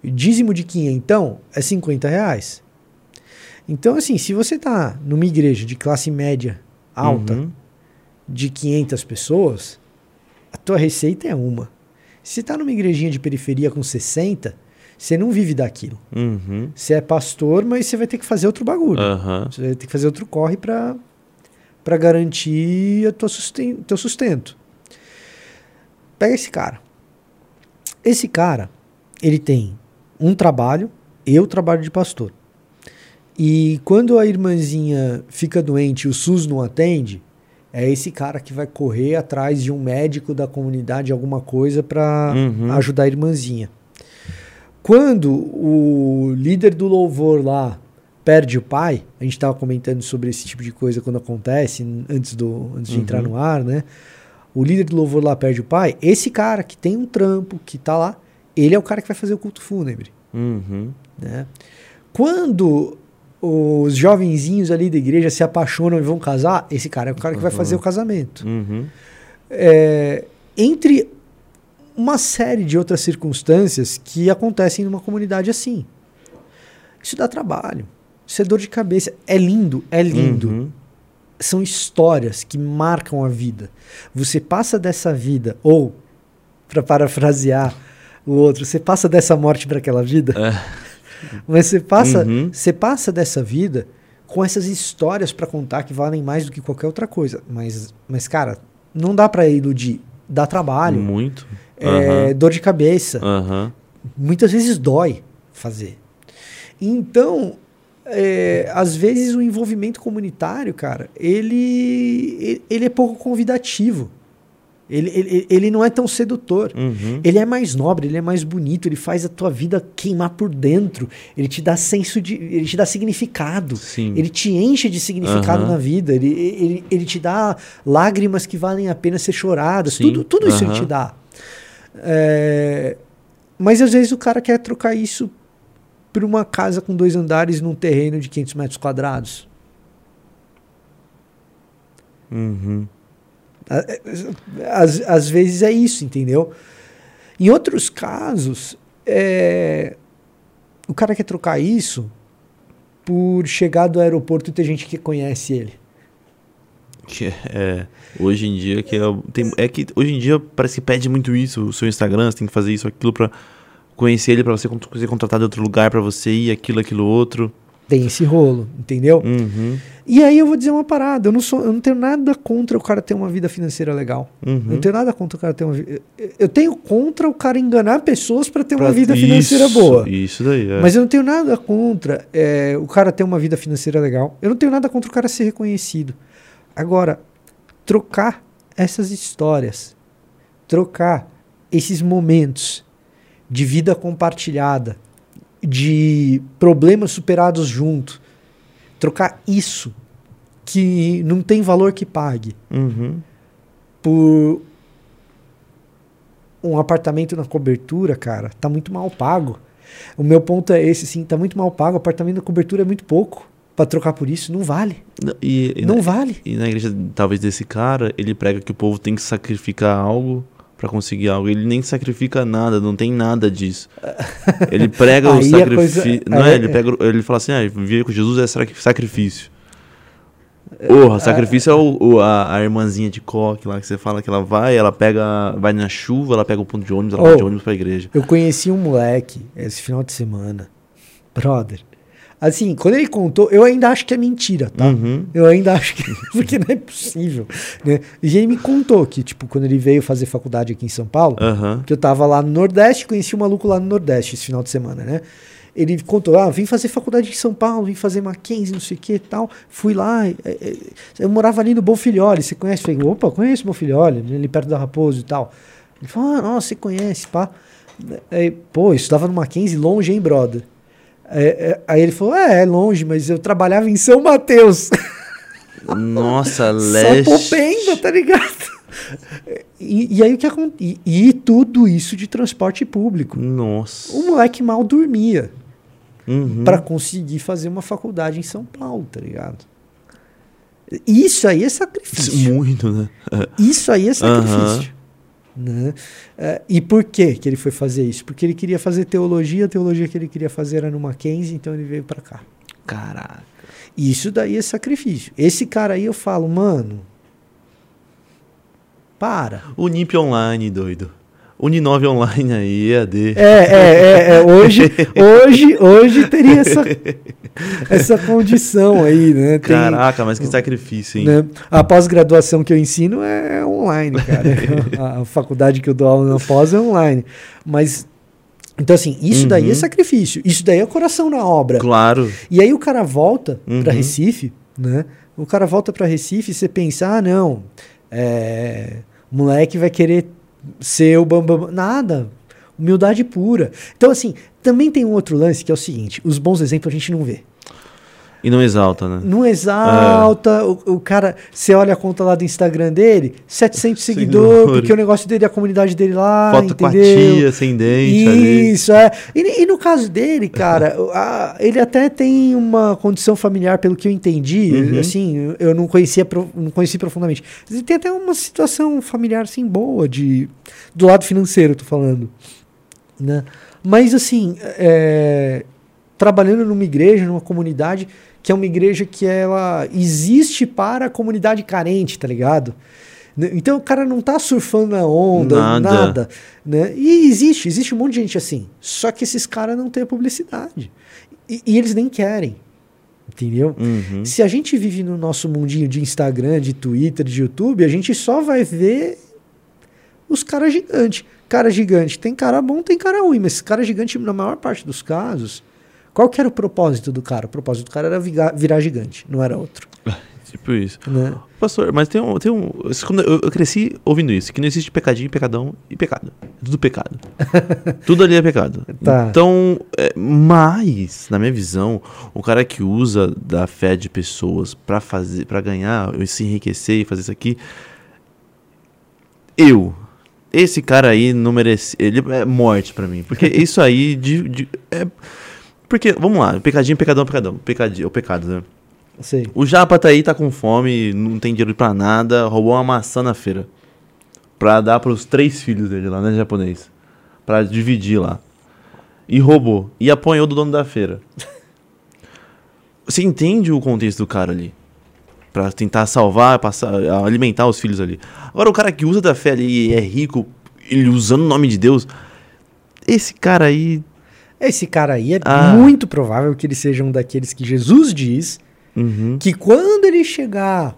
Dízimo de quinhentão é 50 reais. Então, assim, se você tá numa igreja de classe média alta, Uhum. de 500 pessoas, a tua receita é uma. Se tá numa igrejinha de periferia com 60, você não vive daquilo. Uhum. Você é pastor, mas você vai ter que fazer outro bagulho. Aham. Você vai ter que fazer outro corre para garantir o teu sustento. Pega esse cara. Esse cara, ele tem um trabalho e o trabalho de pastor. E quando a irmãzinha fica doente e o SUS não atende, é esse cara que vai correr atrás de um médico da comunidade, alguma coisa, para Uhum. ajudar a irmãzinha. Quando o líder do louvor lá perde o pai, a gente estava comentando sobre esse tipo de coisa quando acontece, antes, do, antes de Uhum. entrar no ar, né? O líder do louvor lá perde o pai, esse cara que tem um trampo, que tá lá, ele é o cara que vai fazer o culto fúnebre, Uhum. né? Quando os jovenzinhos ali da igreja se apaixonam e vão casar, esse cara é o cara que vai Uhum. fazer o casamento. Uhum. É, entre uma série de outras circunstâncias que acontecem numa comunidade assim. Isso dá trabalho. Isso é dor de cabeça. É lindo, é lindo. Uhum. São histórias que marcam a vida. Você passa dessa vida, ou, para parafrasear o outro, você passa dessa morte para aquela vida, mas você passa, Uhum. você passa dessa vida com essas histórias para contar que valem mais do que qualquer outra coisa. Mas, mas cara, não dá para iludir. Dá trabalho, Muito. é, dor de cabeça. Aham. Muitas vezes dói fazer. Então, é, às vezes o envolvimento comunitário, cara, ele, ele- é pouco convidativo. Ele, ele, ele não é tão sedutor. Uhum. Ele é mais nobre, ele é mais bonito, ele faz a tua vida queimar por dentro. Ele te dá senso de. Ele te dá significado. Sim. Ele te enche de significado Aham. na vida. Ele, ele, ele te dá lágrimas que valem a pena ser choradas. Sim. Tudo, tudo isso ele te dá. É, mas às vezes o cara quer trocar isso por uma casa com dois andares num terreno de 500 metros quadrados. Uhum. Às, às vezes é isso, entendeu? Em outros casos, é, o cara quer trocar isso por chegar do aeroporto e ter gente que conhece ele. É, hoje em dia que é, tem, é que hoje em dia parece que pede muito isso, o seu Instagram, você tem que fazer isso, aquilo pra conhecer ele, pra você ser contratado em outro lugar, pra você ir, aquilo, aquilo outro. Tem esse rolo, entendeu? Uhum. E aí eu vou dizer uma parada, eu não sou, eu não tenho nada contra o cara ter uma vida financeira legal. Eu Uhum. não tenho nada contra o cara ter uma vida. Eu tenho contra o cara enganar pessoas para ter uma Pra- vida financeira isso, boa. Isso daí, é. Mas eu não tenho nada contra é, o cara ter uma vida financeira legal. Eu não tenho nada contra o cara ser reconhecido. Agora, trocar essas histórias, trocar esses momentos de vida compartilhada, de problemas superados junto, trocar isso que não tem valor que pague Uhum. por um apartamento na cobertura, cara, tá muito mal pago. O meu ponto é esse, sim, tá muito mal pago. O apartamento na cobertura é muito pouco pra trocar por isso. Não vale. Não, E, e não na, vale. e na igreja, talvez, desse cara, ele prega que o povo tem que sacrificar algo pra conseguir algo. Ele nem sacrifica nada, não tem nada disso. Ele prega o sacrifício. coisa- Não é- é, ele, pega, ele fala assim, ah, viver com Jesus é sacri- sacrifício. Porra, sacrifício é o, o- a, a irmãzinha de coque lá que você fala que ela vai, ela pega. Vai na chuva, ela pega o ponto de ônibus, ela Oh. vai de ônibus pra igreja. Eu conheci um moleque esse final de semana. Brother. Assim, quando ele contou, eu ainda acho que é mentira, tá? Uhum. Eu ainda acho que. Porque não é possível. Né? E ele me contou que, tipo, quando ele veio fazer faculdade aqui em São Paulo, Aham. que eu tava lá no Nordeste, conheci um maluco lá no Nordeste esse final de semana, né? Ele contou, ah, vim fazer faculdade em São Paulo, vim fazer Mackenzie, não sei o que e tal. Fui lá, é, é, eu morava ali no Bonfilhole, você conhece? Eu Falei, opa, conheço Bonfilhole, ali perto da Raposo e tal. Ele falou, ah, nossa, você conhece, pá. Aí, Pô, eu estudava no Mackenzie longe, hein, brother? É, é, aí ele falou, é, é longe, mas eu trabalhava em São Mateus. Nossa, leste. Sapopemba, tá ligado? E, e aí o que acontece? E, e tudo isso de transporte público. Nossa. O moleque mal dormia Uhum. pra conseguir fazer uma faculdade em São Paulo, tá ligado? Isso aí é sacrifício. Muito, né? Isso aí é sacrifício. Né? É, e por que que ele foi fazer isso? Porque ele queria fazer teologia, a teologia que ele queria fazer era no Mackenzie, então ele veio pra cá. Caraca. Isso daí é sacrifício. Esse cara aí eu falo, mano, para. Unip online, doido. Uninove online aí, EAD. É, é, é, é, hoje, hoje, hoje teria essa, essa condição aí, né? Tem, Caraca, mas que sacrifício, hein? né? A pós-graduação que eu ensino é online, cara. a, faculdade que eu dou aula na pós é online. Mas, então assim, isso daí é Uhum. sacrifício. Isso daí é coração na obra. Claro. E aí o cara volta Uhum. pra Recife, né? O cara volta pra Recife e você pensa, ah, não, é, o moleque vai querer ser o bambam. Nada. Humildade pura. Então, assim, também tem um outro lance que é o seguinte: os bons exemplos a gente não vê. E não exalta, né? Não exalta, o, o cara, você olha a conta lá do Instagram dele, 700 seguidores, Seguidores. porque o negócio dele, a comunidade dele lá, Foto com a entendeu? tia, sem dente ali. Isso, é. E, e no caso dele, cara, a- ele até tem uma condição familiar, pelo que eu entendi, Uhum. assim, eu não conhecia, não conheci profundamente. Mas ele tem até uma situação familiar, assim, boa, de, do lado financeiro, tô falando. Né? Mas, assim, é, trabalhando numa igreja, numa comunidade, que é uma igreja que ela existe para a comunidade carente, tá ligado? Né? Então o cara não tá surfando na onda, Nada. nada. né? E existe, existe um monte de gente assim. Só que esses caras não têm a publicidade. E, e eles nem querem. Entendeu? Uhum. Se a gente vive no nosso mundinho de Instagram, de Twitter, de YouTube, a gente só vai ver os caras gigantes. Cara gigante. Tem cara bom, tem cara ruim, mas esse cara gigante, na maior parte dos casos, qual que era o propósito do cara? O propósito do cara era vigar- virar gigante, não era outro. Tipo isso. Né? Pastor, mas tem um. Tem um eu, eu cresci ouvindo isso, que não existe pecadinho, pecadão e pecado. É tudo pecado. tudo ali é pecado. Tá. Então, é, mas, na minha visão, o cara que usa da fé de pessoas pra fazer, para ganhar, se enriquecer e fazer isso aqui, eu. Esse cara aí não merece. Ele é morte pra mim. Porque isso aí de. de- é, porque, vamos lá, pecadinho, pecadão, pecadão. Pecadinho, é o pecado, né? Sei. O Japa tá aí, tá com fome, não tem dinheiro pra nada, roubou uma maçã na feira. Pra dar pros três filhos dele lá, né, japonês? Pra dividir lá. E roubou. E apanhou do dono da feira. Você entende o contexto do cara ali? Pra tentar salvar, passar, alimentar os filhos ali. Agora, o cara que usa da fé ali e é rico, ele usando o nome de Deus. Esse cara aí. Esse cara aí é Ah. muito provável que ele seja um daqueles que Jesus diz Uhum, que quando ele chegar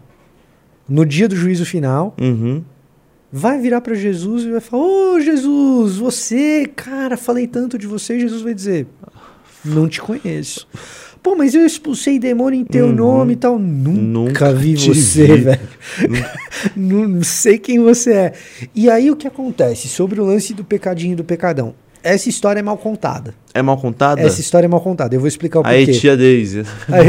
no dia do juízo final, uhum. vai virar pra Jesus e vai falar: Ô Jesus, você, cara, falei tanto de você. E Jesus vai dizer: Não te conheço. Pô, mas eu expulsei demônio em teu Uhum. nome e tal. Nunca, Nunca vi você, vi. velho. não sei quem você é. E aí o que acontece sobre o lance do pecadinho e do pecadão? Essa história é mal contada. É mal contada? Essa história é mal contada. Eu vou explicar o Aí, porquê. tia Daisy. Aí-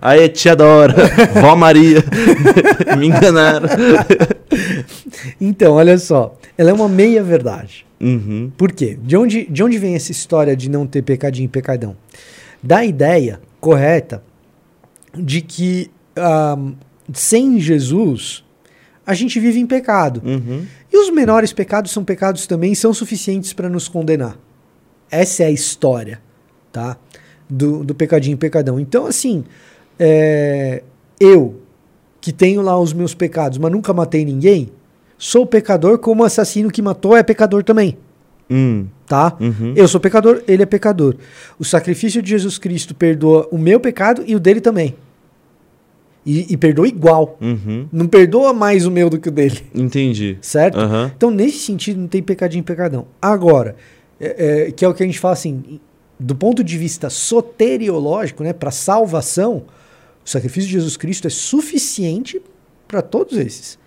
Aí, tia Dora. Vó Maria. Me enganaram. Então, olha só. Ela é uma meia verdade. Uhum. Por quê? De onde, de onde vem essa história de não ter pecadinho e pecadão? Da ideia correta de que ah, sem Jesus a gente vive em pecado. Uhum. E os menores pecados são pecados também e são suficientes para nos condenar. Essa é a história, tá? Do, do pecadinho e pecadão. Então, assim, é, eu, que tenho lá os meus pecados, mas nunca matei ninguém, sou pecador como o assassino que matou é pecador também. Hum. Tá? Uhum. Eu sou pecador, ele é pecador. O sacrifício de Jesus Cristo perdoa o meu pecado e o dele também. E, e perdoa igual. Uhum. Não perdoa mais o meu do que o dele. Entendi. Certo? Aham. Então, nesse sentido, não tem pecadinho e pecadão. Agora, é- é, que é o que a gente fala assim, do ponto de vista soteriológico, né, para salvação, o sacrifício de Jesus Cristo é suficiente para todos esses.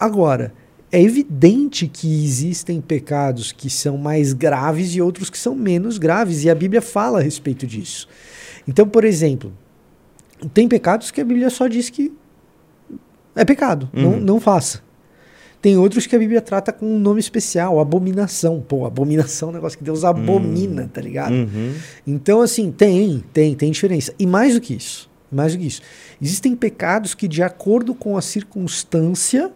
Agora, é evidente que existem pecados que são mais graves e outros que são menos graves, e a Bíblia fala a respeito disso. Então, por exemplo, tem pecados que a Bíblia só diz que é pecado, não, Uhum. não faça. Tem outros que a Bíblia trata com um nome especial, abominação. Pô, abominação é um negócio que Deus abomina, tá ligado? Uhum. Então, assim, tem, tem, tem diferença. E mais do que isso, mais do que isso, existem pecados que, de acordo com a circunstância,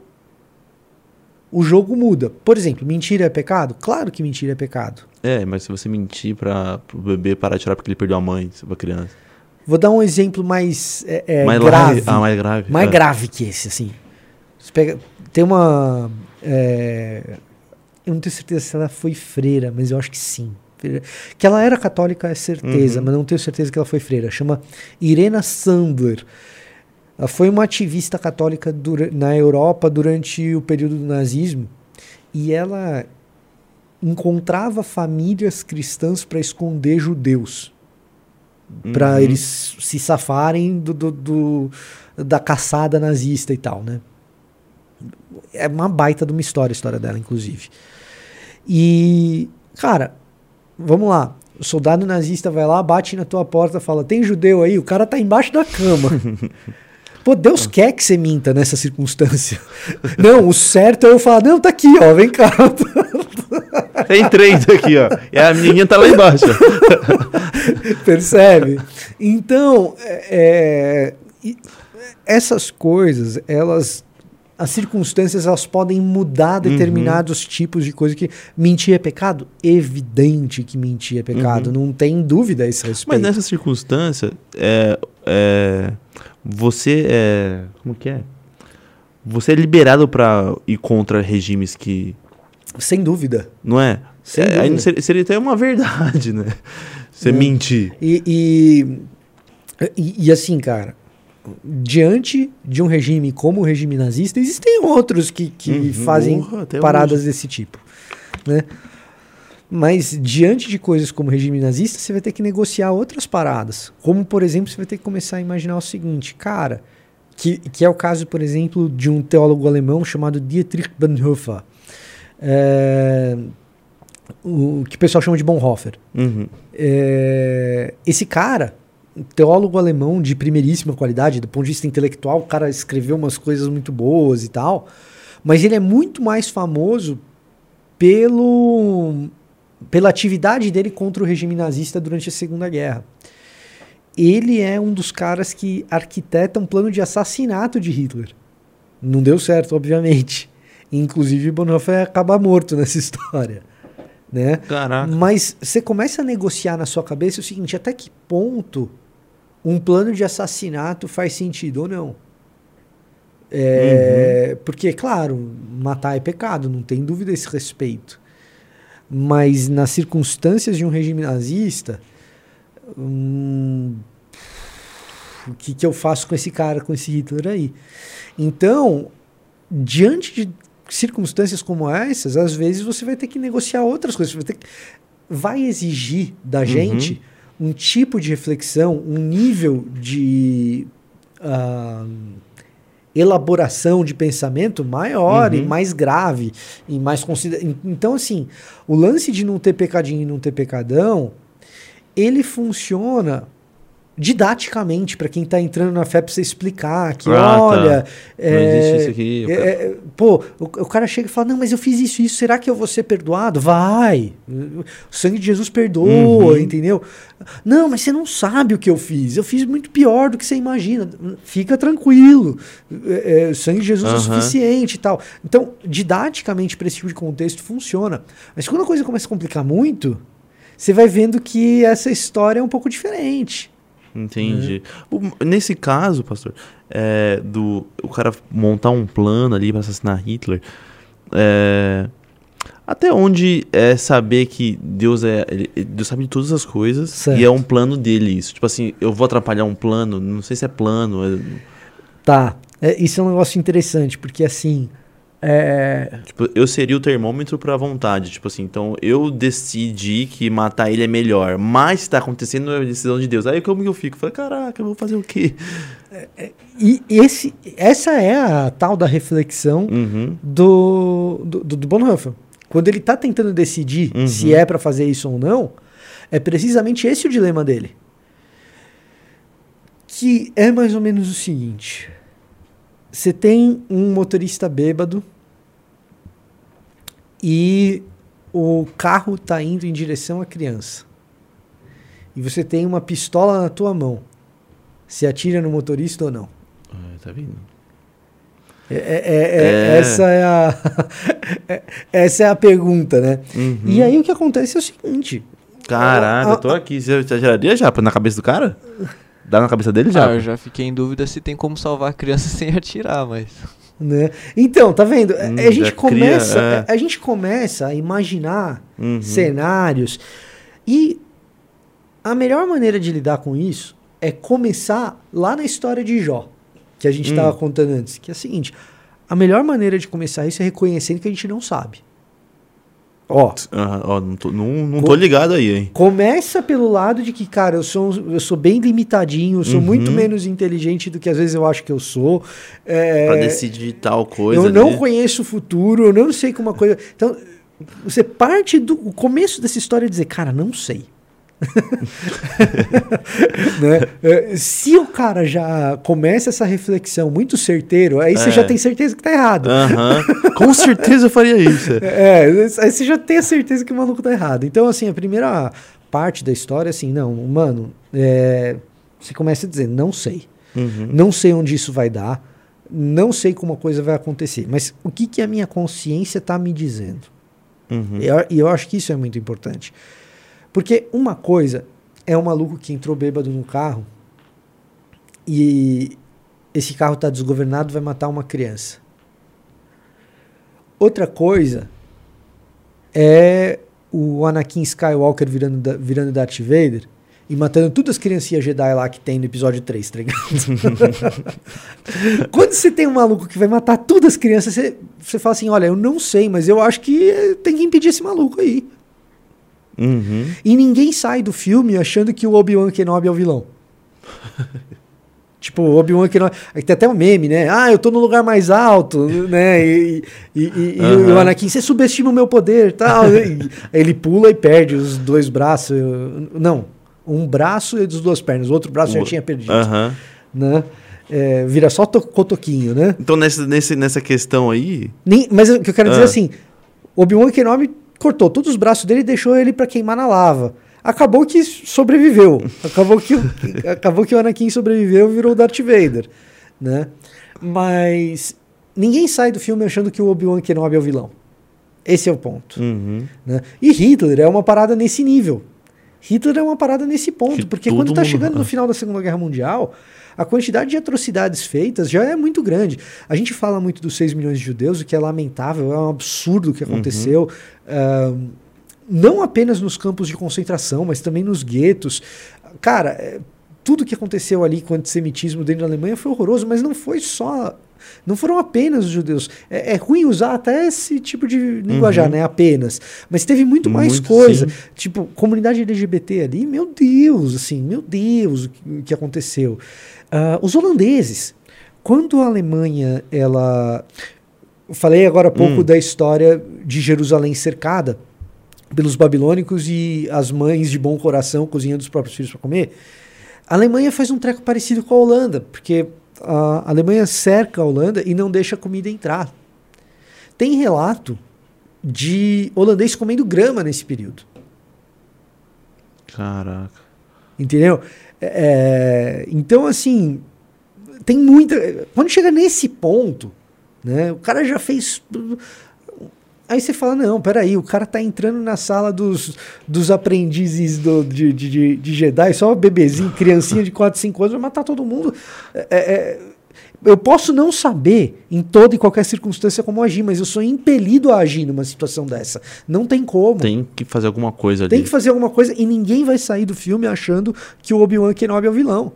o jogo muda. Por exemplo, mentira é pecado? Claro que mentira é pecado. É, mas se você mentir para o bebê parar de chorar porque ele perdeu a mãe, se for criança. Vou dar um exemplo mais é, é, mais grave. Ah, mais grave. mais é. grave que esse, assim. Pega, tem uma. é, eu não tenho certeza se ela foi freira, mas eu acho que sim. Que ela era católica, é certeza, Uhum. mas não tenho certeza que ela foi freira. Chama Irena Sandler. Ela foi uma ativista católica na Europa durante o período do nazismo e ela encontrava famílias cristãs para esconder judeus para Uhum. eles se safarem do, do- do- da caçada nazista e tal, né? É uma baita de uma história a história dela, inclusive. E, cara, vamos lá. O soldado nazista vai lá, bate na tua porta, fala: "Tem judeu aí?" O cara tá embaixo da cama. Pô, Deus quer que você minta nessa circunstância. Não, o certo é eu falar: "Não, tá aqui, ó, vem cá". Tem três aqui, ó. E a menininha tá lá embaixo. Percebe? Então, é, é, essas coisas, elas. As circunstâncias elas podem mudar determinados tipos de coisa que mentir é pecado? Evidente que mentir é pecado, não tem dúvida a esse Mas respeito. nessa circunstância, é, é, você é. Como que é? Você é liberado pra ir contra regimes que. Sem dúvida. Não é? Sem É, aí seria, seria até uma verdade, né? Você Não. mentir. E, e, e- e assim, cara, diante de um regime como o regime nazista, existem outros que, que Uhum, fazem paradas desse tipo, né? Mas diante de coisas como o regime nazista, você vai ter que negociar outras paradas. Como, por exemplo, você vai ter que começar a imaginar o seguinte, cara, que, que é o caso, por exemplo, de um teólogo alemão chamado Dietrich Bonhoeffer, é, o que o pessoal chama de Bonhoeffer. Uhum. É, esse cara, um teólogo alemão de primeiríssima qualidade, do ponto de vista intelectual, o cara escreveu umas coisas muito boas e tal, mas ele é muito mais famoso pelo, pela atividade dele contra o regime nazista durante a Segunda Guerra. Ele é um dos caras que arquiteta um plano de assassinato de Hitler. Não deu certo, obviamente. Inclusive, Bonhoeffer acaba morto nessa história. Né? Caraca. Mas você começa a negociar na sua cabeça o seguinte: até que ponto um plano de assassinato faz sentido ou não? É, Porque, claro, matar é pecado, não tem dúvida a esse respeito. Mas nas circunstâncias de um regime nazista, hum, o que, que eu faço com esse cara, com esse Hitler aí? Então, diante de circunstâncias como essas, às vezes você vai ter que negociar outras coisas. Vai, que- vai exigir da gente um tipo de reflexão, um nível de ah, elaboração de pensamento maior e Uhum. mais grave e mais consider... Então, assim, o lance de não ter pecadinho e não ter pecadão, ele funciona didaticamente para quem está entrando na fé para você explicar que Ah, tá. olha Não existe isso aqui. é, é, pô, o, o cara chega e fala: Não, mas eu fiz isso, isso, será que eu vou ser perdoado? Vai! O sangue de Jesus perdoa, Uhum. entendeu? Não, mas você não sabe o que eu fiz. Eu fiz muito pior do que você imagina. Fica tranquilo. É, é, o sangue de Jesus é Aham. suficiente e tal. Então, didaticamente, para esse tipo de contexto, funciona. Mas quando a coisa começa a complicar muito, você vai vendo que essa história é um pouco diferente. Entendi. O- nesse caso, pastor, é, do o cara montar um plano ali pra assassinar Hitler, é, até onde é saber que Deus é ele- Deus sabe de todas as coisas Certo. e é um plano dele isso. Tipo assim, eu vou atrapalhar um plano, não sei se é plano, é- Tá. É, isso é um negócio interessante, porque assim. É, tipo, eu seria o termômetro pra vontade, tipo assim, então eu decidi que matar ele é melhor, mas se tá acontecendo é a decisão de Deus. Aí como que eu fico? Falei, caraca, eu vou fazer o quê? e esse, essa é a tal da reflexão Uhum. do, do, do, Bonhoeffer. Quando ele tá tentando decidir Uhum. se é pra fazer isso ou não, é precisamente esse o dilema dele. Que é mais ou menos o seguinte: você tem um motorista bêbado e o carro tá indo em direção à criança. E você tem uma pistola na tua mão. Se atira no motorista ou não? Ah, tá vendo? É- é- é- É. Essa é a é- essa é a pergunta, né? Uhum. E aí o que acontece é o seguinte: Caraca, Ah, eu tô aqui. Você já geraria japa na cabeça do cara? Dá na cabeça dele já? Ah, eu já fiquei em dúvida se tem como salvar a criança sem atirar, mas. né? Então, tá vendo? Hum, a gente começa, cria, é. a gente começa a imaginar Uhum. cenários e a melhor maneira de lidar com isso é começar lá na história de Jó, que a gente Hum. estava contando antes, que é a seguinte: a melhor maneira de começar isso é reconhecendo que a gente não sabe. Ó, ó, não tô, não, não tô ligado aí, hein? Começa pelo lado de que, cara, eu sou, eu sou bem limitadinho, eu sou Uhum. muito menos inteligente do que às vezes eu acho que eu sou. É, Pra decidir tal coisa. eu não ali. conheço o futuro, eu não sei como uma coisa. Então, você parte do começo dessa história é dizer, cara, não sei. né? É, Se o cara já começa essa reflexão muito certeiro, aí você É. já tem certeza que tá errado. Aham. Com certeza eu faria isso. É, aí você já tem a certeza que o maluco tá errado. Então, assim, a primeira parte da história, assim, não, mano, é, você começa a dizer, não sei. Uhum. Não sei onde isso vai dar, não sei como a coisa vai acontecer, mas o que, que a minha consciência tá me dizendo? Uhum. E eu, e eu acho que isso é muito importante. Porque uma coisa é um maluco que entrou bêbado no carro e esse carro tá desgovernado vai matar uma criança. Outra coisa é o Anakin Skywalker virando, da- virando Darth Vader e matando todas as criancinhas Jedi lá que tem no episódio 3, tá ligado? Quando você tem um maluco que vai matar todas as crianças, você, você fala assim: olha, eu não sei, mas eu acho que tem que impedir esse maluco aí. Uhum. E ninguém sai do filme achando que o Obi-Wan Kenobi é o vilão. tipo, o Obi-Wan Kenobi. Tem até um meme, né? Ah, eu tô no lugar mais alto, né? E, e, e- e Aham. o Anakin, você subestima o meu poder tal. E aí ele pula e perde os dois braços. Não, um braço e dos duas pernas. O outro braço já O- tinha perdido. Aham. Né? É, vira só to- cotoquinho, né? Então, nessa, nesse, nessa questão aí. Nem, mas o que eu quero dizer Ah. é assim: Obi-Wan Kenobi cortou todos os braços dele e deixou ele pra queimar na lava. Acabou que sobreviveu. Acabou que, o- acabou que o Anakin sobreviveu e virou o Darth Vader. Né? Mas ninguém sai do filme achando que o Obi-Wan Kenobi é o vilão. Esse é o ponto. Uhum. Né? E Hitler é uma parada nesse nível. Hitler é uma parada nesse ponto, Que porque quando tá mundo- chegando no final da Segunda Guerra Mundial, a quantidade de atrocidades feitas já é muito grande. A gente fala muito dos 6 milhões de judeus, o que é lamentável, é um absurdo o que aconteceu. ah, não apenas nos campos de concentração, mas também nos guetos. Cara, é, tudo que aconteceu ali com o antissemitismo dentro da Alemanha foi horroroso, mas não foi só. Não foram apenas os judeus. É, é ruim usar até esse tipo de linguajar, Uhum. né? Apenas. Mas teve muito mais Muito, coisa. sim. Tipo, comunidade LGBT ali, meu Deus, assim, meu Deus, o que, que aconteceu. Ah, os holandeses, quando a Alemanha, ela. Falei agora há pouco Hum. da história de Jerusalém cercada pelos babilônicos e as mães de bom coração cozinhando os próprios filhos para comer. A Alemanha faz um treco parecido com a Holanda, porque a Alemanha cerca a Holanda e não deixa a comida entrar. Tem relato de holandês comendo grama nesse período. Caraca. Entendeu? É, então, assim, tem muita. Quando chega nesse ponto, né, o cara já fez. Aí você fala, não, peraí, o cara tá entrando na sala dos, dos aprendizes do, de, de, de, Jedi, só bebezinho, criancinha de 4, 5 anos, vai matar todo mundo. É, é, eu posso não saber em toda e qualquer circunstância como agir, mas eu sou impelido a agir numa situação dessa. Não tem como. Tem que fazer alguma coisa ali. Tem que fazer alguma coisa e ninguém vai sair do filme achando que o Obi-Wan Kenobi é o vilão.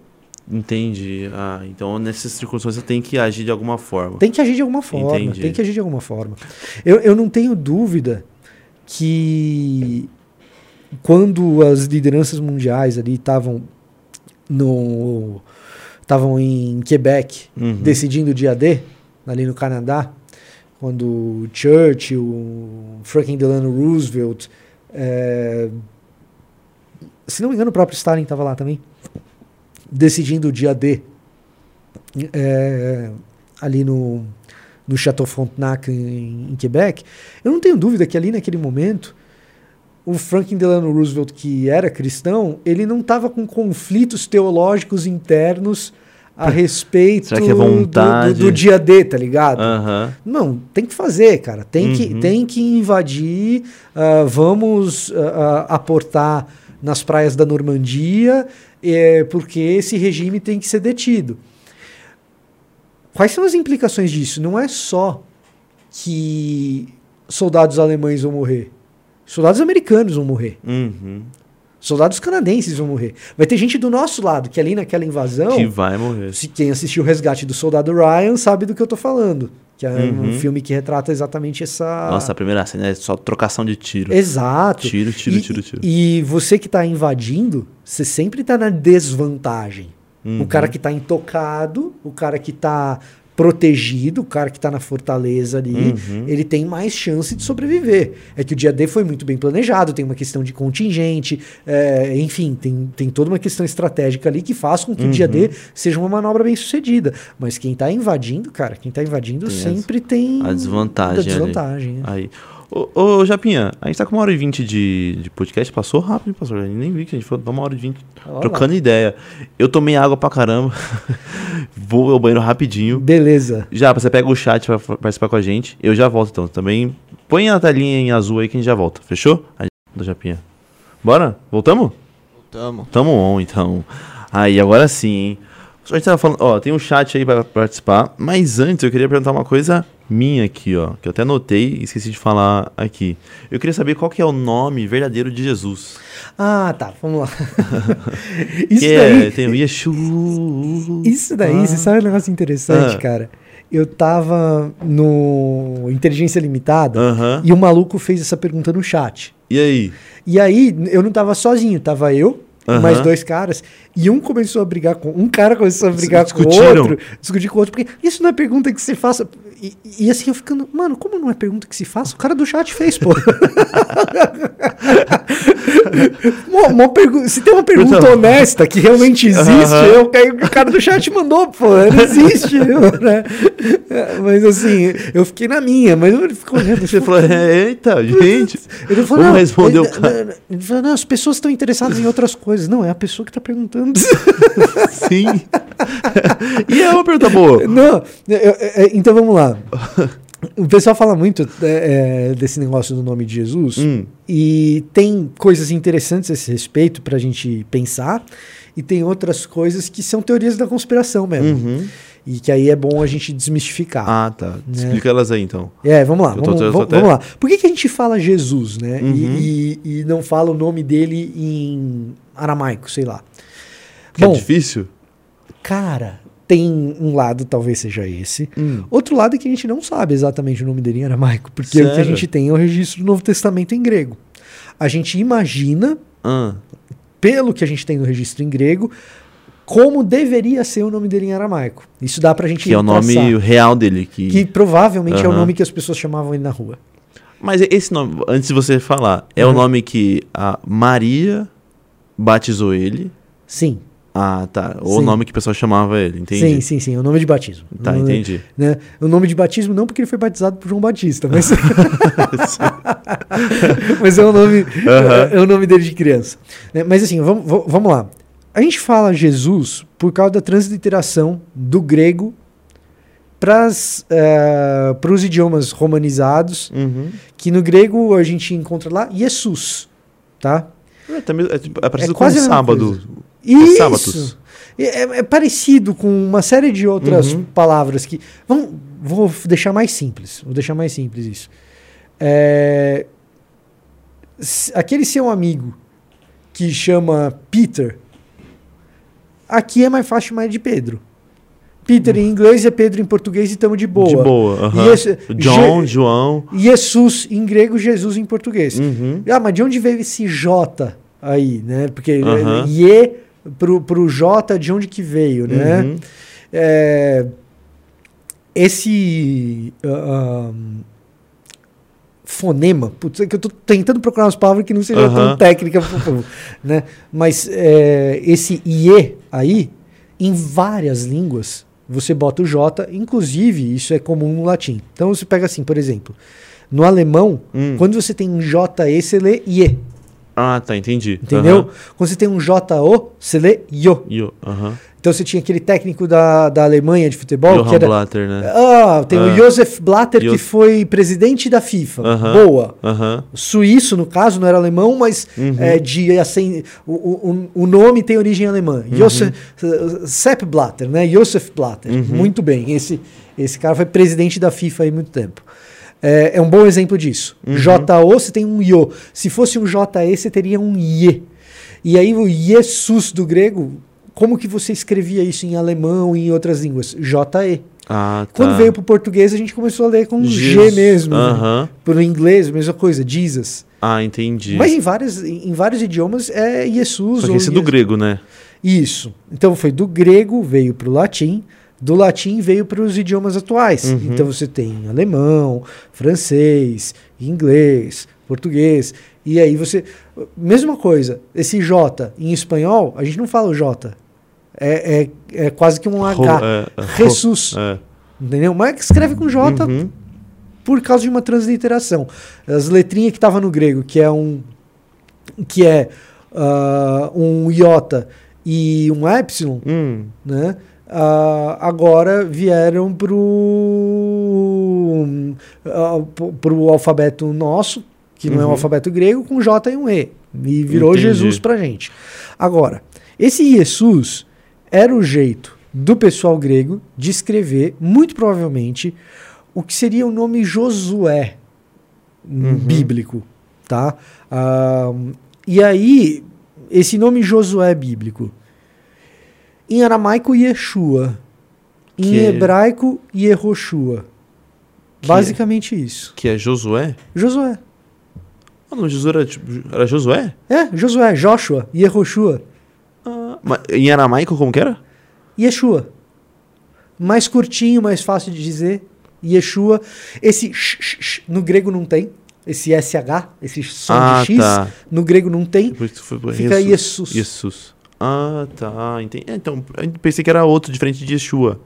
Entendi. Ah, então nessas circunstâncias tem que agir de alguma forma. Tem que agir de alguma forma. Entendi. Tem que agir de alguma forma. Eu, eu não tenho dúvida que quando as lideranças mundiais ali estavam no estavam em Quebec Uhum. decidindo o dia D ali no Canadá quando Churchill, Franklin Delano Roosevelt, eh, se não me engano o próprio Stalin estava lá também decidindo o dia D eh, ali no no Chateau Frontenac em, em Quebec, eu não tenho dúvida que ali naquele momento o Franklin Delano Roosevelt, que era cristão, ele não estava com conflitos teológicos internos a respeito é do- do, do, dia D, tá ligado? Não, tem que fazer, cara. Tem, que, Uhum. tem que invadir. ah, vamos ah, ah, aportar nas praias da Normandia, eh, porque esse regime tem que ser detido. Quais são as implicações disso? Não é só que soldados alemães vão morrer. Soldados americanos vão morrer. Uhum. Soldados canadenses vão morrer. Vai ter gente do nosso lado, que ali naquela invasão. Que vai morrer. Se quem assistiu o Resgate do Soldado Ryan sabe do que eu tô falando. Que é um Uhum. filme que retrata exatamente essa. Nossa, a primeira cena é só trocação de tiro. Exato. Tiro, tiro, e, tiro, tiro. E você que tá invadindo, você sempre tá na desvantagem. Uhum. O cara que tá intocado, o cara que tá protegido, o cara que tá na fortaleza ali, Uhum. ele tem mais chance de sobreviver. É que o dia D foi muito bem planejado, tem uma questão de contingente, é, enfim, tem, tem toda uma questão estratégica ali que faz com que o dia Uhum. D seja uma manobra bem sucedida. Mas quem tá invadindo, cara, quem tá invadindo Tem sempre tem a desvantagem a desvantagem. é. Aí. Ô, ô, Japinha, a gente tá com uma hora e vinte de, de podcast. Passou rápido, passou. Eu nem vi que a gente falou uma hora e vinte. Lá. Trocando ideia. Eu tomei água pra caramba. Vou ao banheiro rapidinho. Beleza. Já, você pega o chat pra participar com a gente. Eu já volto então. Também põe a telinha em azul aí que a gente já volta. Fechou? Aí, do Japinha. Bora? Voltamos? Tamo. Tamo on, então. Aí, agora sim, hein? A gente tava falando, ó, tem um chat aí pra participar, mas antes eu queria perguntar uma coisa minha aqui, ó, que eu até anotei e esqueci de falar aqui. Eu queria saber qual que é o nome verdadeiro de Jesus. Ah, tá, vamos lá. isso que daí, é, tem o Yeshua. isso daí, você sabe um negócio interessante, Ah. cara? Eu tava no Inteligência Limitada Aham. e o maluco fez essa pergunta no chat. E aí? E aí, eu não tava sozinho, tava eu, Aham. mais dois caras, e um começou a brigar com. Um cara começou a brigar com o outro, discutir com o outro, porque isso não é pergunta que se faça. E, e assim eu ficando, mano, como não é pergunta que se faça? O cara do chat fez, pô. Uma- uma pergu- se tem uma pergunta Então- honesta que realmente existe, Aham. eu, aí o cara do chat mandou, pô, não existe, né? Mas assim, eu fiquei na minha, mas ele ficou olhando. Você tipo, falou, eita, gente. ele falou, não, responder ele, o cara. Ele falou, não, as pessoas estão interessadas em outras coisas. Não, é a pessoa que está perguntando. Sim. e é uma pergunta boa. não, eu- eu- então vamos lá. O pessoal fala muito é, é, desse negócio do nome de Jesus Hum. e tem coisas interessantes a esse respeito para a gente pensar e tem outras coisas que são teorias da conspiração mesmo Uhum. e que aí é bom a gente desmistificar. Ah, tá. Explica elas aí, então. É, vamos lá, vamos, vamos- lá. Por que, que a gente fala Jesus, né? E- Uhum. E, e não fala o nome dele em aramaico, sei lá. Que Bom, é difícil? cara, tem um lado, talvez seja esse. Hum. Outro lado é que a gente não sabe exatamente o nome dele em aramaico, porque o que a Sério? gente tem é o registro do Novo Testamento em grego. A gente imagina, Ah, pelo que a gente tem no registro em grego, como deveria ser o nome dele em aramaico. Isso dá pra gente que é o nome traçar. real dele. Que... Que provavelmente é o nome que as pessoas chamavam ele na rua. Mas esse nome, antes de você falar, é o Uhum. nome que a Maria batizou ele. Sim. Ah, tá. Ou o Sim. nome que o pessoal chamava ele, entendi. Sim, sim, sim. O nome de batismo. Tá, O nome- entendi. Né? O nome de batismo não porque ele foi batizado por João Batista, mas, mas é, o nome, Aham. é o nome dele de criança. Né? Mas assim, vamos, va- vamos lá. A gente fala Jesus por causa da transliteração do grego para os idiomas romanizados, Uhum. que no grego a gente encontra lá Jesus, tá? É, é, tipo, é parecido É com mesma sábado. Isso. É, é- é parecido com uma série de outras Uhum. palavras que. Vamos, vou deixar mais simples. Vou deixar mais simples isso. É, aquele seu amigo que chama Peter, aqui é mais fácil chamar de Pedro. Peter em inglês é Pedro em português e estamos de boa. De boa. E esse- John, Je- João. Jesus em grego, Jesus em português. Uhum. Ah, mas de onde veio esse J aí, né? Porque uh Ye pro, pro J, de onde que veio, né? Uhum. É, esse ah, um, fonema, putz, é que eu tô tentando procurar umas palavras que não tão Aham. técnicas pro povo, né? Mas é, esse IE aí, em várias línguas, você bota o J, inclusive isso é comum no latim. Então você pega assim, por exemplo, no alemão, Hum. quando você tem um JE, você lê IE, Ah, tá, entendi. entendeu? Quando você tem um JO, você lê IO. E o- aham. Então você tinha aquele técnico da, da Alemanha de futebol, Johann que era, Blatter, né? Ah, tem Ah. o Josef Blatter, que foi presidente da FIFA. Boa. Aham. Suíço, no caso, não era alemão, mas Uhum. é, de, assim, o, o, o nome tem origem alemã. Uhum. Josef, Sepp Blatter, né? Josef Blatter. Uhum. Muito bem. Esse, esse cara foi presidente da FIFA há muito tempo. É, é um bom exemplo disso. Uhum. JO, você tem um IO. Se fosse um JE, você teria um IE. E aí o Jesus do grego, como que você escrevia isso em alemão e em outras línguas? JE. Ah, tá. Quando veio pro português, a gente começou a ler com G Jesus. mesmo. né? Aham. Pro inglês, mesma coisa, Jesus. Ah, entendi. Mas em, várias, em vários idiomas é Jesus. Só que ou esse é do grego, né? Isso. Então foi do grego, veio pro latim. Do latim veio para os idiomas atuais. Uhum. Então você tem alemão, francês, inglês, português. E aí você. Mesma coisa. Esse J em espanhol, a gente não fala o J. É, é, é quase que um H. Ro- é, é, Jesus. É. Entendeu? Mas escreve com J Uhum. por causa de uma transliteração. As letrinhas que estavam no grego, que é um que é ah, um iota e um epsilon, Hum. né? Ah, agora vieram pro pro alfabeto nosso, que não é o Uhum. alfabeto grego, com J e um E. E virou Entendi. Jesus pra gente. Agora, esse Jesus era o jeito do pessoal grego de escrever, muito provavelmente, o que seria o nome Josué Uhum. bíblico, tá? Ah, e aí, esse nome Josué bíblico, em aramaico, Yeshua. Em Que hebraico, Yehoshua. Que Basicamente isso. Que é Josué? Josué. Ah, não, Josué era, tipo, era Josué? É, Josué, Joshua, Yehoshua, Ah, mas em aramaico como que era? Yeshua. Mais curtinho, mais fácil de dizer. Yeshua. Esse sh, sh, sh, no grego não tem. Esse SH, esse som ah, de X, tá. no grego não tem. Fica Jesus. Jesus. Ah, tá. Entendi. É, Então, pensei que era outro, diferente de Yeshua.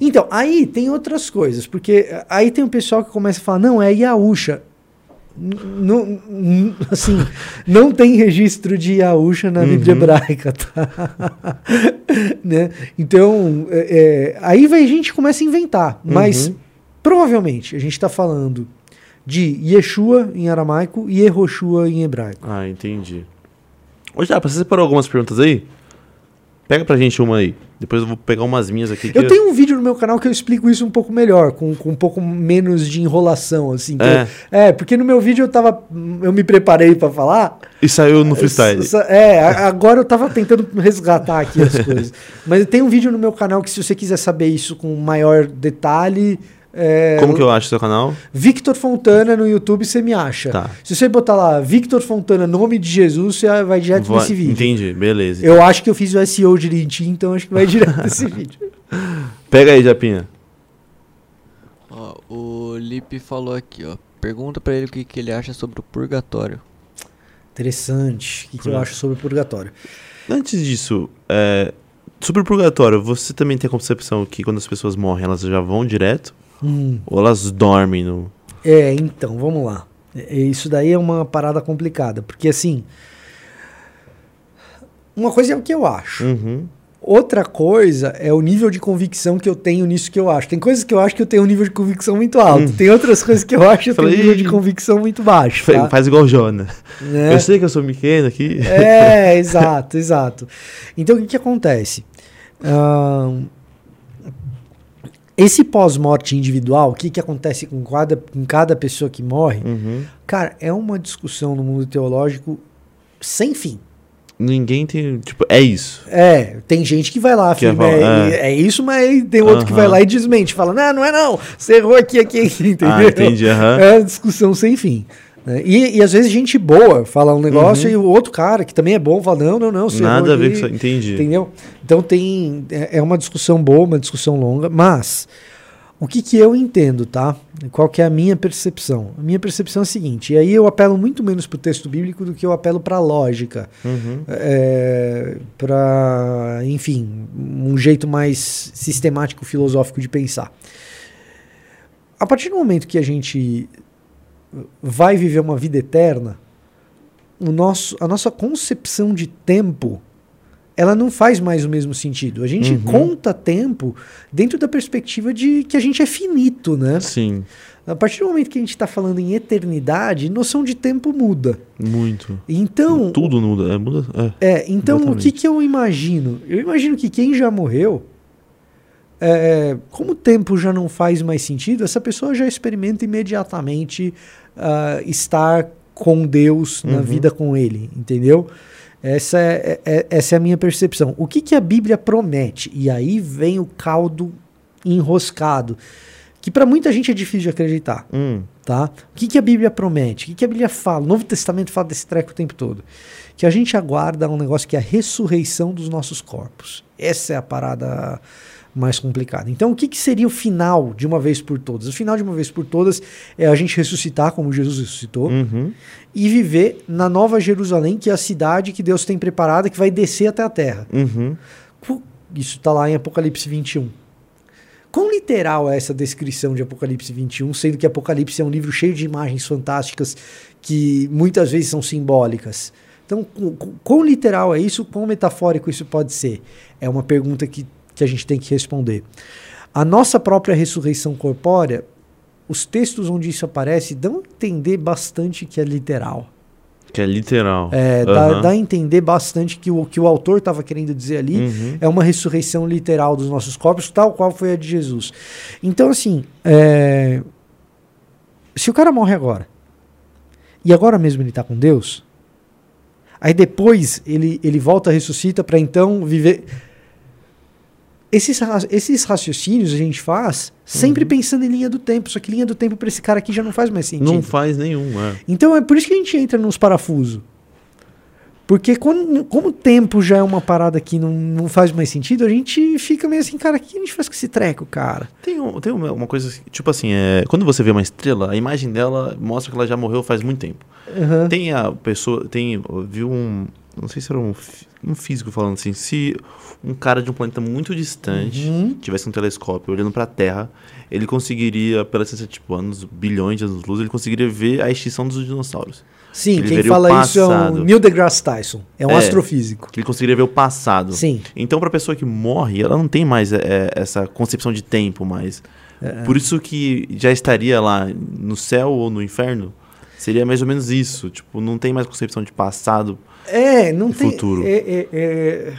Então, aí tem outras coisas, porque aí tem um pessoal que começa a falar, não, é Yaúcha. Não, assim, não tem registro de Yaúcha na Bíblia Uhum. hebraica, tá? né? Então, é, é, aí vai, a gente começa a inventar, mas Uhum. provavelmente a gente está falando de Yeshua em aramaico e Yehoshua em hebraico. Ah, entendi. Ô, já, você separou algumas perguntas aí? Pega pra gente uma aí. Depois eu vou pegar umas minhas aqui. Eu tenho um vídeo no meu canal que eu explico isso um pouco melhor, com, com um pouco menos de enrolação, assim. É. eu- é, porque no meu vídeo eu tava. Eu me preparei pra falar. E saiu no freestyle. Essa- É, agora eu tava tentando resgatar aqui as coisas. Mas tem um vídeo no meu canal que, se você quiser saber isso com maior detalhe. É, Como que eu acho seu canal? Victor Fontana no YouTube você me acha. Tá. Se você botar lá Victor Fontana, nome de Jesus, você vai direto Vou- nesse vídeo. Entendi, beleza. Eu acho que eu fiz o SEO direitinho, então acho que vai direto nesse vídeo. Pega aí, Japinha. Ó, o Lipe falou aqui, ó. Pergunta pra ele o que, que ele acha sobre o purgatório. Interessante. O que, que eu acho sobre o purgatório? Antes disso, é, sobre o purgatório, você também tem a concepção que quando as pessoas morrem, elas já vão direto? Hum, Ou elas dormem no. é, então, vamos lá. É, Isso daí é uma parada complicada, porque assim. Uma coisa é o que eu acho. Uhum. Outra coisa é o nível de convicção que eu tenho nisso que eu acho. Tem coisas que eu acho que eu tenho um nível de convicção muito alto. Tem outras coisas que eu acho que eu tenho um nível de convicção muito baixo. Tá? Faz igual o Jona. Né? Eu sei que eu sou pequeno aqui. É, exato, exato. Então o que, que acontece? Ahn, esse pós-morte individual, o que, que acontece com cada, com cada pessoa que morre, Uhum. cara, é uma discussão no mundo teológico sem fim. Ninguém tem. Tipo, é isso. É, tem gente que vai lá, Que afirma, é- é, é. isso, mas tem outro que vai lá e desmente, fala, não, não é não, você errou aqui, aqui, aqui, entendeu? Ah, entendi. aham. É uma discussão sem fim. Né? E, e às vezes gente boa fala um negócio e o outro cara, que também é bom, fala, não, não, não, Uhum. Nada a ver com isso. Entendi. Entendeu? Então tem. É é uma discussão boa, uma discussão longa, mas o que, que eu entendo, tá? Qual que é a minha percepção? A minha percepção é a seguinte, e aí eu apelo muito menos para o texto bíblico do que eu apelo para a lógica. Uhum. É, para, enfim, um jeito mais sistemático, filosófico de pensar. A partir do momento que a gente vai viver uma vida eterna, o nosso, a nossa concepção de tempo ela não faz mais o mesmo sentido. A gente Uhum. conta tempo dentro da perspectiva de que a gente é finito, né? Sim, A partir do momento que a gente está falando em eternidade, noção de tempo muda. muito. Então, Tudo muda. É, muda é. é, então o que, que eu imagino? Eu imagino que quem já morreu, é, como o tempo já não faz mais sentido, essa pessoa já experimenta imediatamente ah, estar com Deus na Uhum. vida com Ele, entendeu? Essa é, é- essa é a minha percepção. O que, que a Bíblia promete? E aí vem o caldo enroscado, que para muita gente é difícil de acreditar Hum. tá? O que, que a Bíblia promete? O que, que a Bíblia fala? O Novo Testamento fala desse treco o tempo todo. Que a gente aguarda um negócio que é a ressurreição dos nossos corpos. Essa é a parada mais complicada. Então, o que, que seria o final de uma vez por todas? O final de uma vez por todas é a gente ressuscitar como Jesus ressuscitou Uhum. e viver na Nova Jerusalém, que é a cidade que Deus tem preparada, que vai descer até a terra. Uhum. Isso está lá em Apocalipse 21. Quão literal é essa descrição de Apocalipse 21, sendo que Apocalipse é um livro cheio de imagens fantásticas que muitas vezes são simbólicas? Então, qu- qu- quão literal é isso? Quão metafórico isso pode ser? É uma pergunta que, que a gente tem que responder. A nossa própria ressurreição corpórea, os textos onde isso aparece dão a entender bastante que é literal. Que é literal. É, dá, Aham. dá a entender bastante que o que o autor estava querendo dizer ali Uhum. é uma ressurreição literal dos nossos corpos, tal qual foi a de Jesus. Então, assim, é, se o cara morre agora, e agora mesmo ele está com Deus, aí depois ele, ele volta, ressuscita para então viver. Esses, esses raciocínios a gente faz sempre pensando em linha do tempo, só que linha do tempo para esse cara aqui já não faz mais sentido. Não faz nenhum, é. Então é por isso que a gente entra nos parafusos. Porque quando, como o tempo já é uma parada que não, não faz mais sentido, a gente fica meio assim, cara, o que a gente faz com esse treco, cara? Tem, um- tem uma, coisa, que, tipo assim, é, quando você vê uma estrela, a imagem dela mostra que ela já morreu faz muito tempo. Aham. Tem a pessoa, tem, eu vi um, não sei se era um, um físico falando assim, se um cara de um planeta muito distante Uhum. tivesse um telescópio olhando pra Terra, ele conseguiria, pela ciência, tipo, anos, bilhões de anos-luz, ele conseguiria ver a extinção dos dinossauros. Sim, Ele quem fala isso é o. Neil deGrasse Tyson. É um É. astrofísico. Que ele conseguiria ver o passado. Sim. Então, pra pessoa que morre, ela não tem mais é, essa concepção de tempo mais. É. Por isso que já estaria lá no céu ou no inferno. Seria mais ou menos isso. Tipo, não tem mais concepção de passado. É, não tem. Futuro. É, é, é...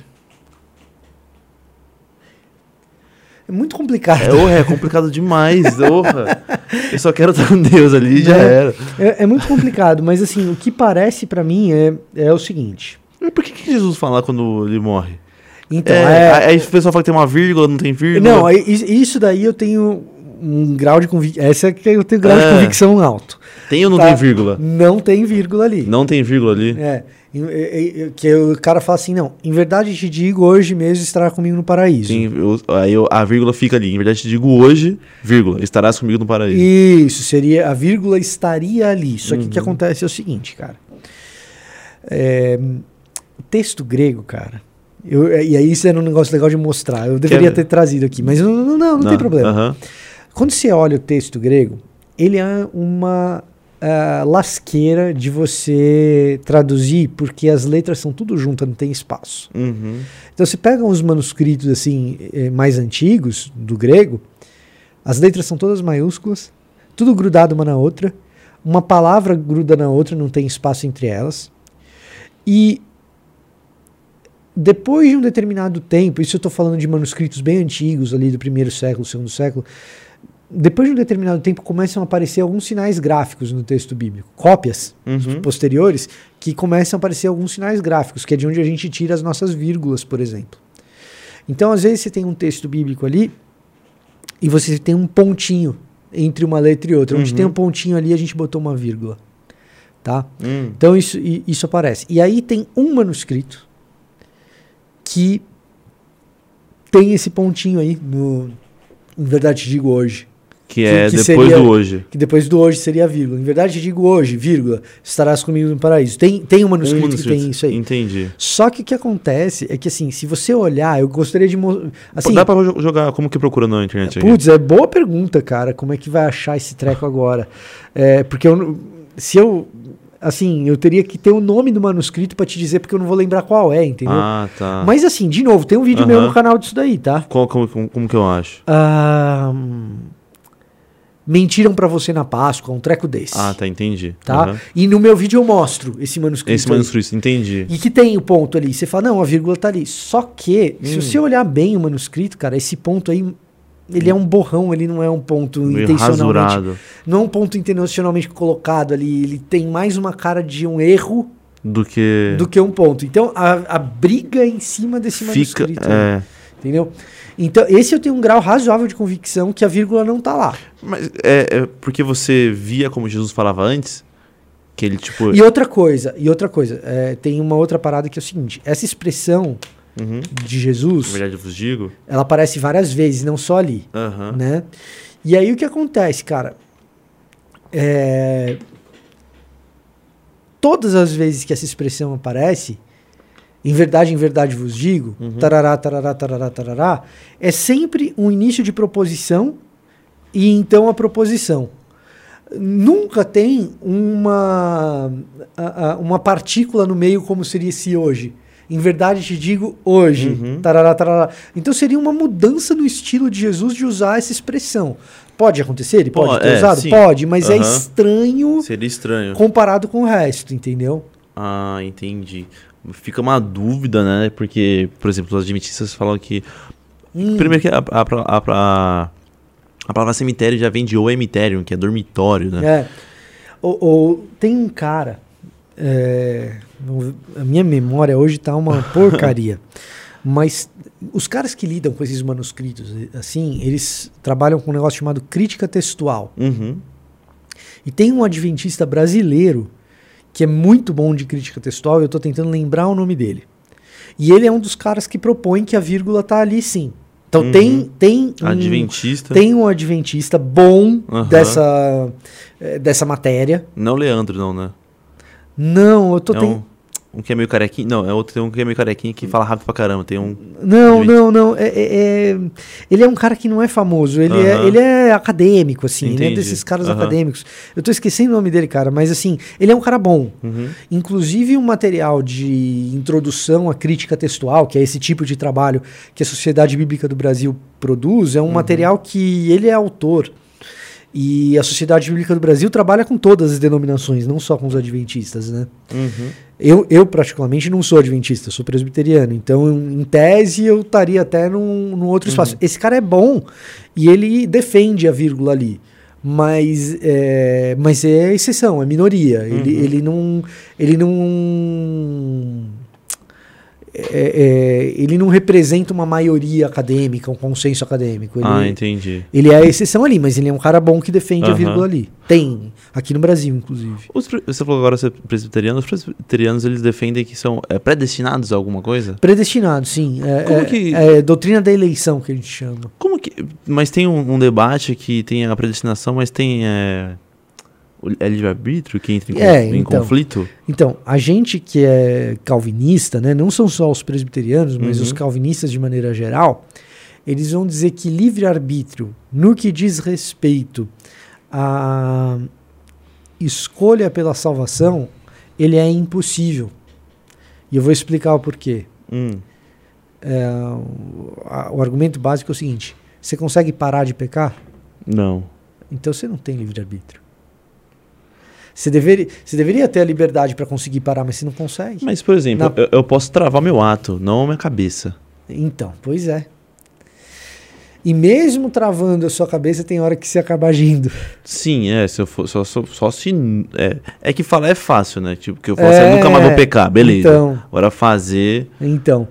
é muito complicado. É, orra, é complicado demais. Orra. Eu só quero estar com Deus ali e já É. era. É, é muito complicado, mas assim, o que parece pra mim é, é o seguinte. Por que, que Jesus fala quando ele morre? Então, É, é, Aí o pessoal fala que tem uma vírgula, não tem vírgula. Não, is- isso daí eu tenho um grau de convicção. Essa é que eu tenho grau de É. convicção alto. Tem ou não Tá. tem vírgula? Não tem vírgula ali. Não tem vírgula ali? É. Que o cara fala assim: não, em verdade te digo, hoje mesmo estará comigo no paraíso. Tem, eu- aí eu- a vírgula fica ali. Em verdade, te digo hoje, vírgula, estarás comigo no paraíso. Isso, seria. A vírgula estaria ali. Só que o que Uhum. acontece é o seguinte, cara. É, o texto grego, cara. eu- e aí isso era um negócio legal de mostrar. Eu deveria Quer- ter trazido aqui, mas não, não, não, não tem problema. Aham. Quando você olha o texto grego, ele é uma uh, lasqueira de você traduzir, porque as letras são tudo juntas, não tem espaço. Uhum. Então você pega uns manuscritos assim eh, mais antigos do grego, as letras são todas maiúsculas, tudo grudado uma na outra, uma palavra gruda na outra, não tem espaço entre elas. E depois de um determinado tempo, isso eu estou falando de manuscritos bem antigos, ali do primeiro século, segundo século, depois de um determinado tempo começam a aparecer alguns sinais gráficos no texto bíblico, cópias Uhum. posteriores, que começam a aparecer alguns sinais gráficos, que é de onde a gente tira as nossas vírgulas, por exemplo. Então, às vezes, você tem um texto bíblico ali e você tem um pontinho entre uma letra e outra. Onde Uhum. tem um pontinho ali, a gente botou uma vírgula. Tá? Hum. Então, isso, isso aparece. E aí tem um manuscrito que tem esse pontinho aí no. Em verdade, te digo hoje. Que é que depois seria- do hoje. Que depois do hoje seria vírgula. Em verdade, te digo hoje, vírgula, estarás comigo no paraíso. Tem, tem um manuscrito, que tem isso aí. Entendi. Só que o que acontece é que, assim, se você olhar, eu gostaria de. Assim, Dá pra jo- jogar como que procura na internet aqui? Putz, é boa pergunta, cara. Como é que vai achar esse treco agora? É, porque eu, se eu. Assim, eu teria que ter o nome do manuscrito pra te dizer, porque eu não vou lembrar qual é, entendeu? Ah, tá. Mas assim, de novo, tem um vídeo meu no canal disso daí, tá? Qual, como, como, como que eu acho? Ah, mentiram pra você na Páscoa, um treco desse. Ah, tá, entendi. Tá? Aham. E no meu vídeo eu mostro esse manuscrito. Esse aí. manuscrito, entendi. E que tem o ponto ali. Você fala, não, a vírgula tá ali. Só que, se Hum. você olhar bem o manuscrito, cara, esse ponto aí, ele é um borrão, ele não é um ponto Meio intencionalmente. rasurado. Não é um ponto intencionalmente colocado ali. Ele tem mais uma cara de um erro Do que. do que um ponto. Então, a, a briga em cima desse fica. manuscrito. né? É. Entendeu? Então, esse eu tenho um grau razoável de convicção que a vírgula não tá lá. Mas é, é porque você via como Jesus falava antes? Que ele, tipo. E outra coisa, e outra coisa, é, tem uma outra parada que é o seguinte: essa expressão Uhum. de Na Jesus, verdade, eu vos digo. ela aparece várias vezes, não só ali. Aham. né? E aí o que acontece, cara? É... Todas as vezes que essa expressão aparece, em verdade, em verdade vos digo, Uhum. tarará, tarará, tarará, tarará, é sempre um início de proposição e então a proposição. Nunca tem uma, uma partícula no meio como seria esse hoje. Em verdade te digo hoje. Uhum. Tarará, tarará. Então seria uma mudança no estilo de Jesus de usar essa expressão. Pode acontecer? Ele pode Pode, ter é, usado? sim. Pode, mas é Aham. estranho Seria estranho. comparado com o resto, entendeu? Ah, entendi. Fica uma dúvida, né? Porque, por exemplo, os adventistas falam que. Hum, Primeiro que a, a, a, a, palavra cemitério já vem de o emitério, que é dormitório, né? É. Ou, ou tem um cara. é, a minha memória hoje tá uma porcaria. mas os caras que lidam com esses manuscritos, assim, eles trabalham com um negócio chamado crítica textual. Uhum. E tem um adventista brasileiro que é muito bom de crítica textual, eu estou tentando lembrar o nome dele. E ele é um dos caras que propõe que a vírgula tá ali sim. Então Uhum. tem tem um, Adventista. tem um adventista bom Aham. dessa eh, dessa matéria. Não Leandro, não, né? Não, eu tô é um, um que é meio carequinho. Não, é outro tem um que é meio carequinho que fala rápido pra caramba. Tem um. Não, não, não. É, é- é- Ele é um cara que não é famoso. Ele, é, Aham. ele é acadêmico, assim. Ele é Entendi. desses caras Aham. acadêmicos. Eu tô esquecendo o nome dele, cara. Mas, assim, ele é um cara bom. Uhum. Inclusive, um material de introdução à crítica textual, que é esse tipo de trabalho que a Sociedade Bíblica do Brasil produz, é um material que ele é autor. E a Sociedade Bíblica do Brasil trabalha com todas as denominações, não só com os adventistas, né? Uhum. Eu, eu, particularmente, não sou adventista, sou presbiteriano. Então, em tese, eu estaria até num, num outro espaço. Esse cara é bom e ele defende a vírgula ali. Mas é, mas é exceção, é minoria. Ele, Uhum. ele não. Ele não. É- é, ele não representa uma maioria acadêmica, um consenso acadêmico. Ele, Ah, entendi. ele é a exceção ali, mas ele é um cara bom que defende a Aham. vírgula ali. Tem, aqui no Brasil, inclusive. Os você falou agora ser presbiteriano. Os presbiterianos eles defendem que são é, predestinados a alguma coisa? Predestinado, sim. É, Como é- que- é doutrina da eleição que a gente chama. Como que. Mas tem um, um debate que tem a predestinação, mas tem. É, é livre-arbítrio que entra em, É, em então. conflito? Então, a gente que é calvinista, né, não são só os presbiterianos, mas Uhum. os calvinistas de maneira geral, eles vão dizer que livre-arbítrio, no que diz respeito a escolha pela salvação, ele é impossível. E eu vou explicar o porquê. Hum. É, o, o argumento básico é o seguinte: você consegue parar de pecar? Não. Então você não tem livre-arbítrio. Você, deveria, você deveria ter a liberdade para conseguir parar, mas você não consegue. Mas, por exemplo, Na- eu, eu posso travar meu ato, não a minha cabeça. Então, pois é. E mesmo travando a sua cabeça, tem hora que você acaba agindo. Sim, é, se eu for, só, só, só se. É, é que falar é fácil, né? Tipo, que eu falo assim, É, eu nunca mais vou pecar, beleza. então. Agora fazer. Então,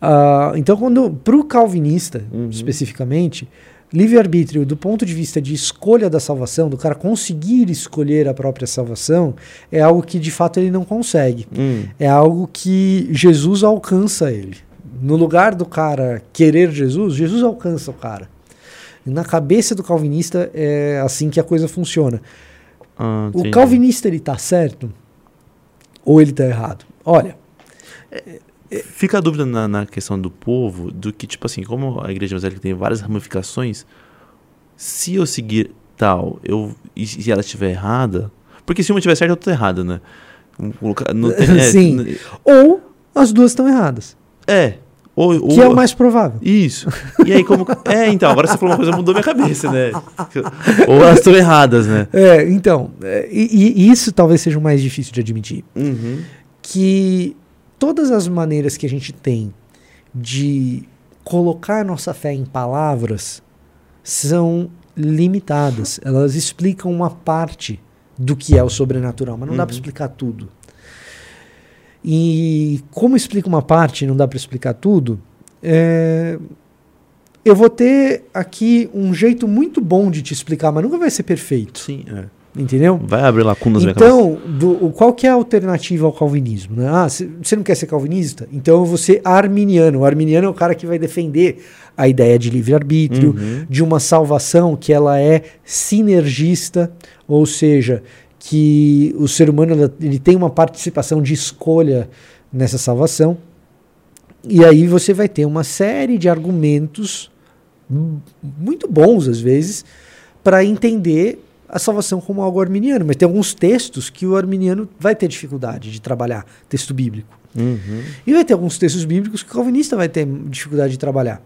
ah, então quando para o calvinista, Uhum. especificamente, livre-arbítrio do ponto de vista de escolha da salvação, do cara conseguir escolher a própria salvação, é algo que de fato ele não consegue. Hum, É algo que Jesus alcança ele. No lugar do cara querer Jesus, Jesus alcança o cara. Na cabeça do calvinista é assim que a coisa funciona. ah, O calvinista ele tá certo ou ele tá errado? Olha, Fica a dúvida na, na questão do povo, do que, tipo assim, como a igreja evangélica tem várias ramificações, se eu seguir tal, eu, e se ela estiver errada. Porque se uma estiver certa, eu tô errado, né? Não tem- é, Sim. ou as duas estão erradas, É. Ou, ou, que é o mais provável. Isso. E aí, como. É, então, agora você falou uma coisa, mudou minha cabeça, né? Ou elas estão erradas, né? É, então, é, e, e isso talvez seja o mais difícil de admitir. Uhum. Que todas as maneiras que a gente tem de colocar nossa fé em palavras são limitadas. Elas explicam uma parte do que é o sobrenatural, mas não dá para Uhum. explicar tudo. E como explica uma parte e não dá para explicar tudo, é, eu vou ter aqui um jeito muito bom de te explicar, mas nunca vai ser perfeito, Sim, é. Entendeu? Vai abrir lacunas. Então, do- qual que é a alternativa ao calvinismo? Né? Ah, você não quer ser calvinista? Então eu vou ser arminiano. O arminiano é o cara que vai defender a ideia de livre-arbítrio, Uhum. de uma salvação que ela é sinergista, ou seja, que o ser humano ele tem uma participação de escolha nessa salvação. E aí você vai ter uma série de argumentos muito bons às vezes para entender a salvação como algo arminiano, mas tem alguns textos que o arminiano vai ter dificuldade de trabalhar, texto bíblico. Uhum. E vai ter alguns textos bíblicos que o calvinista vai ter dificuldade de trabalhar.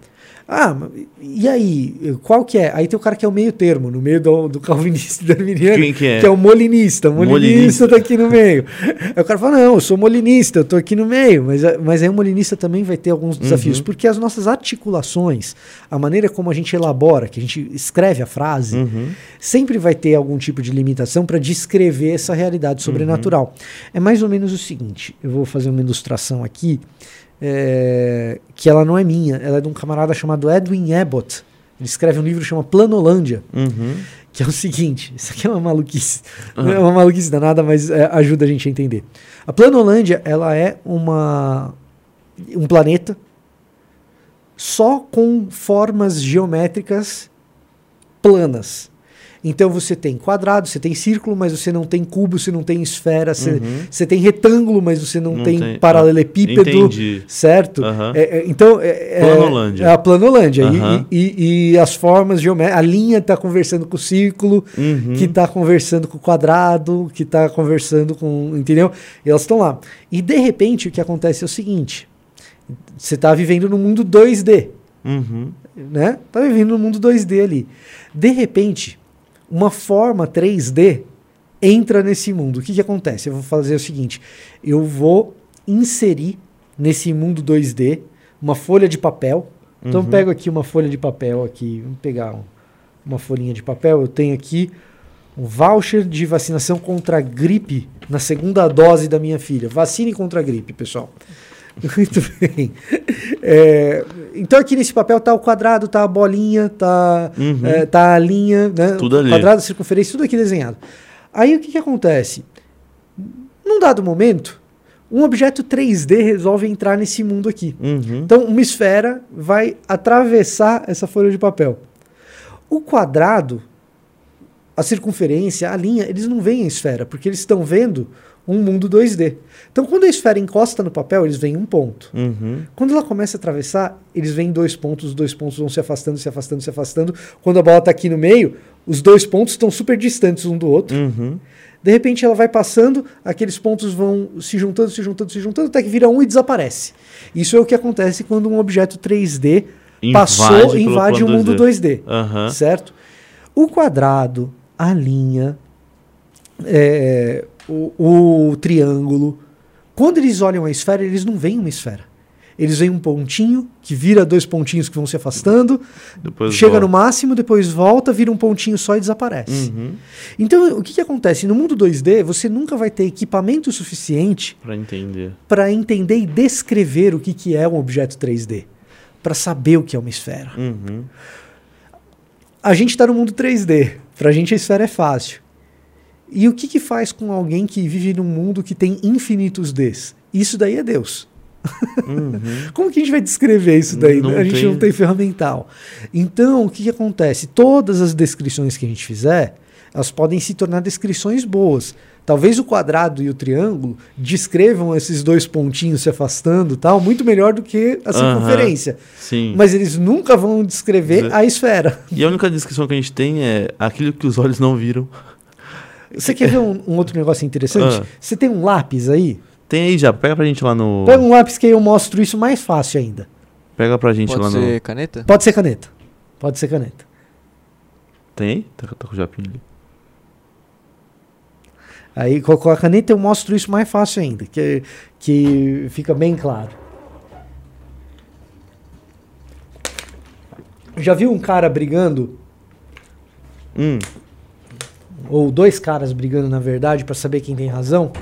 Ah, e aí? Qual que é? Aí tem o cara que é o meio termo, no meio do, do calvinista e do arminiano, Quem que é? que é o molinista. O molinista, Molinista. tá aqui no meio. Aí o cara fala, não, eu sou molinista, eu tô aqui no meio. Mas, mas aí o molinista também vai ter alguns desafios, Uhum. porque as nossas articulações, a maneira como a gente elabora, que a gente escreve a frase, Uhum. sempre vai ter algum tipo de limitação para descrever essa realidade sobrenatural. É mais ou menos o seguinte: eu vou fazer uma ilustração aqui, é, que ela não é minha, ela é de um camarada chamado Edwin Abbott. Ele escreve um livro que chama Planolândia, Uhum. que é o seguinte: isso aqui é uma maluquice. Ah. Não é uma maluquice danada, mas é, ajuda a gente a entender. A Planolândia ela é uma, um planeta só com formas geométricas planas. Então você tem quadrado, você tem círculo, mas você não tem cubo, você não tem esfera, você, Uhum. você tem retângulo, mas você não, Não tem, tem- paralelepípedo. Entendi. Certo? Aham. É, é, então, é, é- Planolândia. É a planolândia. E- Aham. E, e- e as formas geométricas. A linha está conversando com o círculo, Uhum. que está conversando com o quadrado, que está conversando com. Entendeu? E elas estão lá. E de repente o que acontece é o seguinte: você está vivendo no mundo 2D. Uhum. Né? Tá vivendo no mundo 2D ali. De repente, uma forma 3D entra nesse mundo. O que, que acontece? Eu vou fazer o seguinte: eu vou inserir nesse mundo 2D uma folha de papel. Então eu Uhum. pego aqui uma folha de papel aqui, vamos pegar um- uma folhinha de papel. Eu tenho aqui um voucher de vacinação contra a gripe na segunda dose da minha filha. Vacine contra a gripe, pessoal. Muito bem. É, então aqui nesse papel tá o quadrado, tá a bolinha, tá, Uhum. é, tá a linha, né? Tudo ali. Quadrado, circunferência, tudo aqui desenhado. Aí o que, que acontece? Num dado momento, um objeto 3D resolve entrar nesse mundo aqui. Uhum. Então, uma esfera vai atravessar essa folha de papel. O quadrado, a circunferência, a linha, eles não veem a esfera, porque eles estão vendo um mundo 2D. Então, quando a esfera encosta no papel, eles veem um ponto. Uhum. Quando ela começa a atravessar, eles veem dois pontos, os dois pontos vão se afastando, se afastando, se afastando. Quando a bola está aqui no meio, os dois pontos estão super distantes um do outro. Uhum. De repente ela vai passando, aqueles pontos vão se juntando, se juntando, se juntando, até que vira um e desaparece. Isso é o que acontece quando um objeto 3D Invade passou, pelo invade o plano mundo 2D. Aham. Certo? O quadrado, a linha, é, o, o triângulo. Quando eles olham a esfera, eles não veem uma esfera. Eles veem um pontinho que vira dois pontinhos que vão se afastando, Depois chega volta. no máximo, depois volta, vira um pontinho só e desaparece. Uhum. Então, o que, que acontece? No mundo 2D, você nunca vai ter equipamento suficiente Pra entender. para entender e descrever o que, que é um objeto 3D, para saber o que é uma esfera. Uhum. A gente está no mundo 3D. Para a gente a esfera é fácil. E o que, que faz com alguém que vive num mundo que tem infinitos Ds? Isso daí é Deus. Uhum. Como que a gente vai descrever isso daí? Não a gente tem. não tem ferramental. Então, o que, que acontece? Todas as descrições que a gente fizer, elas podem se tornar descrições boas. Talvez o quadrado e o triângulo descrevam esses dois pontinhos se afastando, tal, muito melhor do que a circunferência. Sim. Mas eles nunca vão descrever a esfera. E a única descrição que a gente tem é aquilo que os olhos não viram. Você quer ver um, um outro negócio interessante? Ah. Você tem um lápis aí? Tem aí já, pega pra gente lá no. Pega um lápis que aí eu mostro isso mais fácil ainda. Pega pra gente Pode lá ser no. caneta? Pode ser caneta. Pode ser caneta. Tem aí? Tá, tá com o japinho ali. Aí com a caneta eu mostro isso mais fácil ainda, que, que fica bem claro. Já viu um cara brigando, Hum. Ou dois caras brigando na verdade, pra saber quem tem razão?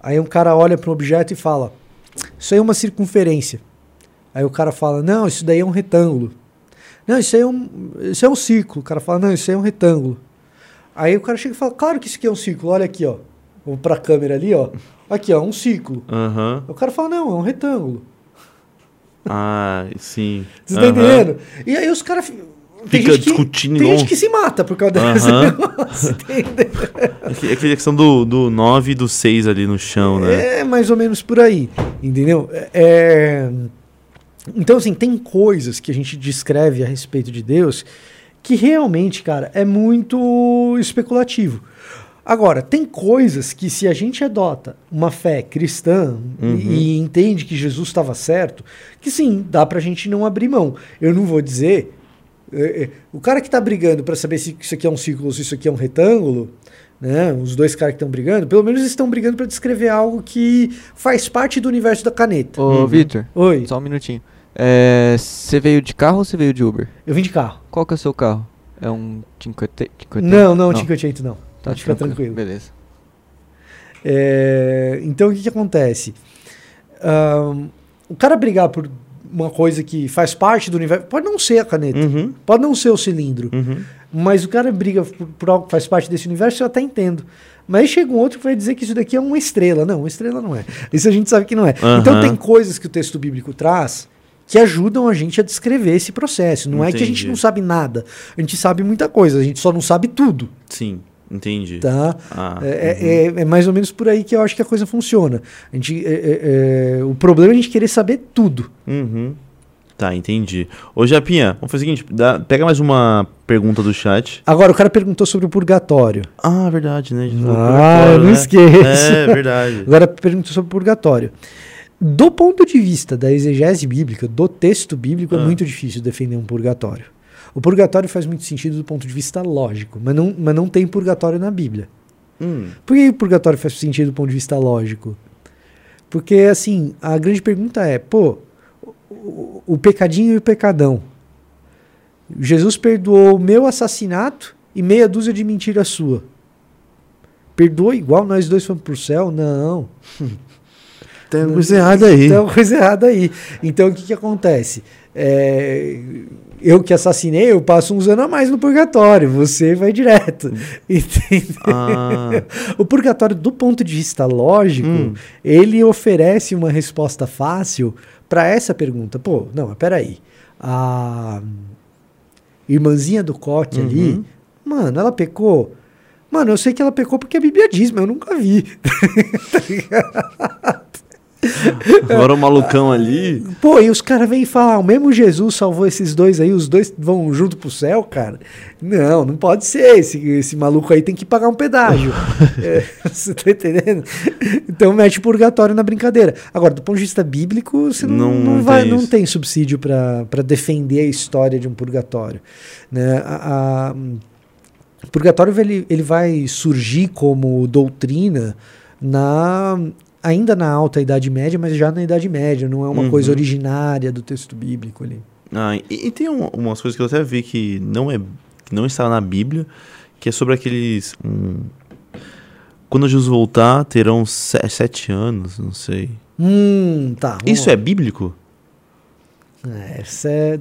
Aí um cara olha para um objeto e fala: Isso aí é uma circunferência. Aí o cara fala: Não, isso daí é um retângulo. Não, isso aí é um, isso é um círculo. O cara fala: Não, isso aí é um retângulo. Aí o cara chega e fala: Claro que isso aqui é um círculo. Olha aqui, ó. Vou pra câmera ali, ó. Aqui, ó, um círculo. Aham. O cara fala: Não, é um retângulo. Ah, sim. Você tá Aham. entendendo? E aí os caras. Tem Fica gente que- discutindo Tem gente que se mata por causa desse Aham. negócio, entendeu? É que- é aquela questão do, do 9 e do 6 ali no chão, né? É mais ou menos por aí, entendeu? É- é, Então, assim, tem coisas que a gente descreve a respeito de Deus que realmente, cara, é muito especulativo. Agora, tem coisas que se a gente adota uma fé cristã Uhum. e entende que Jesus estava certo, que sim, dá pra gente não abrir mão. Eu não vou dizer... é, é, o cara que tá brigando pra saber se isso aqui é um círculo ou se isso aqui é um retângulo, né? Os dois caras que estão brigando, pelo menos eles estão brigando pra descrever algo que faz parte do universo da caneta. Ô, Uhum. Vitor, Oi, só um minutinho. É, Você veio de carro ou você veio de Uber? eu vim de carro. Qual que é o seu carro? É um Cinquante? Cinquante? Não, não, 58 não. Tá Pode ficar tranquilo. Beleza. É, então o que, que acontece? Ahn, o cara brigar por uma coisa que faz parte do universo, pode não ser a caneta, Uhum. pode não ser o cilindro, Uhum. mas o cara briga por, por algo que faz parte desse universo, eu até entendo. Mas aí chega um outro que vai dizer que isso daqui é uma estrela. Não, uma estrela não é. Isso a gente sabe que não é. Aham. Então tem coisas que o texto bíblico traz que ajudam a gente a descrever esse processo. Não é que a gente Entendi. não sabe nada. A gente sabe muita coisa, a gente só não sabe tudo. Sim, entendi. Tá? Ah, É, uhum. é- é- é mais ou menos por aí que eu acho que a coisa funciona. A gente, é- é- é- o problema é a gente querer saber tudo. Uhum. Tá, entendi. Ô, Japinha, vamos fazer o seguinte: dá- pega mais uma pergunta do chat. Agora, o cara perguntou sobre o purgatório. Ah, verdade, né? Ah, não né? esqueça. É, verdade. Agora perguntou sobre o purgatório. Do ponto de vista da exegese bíblica, do texto bíblico, é Ah. muito difícil defender um purgatório. O purgatório faz muito sentido do ponto de vista lógico, mas não, mas não tem purgatório na Bíblia. Hum, Por que o purgatório faz sentido do ponto de vista lógico? Porque, assim, a grande pergunta é, pô, o, o pecadinho e o pecadão. Jesus perdoou o meu assassinato e meia dúzia de mentira sua. Perdoa igual nós dois fomos pro céu? Não. tem alguma coisa errada aí. Tem uma coisa errada aí. Então, o que, que acontece? É, eu que assassinei, eu passo uns anos a mais no purgatório. Você vai direto. Entendeu? Ah, O purgatório, do ponto de vista lógico, Hum. ele oferece uma resposta fácil para essa pergunta. Pô, não, mas peraí. A irmãzinha do ali, Uhum. mano, ela pecou. Mano, eu sei que ela pecou porque a Bíblia diz, mas eu nunca vi. Tá ligado? Agora o malucão ali. Pô, e os caras vêm falar, ah, o mesmo Jesus salvou esses dois aí, os dois vão junto pro céu, cara? Não, não pode ser. Esse, esse maluco aí tem que pagar um pedágio. é, você tá entendendo? Então mete purgatório na brincadeira. Agora, do ponto de vista bíblico, você não, não, não vai, tem não tem subsídio para defender a história de um purgatório. Né? A, a, o purgatório ele, ele vai surgir como doutrina na ainda na alta Idade Média, mas já na Idade Média, não é uma uhum. coisa originária do texto bíblico ali. Ah, e, e tem um, umas coisas que eu até vi que não é que não está na Bíblia, que é sobre aqueles um, quando Jesus voltar terão sete anos, não sei. Hum, tá. Isso lá. é bíblico? É, é,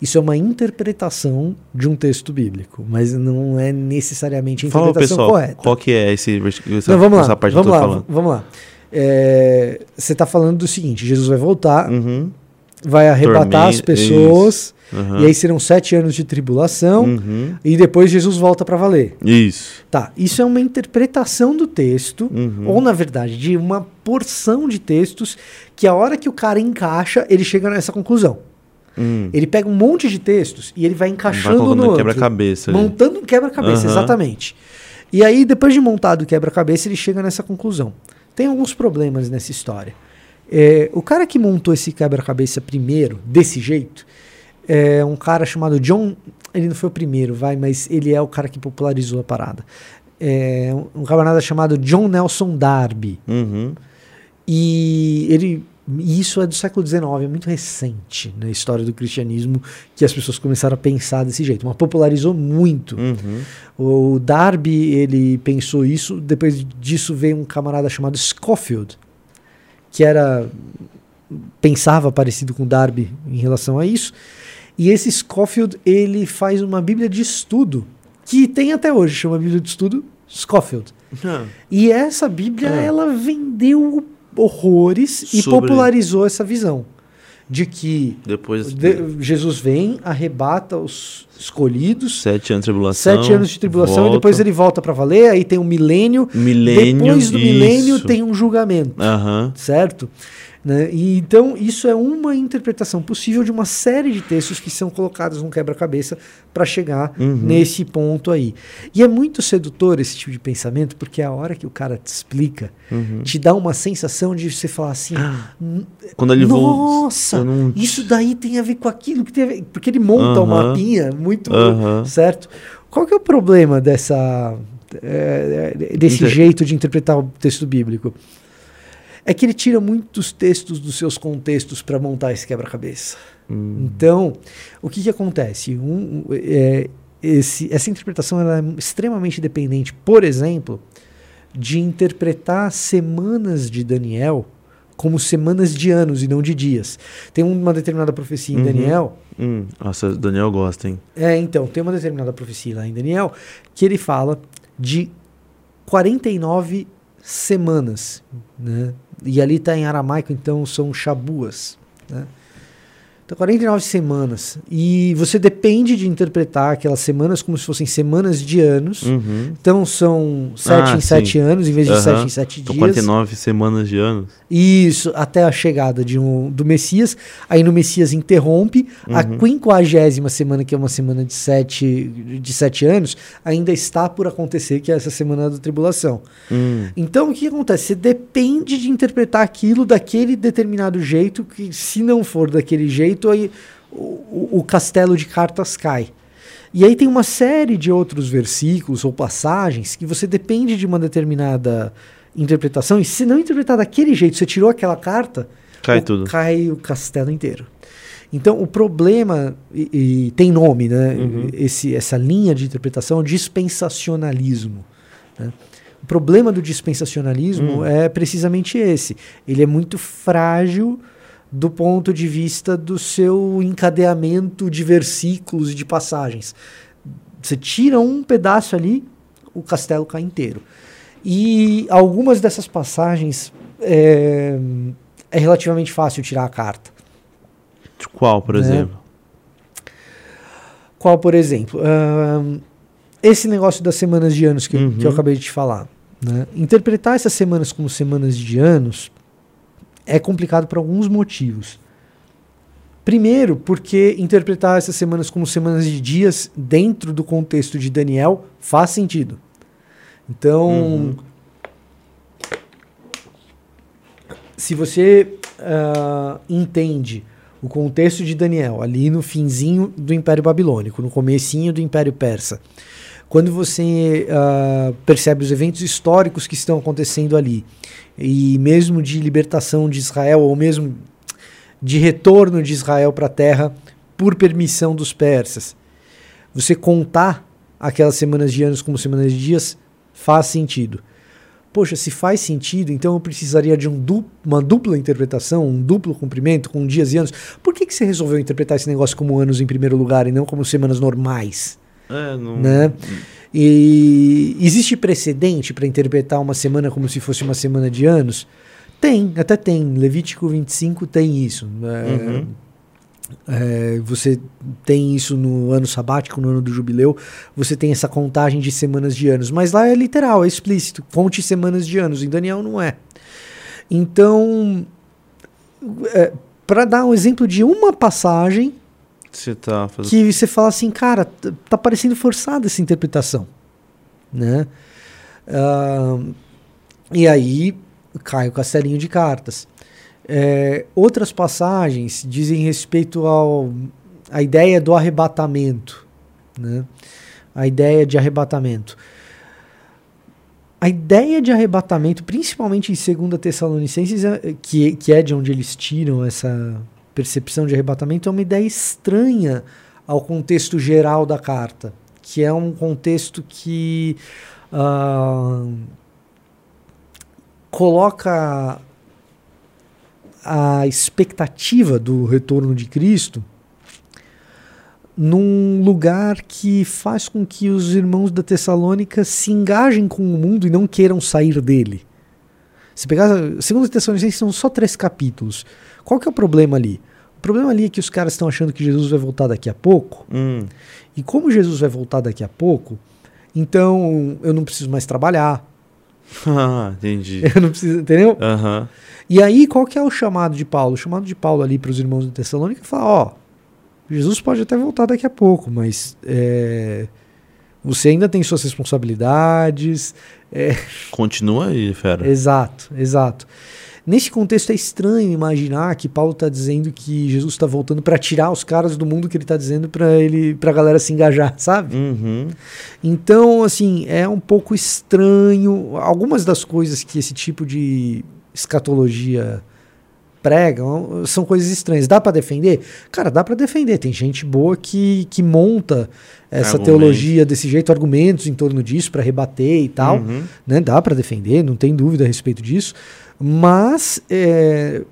isso é uma interpretação de um texto bíblico, mas não é necessariamente a interpretação Fala, pessoal, correta. Qual que é esse? Não, vamos lá, vamos lá, vamos lá. É, você está falando do seguinte: Jesus vai voltar, uhum. vai arrebatar as pessoas, uhum. e aí serão sete anos de tribulação, uhum. e depois Jesus volta para valer. Isso. Tá, isso é uma interpretação do texto, uhum. ou na verdade, de uma porção de textos que a hora que o cara encaixa, ele chega nessa conclusão. Hum. Ele pega um monte de textos e ele vai encaixando vai no quebra-cabeça. Montando um quebra-cabeça, exatamente. E aí, depois de montado o quebra-cabeça, ele chega nessa conclusão. Tem alguns problemas nessa história. É, o cara que montou esse quebra-cabeça primeiro, desse jeito, é um cara chamado John. Ele não foi o primeiro, vai, mas ele é o cara que popularizou a parada. É um camarada chamado John Nelson Darby. Uhum. E ele e isso é do século XIX, é muito recente na história do cristianismo que as pessoas começaram a pensar desse jeito. Mas popularizou muito. Uhum. O Darby, ele pensou isso. Depois disso veio um camarada chamado Scofield, que era pensava parecido com Darby em relação a isso. E esse Scofield, ele faz uma Bíblia de estudo, que tem até hoje, chama Bíblia de Estudo Scofield. Uhum. E essa Bíblia, uhum. ela vendeu horrores e popularizou essa visão de que depois de, Jesus vem, arrebata os escolhidos, sete anos de tribulação, sete anos de tribulação volta. e depois ele volta para valer. Aí tem um milênio, milênio depois do isso. milênio tem um julgamento, uhum. certo? Né? E, então, isso é uma interpretação possível de uma série de textos que são colocados no quebra-cabeça para chegar uhum. nesse ponto aí. E é muito sedutor esse tipo de pensamento, porque a hora que o cara te explica, uhum. te dá uma sensação de você falar assim: ah, quando ele Nossa, não... isso daí tem a ver com aquilo que tem a ver. Porque ele monta uhum. uma mapinha muito. Certo? Qual que é o problema dessa. É, desse Inter... jeito de interpretar o texto bíblico? É que ele tira muitos textos dos seus contextos para montar esse quebra-cabeça. Hum. Então, o que, que acontece? Um, é, esse, essa interpretação é extremamente dependente, por exemplo, de interpretar semanas de Daniel como semanas de anos e não de dias. Tem uma determinada profecia em uhum. Daniel. Hum. Nossa, Daniel gosta, hein? É, então, tem uma determinada profecia lá em Daniel que ele fala de 49 semanas, né? E ali está em aramaico, então são chabuas. Né? Então, 49 semanas. E você depende de interpretar aquelas semanas como se fossem semanas de anos. Uhum. Então, são 7 ah, em 7 anos, em vez de uhum. 7 em 7 então, dias. Então, 49 semanas de anos. Isso, até a chegada de um, do Messias. Aí, no Messias interrompe. Uhum. A quinquagésima semana, que é uma semana de 7 de sete anos, ainda está por acontecer, que é essa semana da tribulação. Hum. Então, o que acontece? Você depende de interpretar aquilo daquele determinado jeito, que se não for daquele jeito, aí o, o castelo de cartas cai. E aí tem uma série de outros versículos ou passagens que você depende de uma determinada interpretação, e se não interpretar daquele jeito, você tirou aquela carta, cai o, tudo. Cai o castelo inteiro. Então o problema, e, e tem nome, né? Uhum. Esse, essa linha de interpretação é o dispensacionalismo. Né? O problema do dispensacionalismo uhum. é precisamente esse. Ele é muito frágil do ponto de vista do seu encadeamento de versículos e de passagens. Você tira um pedaço ali, o castelo cai inteiro. E algumas dessas passagens é, é relativamente fácil tirar a carta. Qual, por né? exemplo? Qual, por exemplo? Uh, esse negócio das semanas de anos que, uhum. que eu acabei de te falar. Né? Interpretar essas semanas como semanas de anos é complicado por alguns motivos. Primeiro, porque interpretar essas semanas como semanas de dias dentro do contexto de Daniel faz sentido. Então, uhum. se você uh, entende o contexto de Daniel ali no finzinho do Império Babilônico, no comecinho do Império Persa, quando você uh, percebe os eventos históricos que estão acontecendo ali, e mesmo de libertação de Israel, ou mesmo de retorno de Israel para a terra por permissão dos persas, você contar aquelas semanas de anos como semanas de dias faz sentido. Poxa, se faz sentido, então eu precisaria de um du uma dupla interpretação, um duplo cumprimento com dias e anos. Por que, que você resolveu interpretar esse negócio como anos em primeiro lugar e não como semanas normais? É, não... Né? E existe precedente para interpretar uma semana como se fosse uma semana de anos? Tem, até tem. Levítico 25 tem isso. Né? Uhum. É, você tem isso no ano sabático, no ano do jubileu, você tem essa contagem de semanas de anos, mas lá é literal, é explícito, conte semanas de anos, em Daniel não é. Então, é, para dar um exemplo de uma passagem você tá fazendo... que você fala assim, cara, tá parecendo forçada essa interpretação, né? Uh, e aí cai o castelinho de cartas. É, outras passagens dizem respeito ao a ideia do arrebatamento, né? A ideia de arrebatamento. A ideia de arrebatamento, principalmente em 2 Tessalonicenses, é, que, que é de onde eles tiram essa percepção de arrebatamento, é uma ideia estranha ao contexto geral da carta, que é um contexto que uh, coloca a expectativa do retorno de Cristo num lugar que faz com que os irmãos da Tessalônica se engajem com o mundo e não queiram sair dele. Se pegar, segundo Tessalonicenses são só três capítulos. Qual que é o problema ali? O problema ali é que os caras estão achando que Jesus vai voltar daqui a pouco. Hum. E como Jesus vai voltar daqui a pouco, então eu não preciso mais trabalhar. Ah, entendi. Eu não preciso, entendeu? Uhum. E aí, qual que é o chamado de Paulo? O chamado de Paulo ali para os irmãos de Tessalônica é falar, ó, Jesus pode até voltar daqui a pouco, mas é, você ainda tem suas responsabilidades. É... Continua aí, fera. Exato, exato. Nesse contexto é estranho imaginar que Paulo está dizendo que Jesus está voltando para tirar os caras do mundo que ele está dizendo para ele, para a galera se engajar, sabe? Uhum. Então, assim, é um pouco estranho. Algumas das coisas que esse tipo de escatologia pregam são coisas estranhas. Dá para defender? Cara, dá para defender. Tem gente boa que, que monta essa argumentos. teologia desse jeito, argumentos em torno disso para rebater e tal. Uhum. Né? Dá para defender, não tem dúvida a respeito disso. Mas é,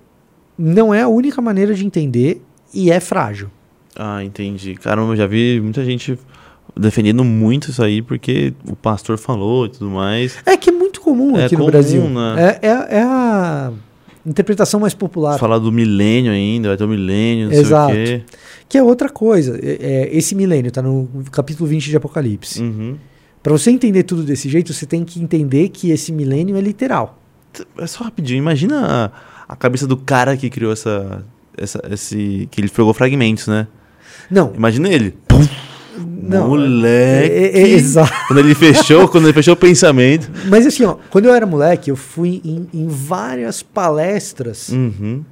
não é a única maneira de entender e é frágil. Ah, entendi. Caramba, eu já vi muita gente defendendo muito isso aí porque o pastor falou e tudo mais. É que é muito comum é aqui comum, no Brasil. Né? É, é, é, a interpretação mais popular. Falar do milênio ainda, vai ter o um milênio, não Exato. sei o quê. Que é outra coisa. É, é esse milênio está no capítulo 20 de Apocalipse. Uhum. Para você entender tudo desse jeito, você tem que entender que esse milênio é literal. É só rapidinho, imagina a, a cabeça do cara que criou essa, essa, esse. que ele pegou fragmentos, né? Não. Imagina ele. Pum, não, moleque. É, é, é, exato. Quando ele fechou, quando ele fechou o pensamento. Mas assim, ó, quando eu era moleque, eu fui em, em várias palestras uhum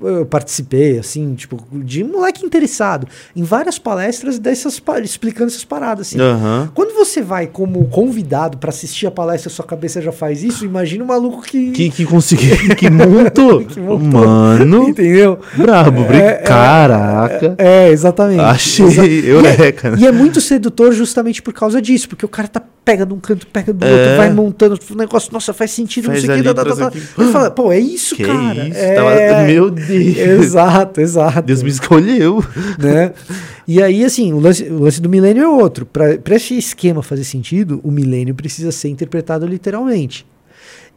eu participei, assim, tipo, de moleque interessado, em várias palestras dessas, explicando essas paradas, assim. Uhum. Quando você vai como convidado para assistir a palestra, sua cabeça já faz isso, imagina um maluco que... Que, que conseguiu, que montou. que montou. Mano. Entendeu? Brabo, é, é, caraca. É, é, exatamente. Achei, eureka. E, é, né? e é muito sedutor justamente por causa disso, porque o cara tá pega de um canto, pega do é. outro, vai montando o negócio, nossa, faz sentido, faz não sei o que. Ele fala, pô, é isso, que cara. Isso? É... Meu Deus. Exato, exato. Deus me escolheu. Né? E aí, assim, o lance, o lance do milênio é outro. Para esse esquema fazer sentido, o milênio precisa ser interpretado literalmente.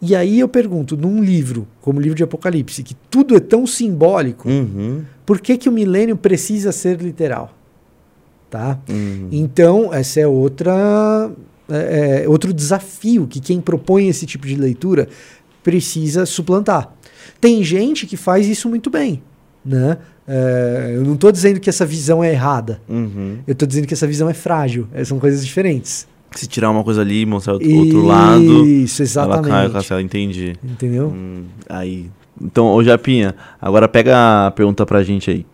E aí eu pergunto, num livro, como o livro de Apocalipse, que tudo é tão simbólico, uhum. por que, que o milênio precisa ser literal? Tá? Uhum. Então, essa é outra é, é, outro desafio que quem propõe esse tipo de leitura precisa suplantar. Tem gente que faz isso muito bem, né? É, eu não estou dizendo que essa visão é errada. Uhum. Eu estou dizendo que essa visão é frágil. É, são coisas diferentes. Se tirar uma coisa ali e mostrar outro, outro lado, Isso, ela cai exatamente. castelo, entendi. Entendeu? Hum, aí. Então, ô Japinha, agora pega a pergunta pra gente aí.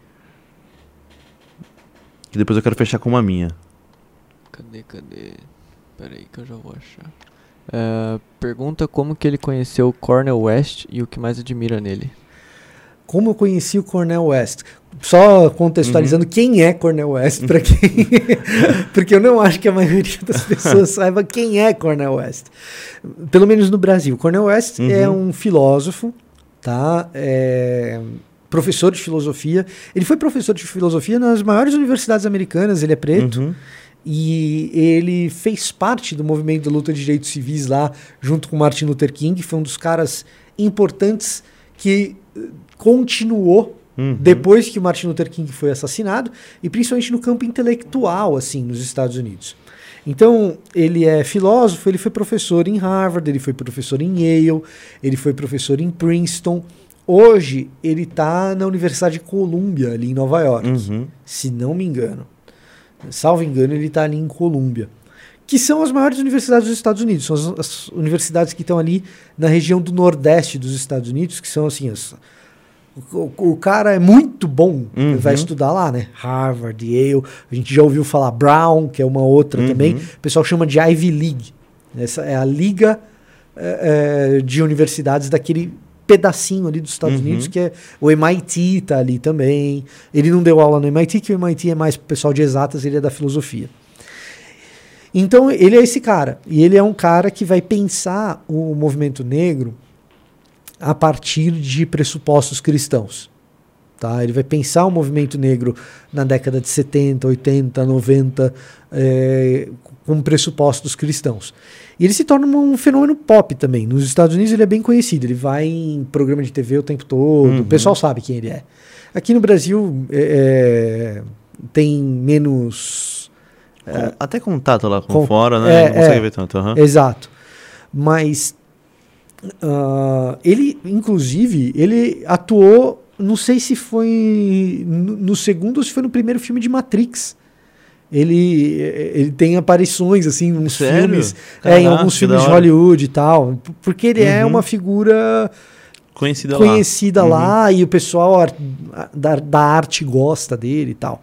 Que depois eu quero fechar com uma minha. Cadê, cadê? Pera aí que eu já vou achar. É, pergunta como que ele conheceu o Cornel West e o que mais admira nele. Como eu conheci o Cornel West? Só contextualizando Uhum. quem é Cornel West para quem, porque eu não acho que a maioria das pessoas saiba quem é Cornel West. Pelo menos no Brasil, Cornel West Uhum. é um filósofo, tá? É professor de filosofia. Ele foi professor de filosofia nas maiores universidades americanas. Ele é preto. Uhum. E ele fez parte do movimento da luta de direitos civis lá, junto com Martin Luther King. Foi um dos caras importantes que eh, continuou Uhum. depois que Martin Luther King foi assassinado, e principalmente no campo intelectual, assim, nos Estados Unidos. Então, ele é filósofo, ele foi professor em Harvard, ele foi professor em Yale, ele foi professor em Princeton. Hoje, ele está na Universidade de Columbia, ali em Nova York Uhum. se não me engano. Salvo engano, ele está ali em Colômbia. Que são as maiores universidades dos Estados Unidos. São as, as universidades que estão ali na região do Nordeste dos Estados Unidos, que são assim. As, o, o cara é muito bom, Uhum. vai estudar lá, né? Harvard, Yale. A gente já ouviu falar Brown, que é uma outra Uhum. também. O pessoal chama de Ivy League. Essa é a liga eh, eh, de universidades daquele pedacinho ali dos Estados Uhum. Unidos, que é o MIT tá ali também. Ele não deu aula no MIT, que o MIT é mais pro pessoal de exatas, ele é da filosofia. Então, ele é esse cara. E ele é um cara que vai pensar o movimento negro a partir de pressupostos cristãos. Tá? Ele vai pensar o movimento negro na década de 70, 80, 90, eh, com pressupostos cristãos. E ele se torna um fenômeno pop também. Nos Estados Unidos ele é bem conhecido. Ele vai em programa de TV o tempo todo. Uhum. O pessoal sabe quem ele é. Aqui no Brasil é, é, tem menos. Com- Até contato lá com, com- fora, né? é, não consegue é. ver tanto. aham. Exato. Mas ah, ele, inclusive, ele atuou. Não sei se foi no, no segundo ou se foi no primeiro filme de Matrix. Ele, ele tem aparições assim nos Sério? filmes, é, em Caraca, alguns filmes de. Hollywood e tal, porque ele é Uhum. uma figura Conhecida, conhecida Uhum. lá e o pessoal da, da arte gosta dele e tal.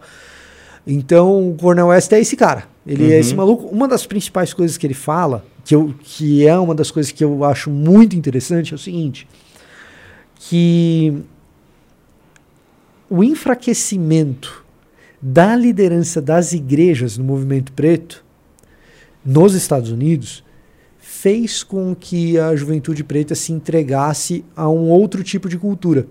Então, o Cornel West é esse cara. Ele é Uhum. esse maluco. Uma das principais coisas que ele fala, que, eu, que é uma das coisas que eu acho muito interessante, é o seguinte: que o enfraquecimento da liderança das igrejas no movimento preto nos Estados Unidos fez com que a juventude preta se entregasse a um outro tipo de cultura.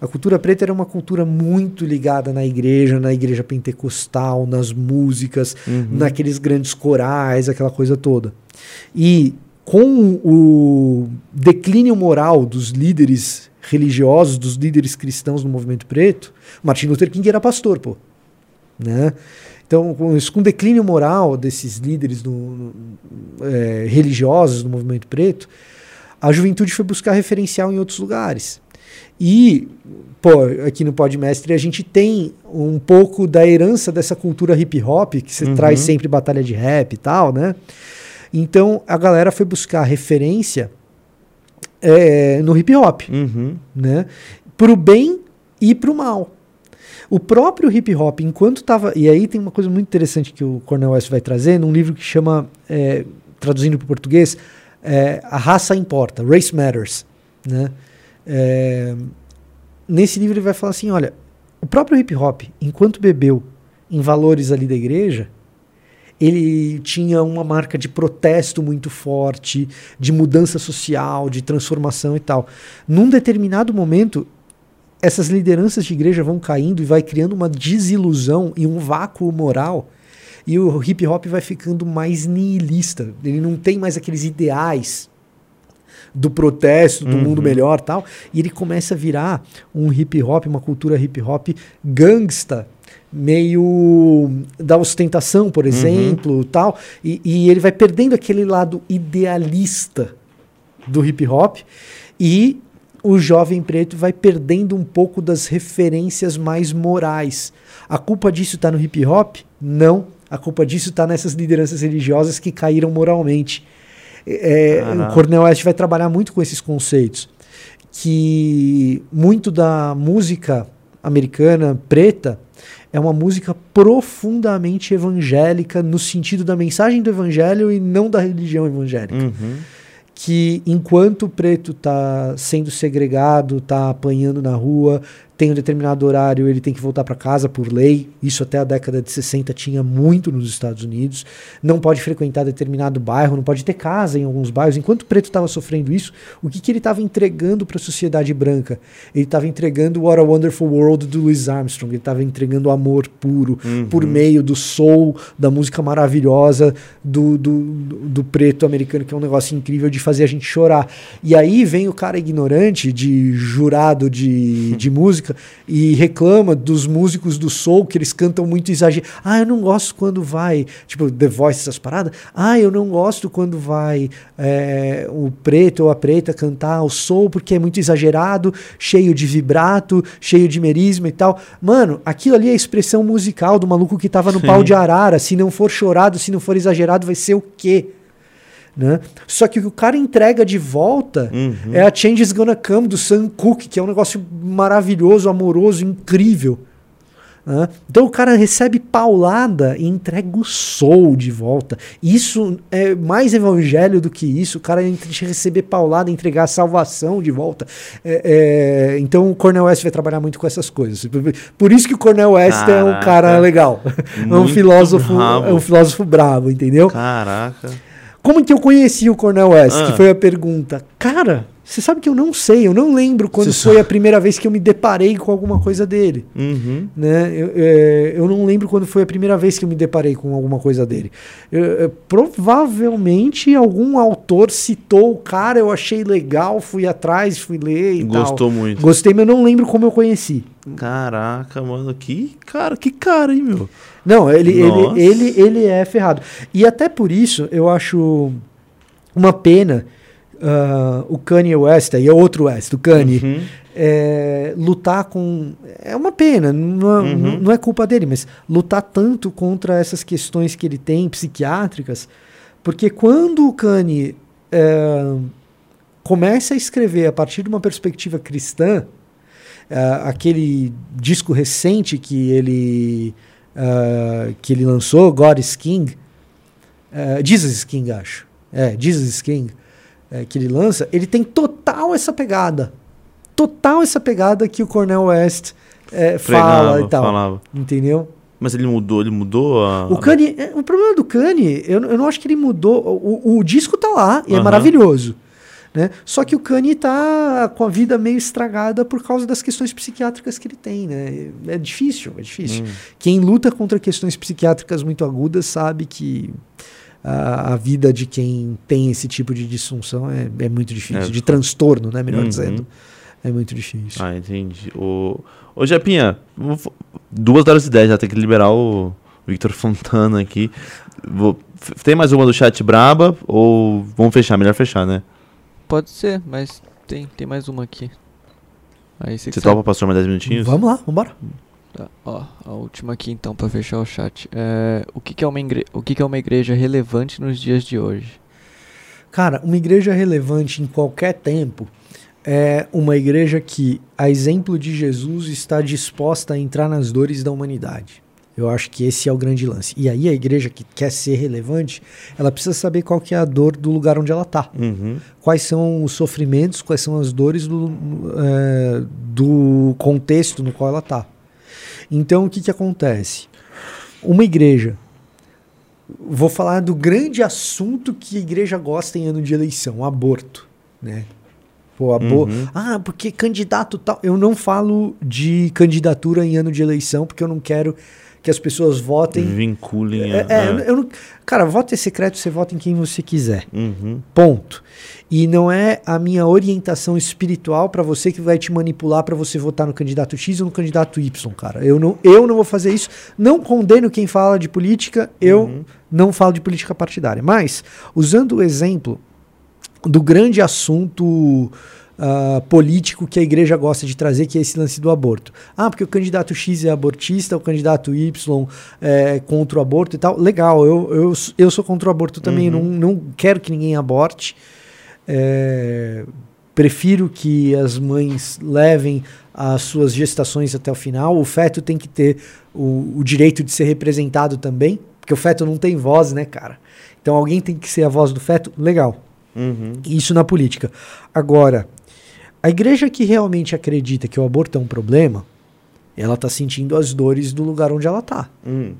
A cultura preta era uma cultura muito ligada na igreja, na igreja pentecostal, nas músicas, Uhum. naqueles grandes corais, aquela coisa toda. E com o declínio moral dos líderes religiosos, dos líderes cristãos no movimento preto, Martin Luther King era pastor, pô. Né? Então, com, isso, com o declínio moral desses líderes no- é, religiosos no movimento preto, a juventude foi buscar referencial em outros lugares. E, pô, aqui no Podmestre a gente tem um pouco da herança dessa cultura hip hop, que você Uhum. traz sempre batalha de rap e tal, né? Então a galera foi buscar referência é, no hip hop, Uhum. né? Pro bem e pro mal. O próprio hip hop, enquanto estava. E aí tem uma coisa muito interessante que o Cornel West vai trazer num livro que chama, é, traduzindo para o português, é, A Raça Importa, Race Matters. Né? É, nesse livro ele vai falar assim: olha, o próprio hip hop, enquanto bebeu em valores ali da igreja, ele tinha uma marca de protesto muito forte, de mudança social, de transformação e tal. Num determinado momento, essas lideranças de igreja vão caindo e vai criando uma desilusão e um vácuo moral. E o hip hop vai ficando mais nihilista. Ele não tem mais aqueles ideais do protesto, do Uhum. mundo melhor tal. E ele começa a virar um hip hop, uma cultura hip hop gangsta, meio da ostentação, por exemplo, tal. E, e ele vai perdendo aquele lado idealista do hip hop e o jovem preto vai perdendo um pouco das referências mais morais. A culpa disso está no hip hop? Não. A culpa disso está nessas lideranças religiosas que caíram moralmente. É, o Cornel West vai trabalhar muito com esses conceitos. Que muito da música americana preta é uma música profundamente evangélica no sentido da mensagem do evangelho e não da religião evangélica. Uhum. Que enquanto o preto está sendo segregado, está apanhando na rua, tem um determinado horário, ele tem que voltar para casa por lei. Isso até a década de 60 tinha muito nos Estados Unidos. Não pode frequentar determinado bairro, não pode ter casa em alguns bairros. Enquanto o preto estava sofrendo isso, o que, que ele estava entregando para a sociedade branca? Ele estava entregando What a Wonderful World do Louis Armstrong. Ele estava entregando amor puro Uhum. por meio do soul, da música maravilhosa do, do, do, do preto americano, que é um negócio incrível de fazer a gente chorar. E aí vem o cara ignorante de jurado de, de música e reclama dos músicos do soul que eles cantam muito exagero. Ah, eu não gosto quando vai, tipo, The Voice, essas paradas. Ah, eu não gosto quando vai é, o preto ou a preta cantar o soul porque é muito exagerado, cheio de vibrato, cheio de merisma e tal. Mano, aquilo ali é a expressão musical do maluco que tava no Sim. pau de arara. Se não for chorado, se não for exagerado, vai ser o quê? Né? Só que o que o cara entrega de volta Uhum. é a Change is Gonna Come do Sam Cooke, que é um negócio maravilhoso, amoroso, incrível. né? Então o cara recebe paulada e entrega o soul de volta. Isso é mais evangelho do que isso. O cara receber paulada, entregar a salvação de volta. É, é, então o Cornel West vai trabalhar muito com essas coisas. Por isso que o Cornel West é um Caraca. cara legal. é um filósofo, bravo. é um filósofo bravo, entendeu? Caraca. Como que eu conheci o Cornel West? Ah. Que foi a pergunta. Cara, você sabe que eu não sei, eu não lembro quando Você foi só- a primeira vez que eu me deparei com alguma coisa dele. Uhum. Né? Eu, é, eu não lembro quando foi a primeira vez que eu me deparei com alguma coisa dele. Eu- eu- provavelmente algum autor citou o cara, eu achei legal, fui atrás, fui ler e Gostou tal. muito. Gostei, mas eu não lembro como eu conheci. Caraca, mano, que cara, que cara, hein, meu? Não, ele, Nossa. ele, ele, ele é ferrado. E até por isso eu acho uma pena ah, o Kanye West, aí é outro West, o Kanye, Uhum. é, lutar com. É uma pena, não é, Uhum. não- é culpa dele, mas lutar tanto contra essas questões que ele tem psiquiátricas, porque quando o Kanye é, começa a escrever a partir de uma perspectiva cristã, é, aquele disco recente que ele ah, que ele lançou, God is King, é, Jesus is King, acho. É, Jesus is King, é, que ele lança, ele tem total essa pegada. Total essa pegada que o Cornel West é, fala Pregava, e tal. falava. Entendeu? Mas ele mudou, ele mudou a. O Kanye, é, o problema do Kanye, eu, eu não acho que ele mudou. O, o disco tá lá e é Aham. maravilhoso. Né? Só que o Kanye tá com a vida meio estragada por causa das questões psiquiátricas que ele tem, né? É difícil, é difícil. Hum. Quem luta contra questões psiquiátricas muito agudas sabe que a, a vida de quem tem esse tipo de disfunção é, é muito difícil. É. De transtorno, né? Melhor Uhum. dizendo. É muito difícil. Ah, entendi. O... Ô, Japinha, duas horas e dez, já tem que liberar o Victor Fontana aqui. Vou- Tem mais uma do chat braba ou vamos fechar? Melhor fechar, né? Pode ser, mas tem, tem mais uma aqui. Aí você Você topa, pastor, mais 10 minutinhos? Vamos lá, vambora. Tá, ó, a última aqui então pra fechar o chat. É, o que, que é uma igre... o que, que é uma igreja relevante nos dias de hoje? Cara, uma igreja relevante em qualquer tempo é uma igreja que, a exemplo de Jesus, está disposta a entrar nas dores da humanidade. Eu acho que esse é o grande lance. E aí a igreja que quer ser relevante, ela precisa saber qual que é a dor do lugar onde ela está. Uhum. Quais são os sofrimentos, quais são as dores do, é, do contexto no qual ela está. Então, o que, que acontece? Uma igreja. Vou falar do grande assunto que a igreja gosta em ano de eleição: aborto. Né? Pô, abo... Uhum. Ah, porque candidato tal. Eu não falo de candidatura em ano de eleição, porque eu não quero que as pessoas votem. Vinculem a. É, é, eu não... Cara, voto é secreto, você vota em quem você quiser. Uhum. Ponto. E não é a minha orientação espiritual para você que vai te manipular para você votar no candidato X ou no candidato Y, cara. Eu não, eu não vou fazer isso. Não condeno quem fala de política, eu Uhum. não falo de política partidária. Mas, usando o exemplo do grande assunto uh, político que a igreja gosta de trazer, que é esse lance do aborto. Ah, porque o candidato X é abortista, o candidato Y é contra o aborto e tal. Legal, eu, eu, eu sou contra o aborto também, uhum. não, não quero que ninguém aborte. É, prefiro que as mães levem as suas gestações até o final. O feto tem que ter o, o direito de ser representado também, porque o feto não tem voz, né, cara? Então alguém tem que ser a voz do feto, legal. Uhum. Isso na política. Agora, a igreja que realmente acredita que o aborto é um problema, ela está sentindo as dores do lugar onde ela está. Hum.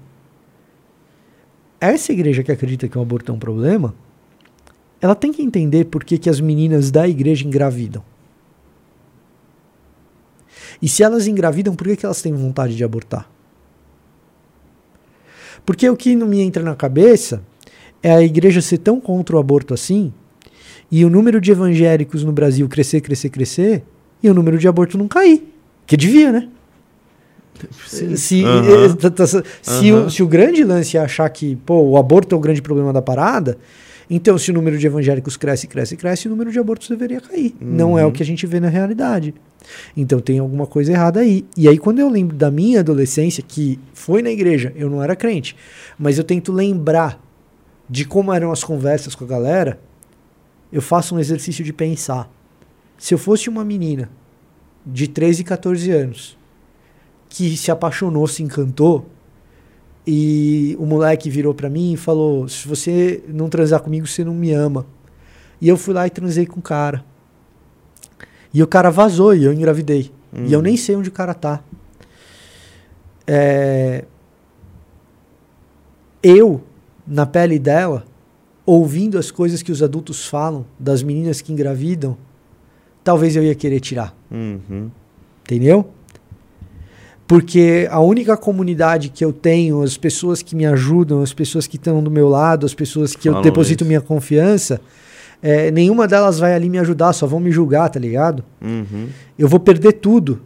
Essa igreja que acredita que o aborto é um problema, ela tem que entender por que, que as meninas da igreja engravidam. E se elas engravidam, por que, que elas têm vontade de abortar? Porque o que não me entra na cabeça é a igreja ser tão contra o aborto assim e o número de evangélicos no Brasil crescer, crescer, crescer, e o número de aborto não cair. Que devia, né? Sim. Se, uhum. se, uhum. o, se o grande lance é achar que pô, o aborto é o grande problema da parada, então se o número de evangélicos cresce, cresce, cresce, o número de abortos deveria cair. Uhum. Não é o que a gente vê na realidade. Então tem alguma coisa errada aí. E aí, quando eu lembro da minha adolescência, que foi na igreja, eu não era crente, mas eu tento lembrar de como eram as conversas com a galera, eu faço um exercício de pensar. Se eu fosse uma menina de 13, 14 anos que se apaixonou, se encantou, e o moleque virou para mim e falou: Se você não transar comigo, você não me ama. E eu fui lá e transei com o cara. E o cara vazou e eu engravidei. Hum. E eu hum. nem sei onde o cara tá. É... Eu, na pele dela, ouvindo as coisas que os adultos falam das meninas que engravidam, talvez eu ia querer tirar. Uhum. Entendeu? Porque a única comunidade que eu tenho, as pessoas que me ajudam, as pessoas que estão do meu lado, as pessoas que Falam eu deposito isso. minha confiança, é, nenhuma delas vai ali me ajudar, só vão me julgar, tá ligado? Uhum. Eu vou perder tudo.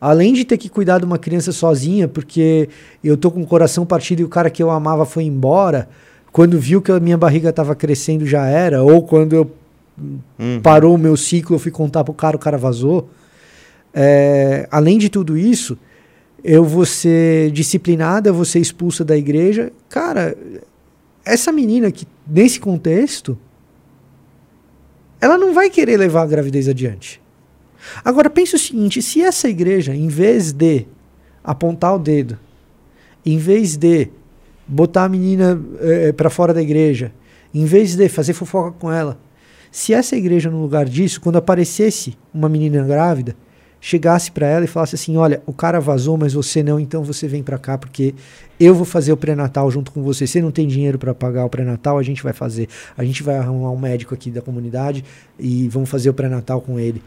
Além de ter que cuidar de uma criança sozinha, porque eu tô com o coração partido e o cara que eu amava foi embora, quando viu que a minha barriga estava crescendo já era, ou quando eu uhum. parou o meu ciclo, eu fui contar pro cara, o cara vazou. É, além de tudo isso, eu vou ser disciplinada, eu vou ser expulsa da igreja. Cara, essa menina que, nesse contexto, ela não vai querer levar a gravidez adiante. Agora pense o seguinte: se essa igreja, em vez de apontar o dedo, em vez de botar a menina é, eh, para fora da igreja, em vez de fazer fofoca com ela, se essa igreja, no lugar disso, quando aparecesse uma menina grávida, chegasse para ela e falasse assim: Olha, o cara vazou, mas você não, então você vem para cá porque eu vou fazer o pré-natal junto com você. Você não tem dinheiro para pagar o pré-natal, a gente vai fazer. A gente vai arrumar um médico aqui da comunidade e vamos fazer o pré-natal com ele.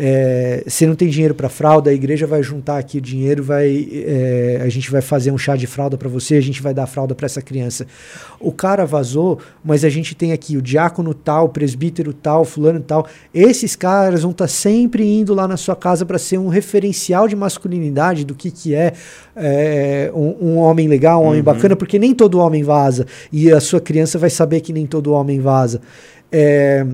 É, você não tem dinheiro para fralda, a igreja vai juntar aqui o dinheiro, vai, é, a gente vai fazer um chá de fralda para você, a gente vai dar fralda para essa criança. O cara vazou, mas a gente tem aqui o diácono tal, o presbítero tal, fulano tal. Esses caras vão estar tá sempre indo lá na sua casa para ser um referencial de masculinidade do que, que é, é um, um homem legal, um uhum. homem bacana, porque nem todo homem vaza. E a sua criança vai saber que nem todo homem vaza. É,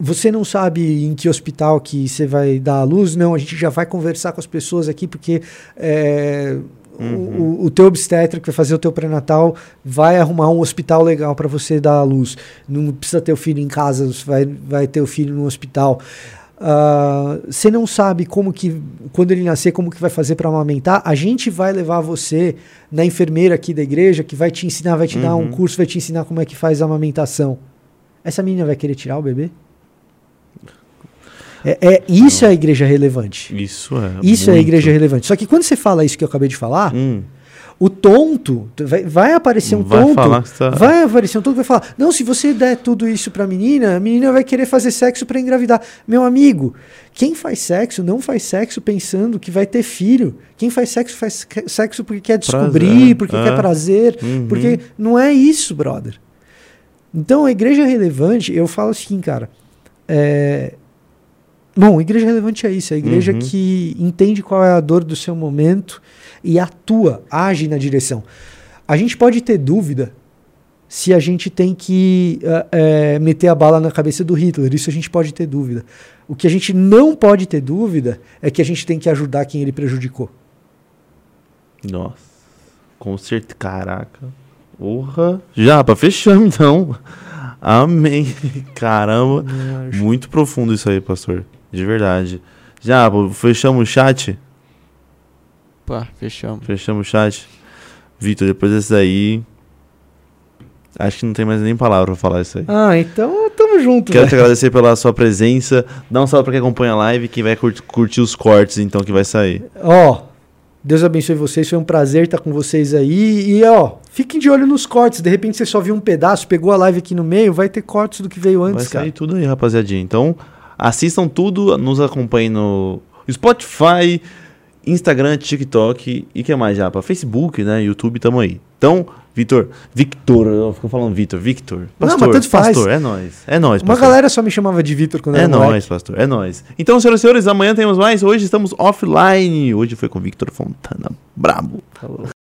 você não sabe em que hospital que você vai dar a luz? Não, a gente já vai conversar com as pessoas aqui, porque é, uhum. o, o teu obstetra que vai fazer o teu pré-natal vai arrumar um hospital legal para você dar a luz. Não precisa ter o filho em casa, vai, vai ter o filho no hospital. Uh, você não sabe como que, quando ele nascer, como que vai fazer para amamentar, a gente vai levar você na enfermeira aqui da igreja que vai te ensinar, vai te uhum. dar um uhum. curso, vai te ensinar como é que faz a amamentação. Essa menina vai querer tirar o bebê? É, é isso não. é a igreja relevante. Isso é. Isso muito. é a igreja relevante. Só que quando você fala isso que eu acabei de falar, hum o tonto, vai, vai aparecer um vai tonto, tá... vai aparecer um tonto que vai falar, não, se você der tudo isso pra menina, a menina vai querer fazer sexo para engravidar. Meu amigo, quem faz sexo não faz sexo pensando que vai ter filho. Quem faz sexo faz sexo porque quer descobrir, prazer. porque é. quer prazer, uhum. porque não é isso, brother. Então a igreja relevante, eu falo assim, cara, é, Bom, igreja relevante é isso, é a igreja uhum. que entende qual é a dor do seu momento e atua, age na direção. A gente pode ter dúvida se a gente tem que é, meter a bala na cabeça do Hitler. Isso a gente pode ter dúvida. O que a gente não pode ter dúvida é que a gente tem que ajudar quem ele prejudicou. Nossa, com certeza. Caraca. Porra. Já, pra fechamos então. Amém. Caramba. Muito profundo isso aí, pastor. De verdade. Já, fechamos o chat? Pá, fechamos. Fechamos o chat. Vitor, depois desse daí. Acho que não tem mais nem palavra pra falar isso aí. Ah, então tamo junto. Quero véio. te agradecer pela sua presença. Dá um salve pra quem acompanha a live, quem vai curtir, curtir os cortes, então, que vai sair. Ó, oh, Deus abençoe vocês. Foi um prazer estar com vocês aí. E, ó, fiquem de olho nos cortes. De repente você só viu um pedaço, pegou a live aqui no meio, vai ter cortes do que veio antes, vai cara. Vai sair tudo aí, rapaziadinha. Então, assistam tudo, nos acompanhem no Spotify, Instagram, TikTok e que mais já? Para Facebook, né? YouTube, tamo aí. Então, Vitor, Victor, eu fico falando Vitor, Victor. Pastor, Não, mas tanto faz. Pastor, é nós. É nós, Uma galera só me chamava de Vitor quando é era É nós, pastor, é nós. Então, senhoras e senhores, amanhã temos mais. Hoje estamos offline. Hoje foi com Victor Fontana. Brabo. Falou.